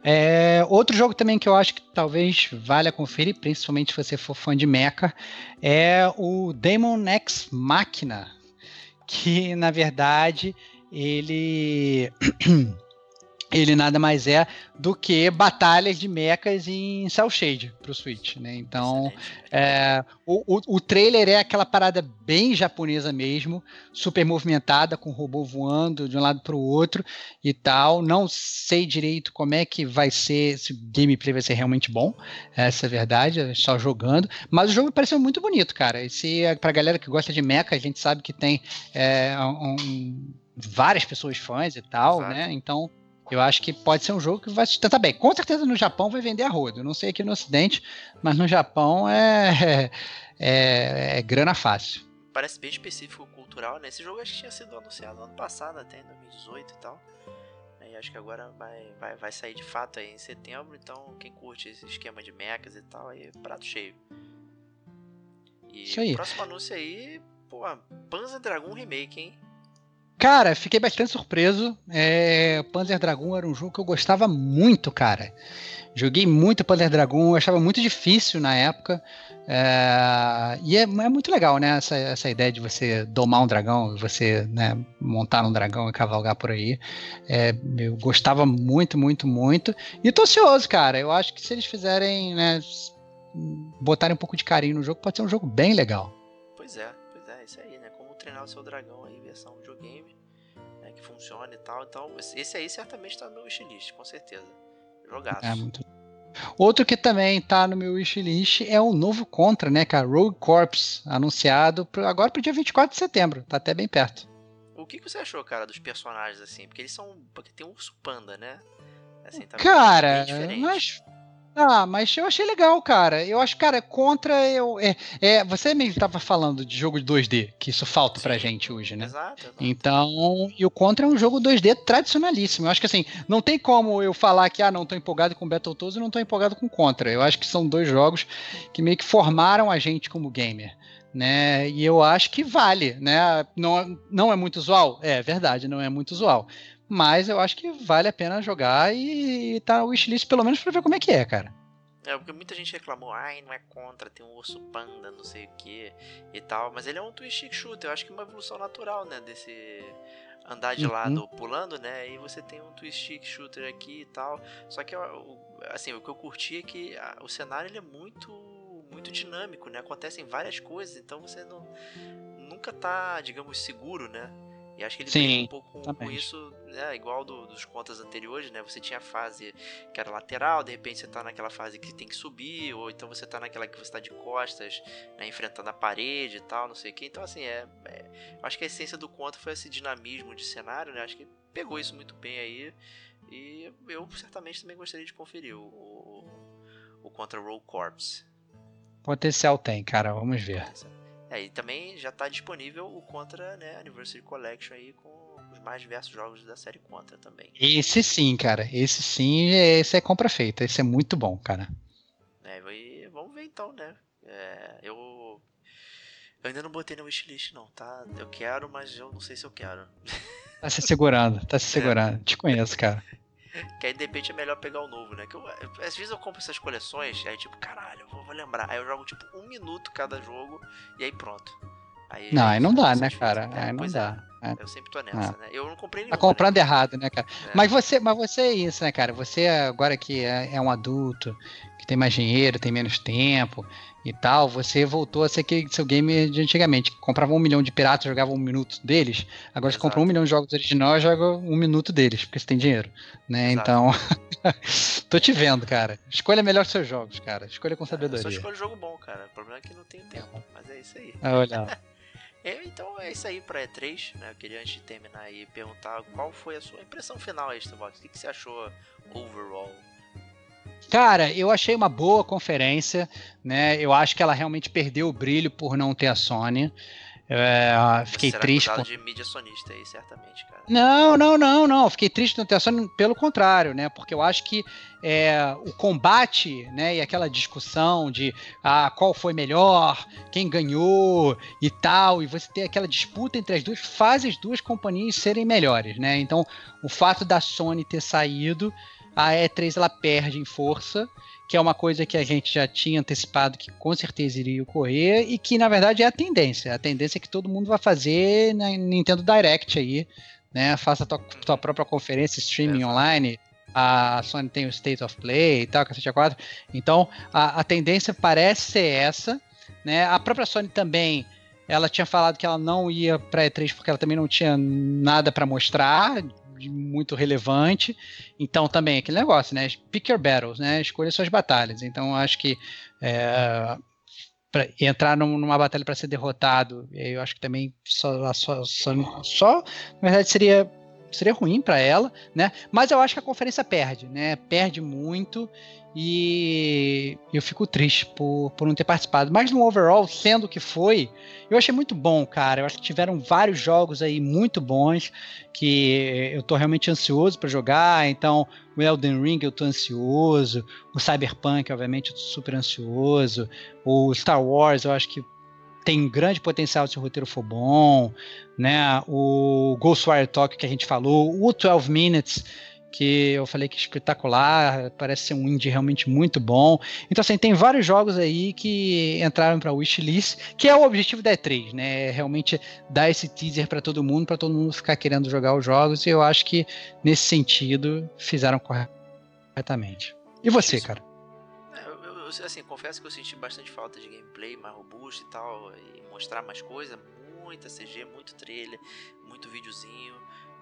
É. É, outro jogo também que eu acho que talvez valha conferir, principalmente se você for fã de Mecha, é o Demon X Machina, que na verdade ele ele nada mais é do que batalhas de mechas em Cell Shade pro Switch, né? Então, é, o, o, o, trailer é aquela parada bem japonesa mesmo, super movimentada, com o robô voando de um lado pro outro e tal. Não sei direito como é que vai ser, se o gameplay vai ser realmente bom, essa é a verdade, só jogando. Mas o jogo pareceu muito bonito, cara. E se, pra galera que gosta de mecha, a gente sabe que tem é, um, várias pessoas fãs e tal, Exato. né? Então eu acho que pode ser um jogo que vai sustentar bem. Com certeza no Japão vai vender a rodo. Não sei aqui no Ocidente, mas no Japão é, é, é grana fácil. Parece bem específico cultural, né? Esse jogo acho que tinha sido anunciado ano passado, até em 2018 e tal. E acho que agora vai, vai, vai sair de fato aí em setembro. Então, quem curte esse esquema de mechas e tal, aí prato cheio. E Isso aí. o próximo anúncio aí, pô, Panzer Dragon Remake, hein? Cara, fiquei bastante surpreso. É, Panzer Dragon era um jogo que eu gostava muito, cara. Joguei muito Panzer Dragon, achava muito difícil na época. É, e é, é, muito legal, né? Essa, essa ideia de você domar um dragão, você né, montar um dragão e cavalgar por aí. É, eu gostava muito, muito, muito. E tô ansioso, cara. Eu acho que se eles fizerem, né, botarem um pouco de carinho no jogo, pode ser um jogo bem legal. Pois é, pois é, isso aí, né? Como treinar o seu dragão funciona e tal. Então, esse aí certamente está no meu wishlist, com certeza. Jogaço. É muito. Outro que também está no meu wishlist é o novo Contra, né, cara? Rogue Corps, anunciado pro, agora pro dia 24 de setembro. Tá até bem perto. O que, que você achou, cara, dos personagens assim? Porque eles são. Porque tem um urso panda, né? Assim, tá cara, mas Ah, mas eu achei legal, cara. Eu acho, cara, contra eu. É, é, você mesmo estava falando de jogo de 2D, que isso falta Sim. pra gente hoje, né? Exato, exato. Então, e o Contra é um jogo 2D tradicionalíssimo. Eu acho que assim, não tem como eu falar que, ah, não tô empolgado com Battletoads e não tô empolgado com Contra. Eu acho que são dois jogos que meio que formaram a gente como gamer. Né, e eu acho que vale, né? Não, não é muito usual? É verdade, não é muito usual. Mas eu acho que vale a pena jogar e tá o wishlist pelo menos pra ver como é que é, cara. É, porque muita gente reclamou, ai, não é contra, tem um urso panda, não sei o que e tal. Mas ele é um twist shooter, eu acho que é uma evolução natural, né? Desse andar de uhum. lado pulando, né? E você tem um twist shooter aqui e tal. Só que, assim, o que eu curti é que o cenário ele é muito, muito dinâmico, né? Acontecem várias coisas, então você não, nunca tá, digamos, seguro, né? E acho que ele tem um pouco com, com isso, né, igual do, dos contas anteriores, né? Você tinha a fase que era lateral, de repente você tá naquela fase que tem que subir, ou então você tá naquela que você tá de costas, né, enfrentando a parede e tal, não sei o que. Então, assim, é, é, acho que a essência do conto foi esse dinamismo de cenário, né? Acho que pegou isso muito bem aí. E eu certamente também gostaria de conferir o, o, o Contra Roll Corps. Potencial tem, cara, vamos ver. Potencial. É, e também já está disponível o Contra né, Anniversary Collection aí com os mais diversos jogos da série Contra também. Esse sim, cara. Esse sim, esse é compra feita. Esse é muito bom, cara. É, e vamos ver então, né? É, eu, eu ainda não botei na wishlist não, tá? Eu quero, mas eu não sei se eu quero. Tá se segurando, tá se é. segurando. É. Te conheço, cara. Que aí de repente é melhor pegar o novo, né? Que eu, às vezes eu compro essas coleções, aí tipo, caralho, eu vou, vou lembrar. Aí eu jogo tipo um minuto cada jogo e aí pronto. Aí, não, aí não dá, né, cara? É, aí não dá. É. Eu sempre tô nessa, é. né? Eu não comprei nenhum. Tá comprando né? errado, né, cara? É. Mas você, mas você é isso, né, cara? Você agora que é, é um adulto, que tem mais dinheiro, tem menos tempo, e tal, você voltou a ser aquele seu game de antigamente. Comprava um milhão de piratas, jogava um minuto deles. Agora Exato. você compra um milhão de jogos originais, joga um minuto deles, porque você tem dinheiro. Né? Então, tô te vendo, cara. Escolha melhor seus jogos, cara. Escolha com sabedoria. É, eu só escolho jogo bom, cara. O problema é que não tenho tempo, mas é isso aí. Olha. é, então é isso aí pra E3, né? Eu queria antes de terminar aí perguntar qual foi a sua impressão final aí, Starbox. O que, que você achou overall Cara, eu achei uma boa conferência, né? Eu acho que ela realmente perdeu o brilho por não ter a Sony. É, fiquei Será triste. Por... de mídia sonista aí, certamente, cara. Não, não, não, não. Fiquei triste a Sony, pelo contrário, né? Porque eu acho que é, o combate, né? E aquela discussão de ah, qual foi melhor, quem ganhou e tal, e você ter aquela disputa entre as duas, faz as duas companhias serem melhores, né? Então, o fato da Sony ter saído a E3 ela perde em força, que é uma coisa que a gente já tinha antecipado que com certeza iria ocorrer e que na verdade é a tendência. A tendência é que todo mundo vai fazer na Nintendo Direct aí, né? Faça a tua, tua própria conferência streaming online. A Sony tem o State of Play e tal, cacete 4. Então, a, a tendência parece ser essa, né? A própria Sony também ela tinha falado que ela não ia para E3 porque ela também não tinha nada para mostrar muito relevante. Então também aquele negócio, né? Pick your battles, né? Escolha suas batalhas. Então acho que é, para entrar numa batalha para ser derrotado, eu acho que também só, só, só, só na verdade seria seria ruim para ela, né? Mas eu acho que a conferência perde, né? Perde muito e eu fico triste por, por não ter participado. Mas no overall, sendo o que foi, eu achei muito bom, cara. Eu acho que tiveram vários jogos aí muito bons que eu tô realmente ansioso para jogar. Então, o Elden Ring eu tô ansioso, o Cyberpunk, obviamente, eu tô super ansioso. O Star Wars, eu acho que tem grande potencial se o roteiro for bom, né? O Ghostwire Talk que a gente falou, o 12 Minutes que eu falei que é espetacular, parece ser um indie realmente muito bom. Então, assim, tem vários jogos aí que entraram para wishlist, que é o objetivo da E3, né? É realmente dar esse teaser para todo mundo, para todo mundo ficar querendo jogar os jogos, e eu acho que nesse sentido fizeram corretamente. E você, cara? Eu, assim, confesso que eu senti bastante falta de gameplay mais robusto e tal, e mostrar mais coisa, muita CG, muito trailer, muito videozinho.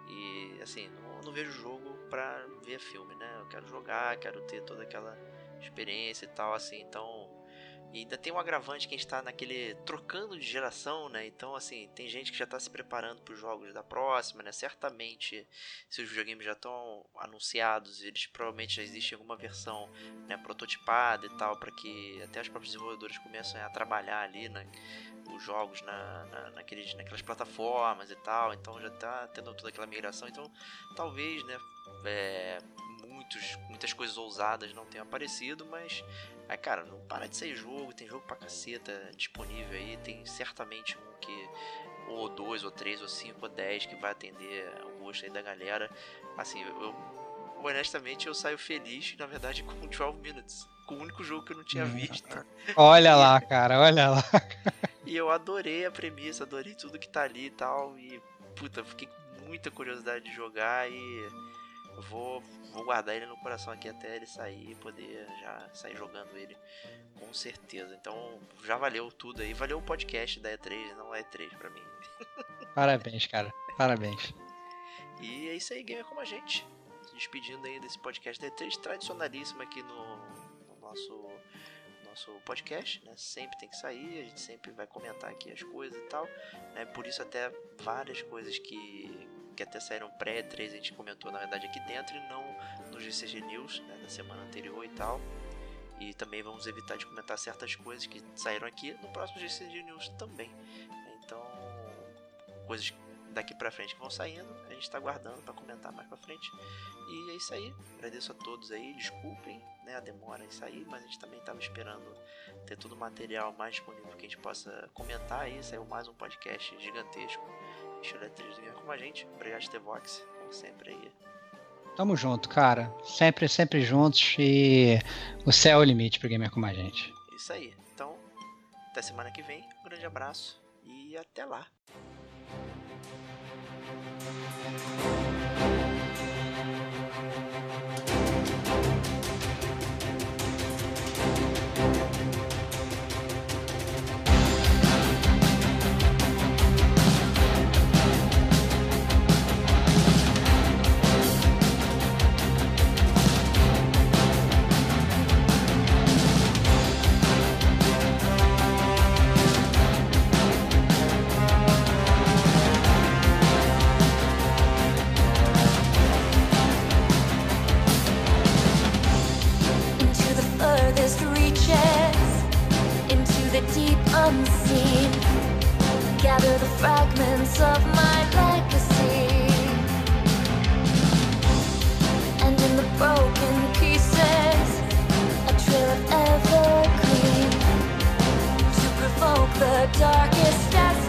E assim, não, não vejo jogo pra ver filme, né? Eu quero jogar, quero ter toda aquela experiência e tal, assim, então E ainda tem um agravante que a gente tá naquele trocando de geração, né? Então, assim, tem gente que já tá se preparando para os jogos da próxima, né? Certamente, se os videogames já estão anunciados, eles provavelmente já existe alguma versão né, prototipada e tal, para que até os próprios desenvolvedores comecem a trabalhar ali, né? Os jogos na, na, naqueles, naquelas plataformas e tal, então já tá tendo toda aquela migração, então talvez, né? É, muitos, muitas coisas ousadas não tenham aparecido, mas Aí, cara, não para de sair jogo, tem jogo pra caceta disponível aí, tem certamente um que. Ou dois, ou três, ou cinco, ou dez que vai atender o gosto aí da galera. Assim, eu, honestamente eu saio feliz, na verdade, com 12 Minutes. Com o único jogo que eu não tinha hum. visto. Olha lá, cara, olha lá. e eu adorei a premissa, adorei tudo que tá ali e tal. E, puta, fiquei com muita curiosidade de jogar e vou, vou guardar ele no coração aqui até ele sair e poder já sair jogando ele com certeza. Então já valeu tudo aí, valeu o podcast da E3, não é E3 pra mim. Parabéns, cara, parabéns. E é isso aí, gamer como a gente. Se despedindo aí desse podcast da E3, tradicionalíssimo aqui no, no nosso nosso podcast, né? Sempre tem que sair, a gente sempre vai comentar aqui as coisas e tal, né? Por isso até várias coisas que que até saíram pré-3, a gente comentou na verdade aqui dentro e não no GCG News, né, da semana anterior e tal. E também vamos evitar de comentar certas coisas que saíram aqui no próximo GCG News também. Então, coisas daqui pra frente que vão saindo, a gente tá guardando para comentar mais pra frente. E é isso aí. Agradeço a todos aí, desculpem né, a demora em sair, mas a gente também tava esperando ter todo o material mais disponível que a gente possa comentar aí. Saiu mais um podcast gigantesco 3 do com a gente. Obrigado, T-Vox, como sempre aí. Tamo junto, cara. Sempre, sempre juntos e o céu é o limite pro gamer como a gente. Isso aí. Então, até semana que vem. Um grande abraço e até lá. Unseen. Gather the fragments of my legacy. And in the broken pieces, a trail of evergreen to provoke the darkest.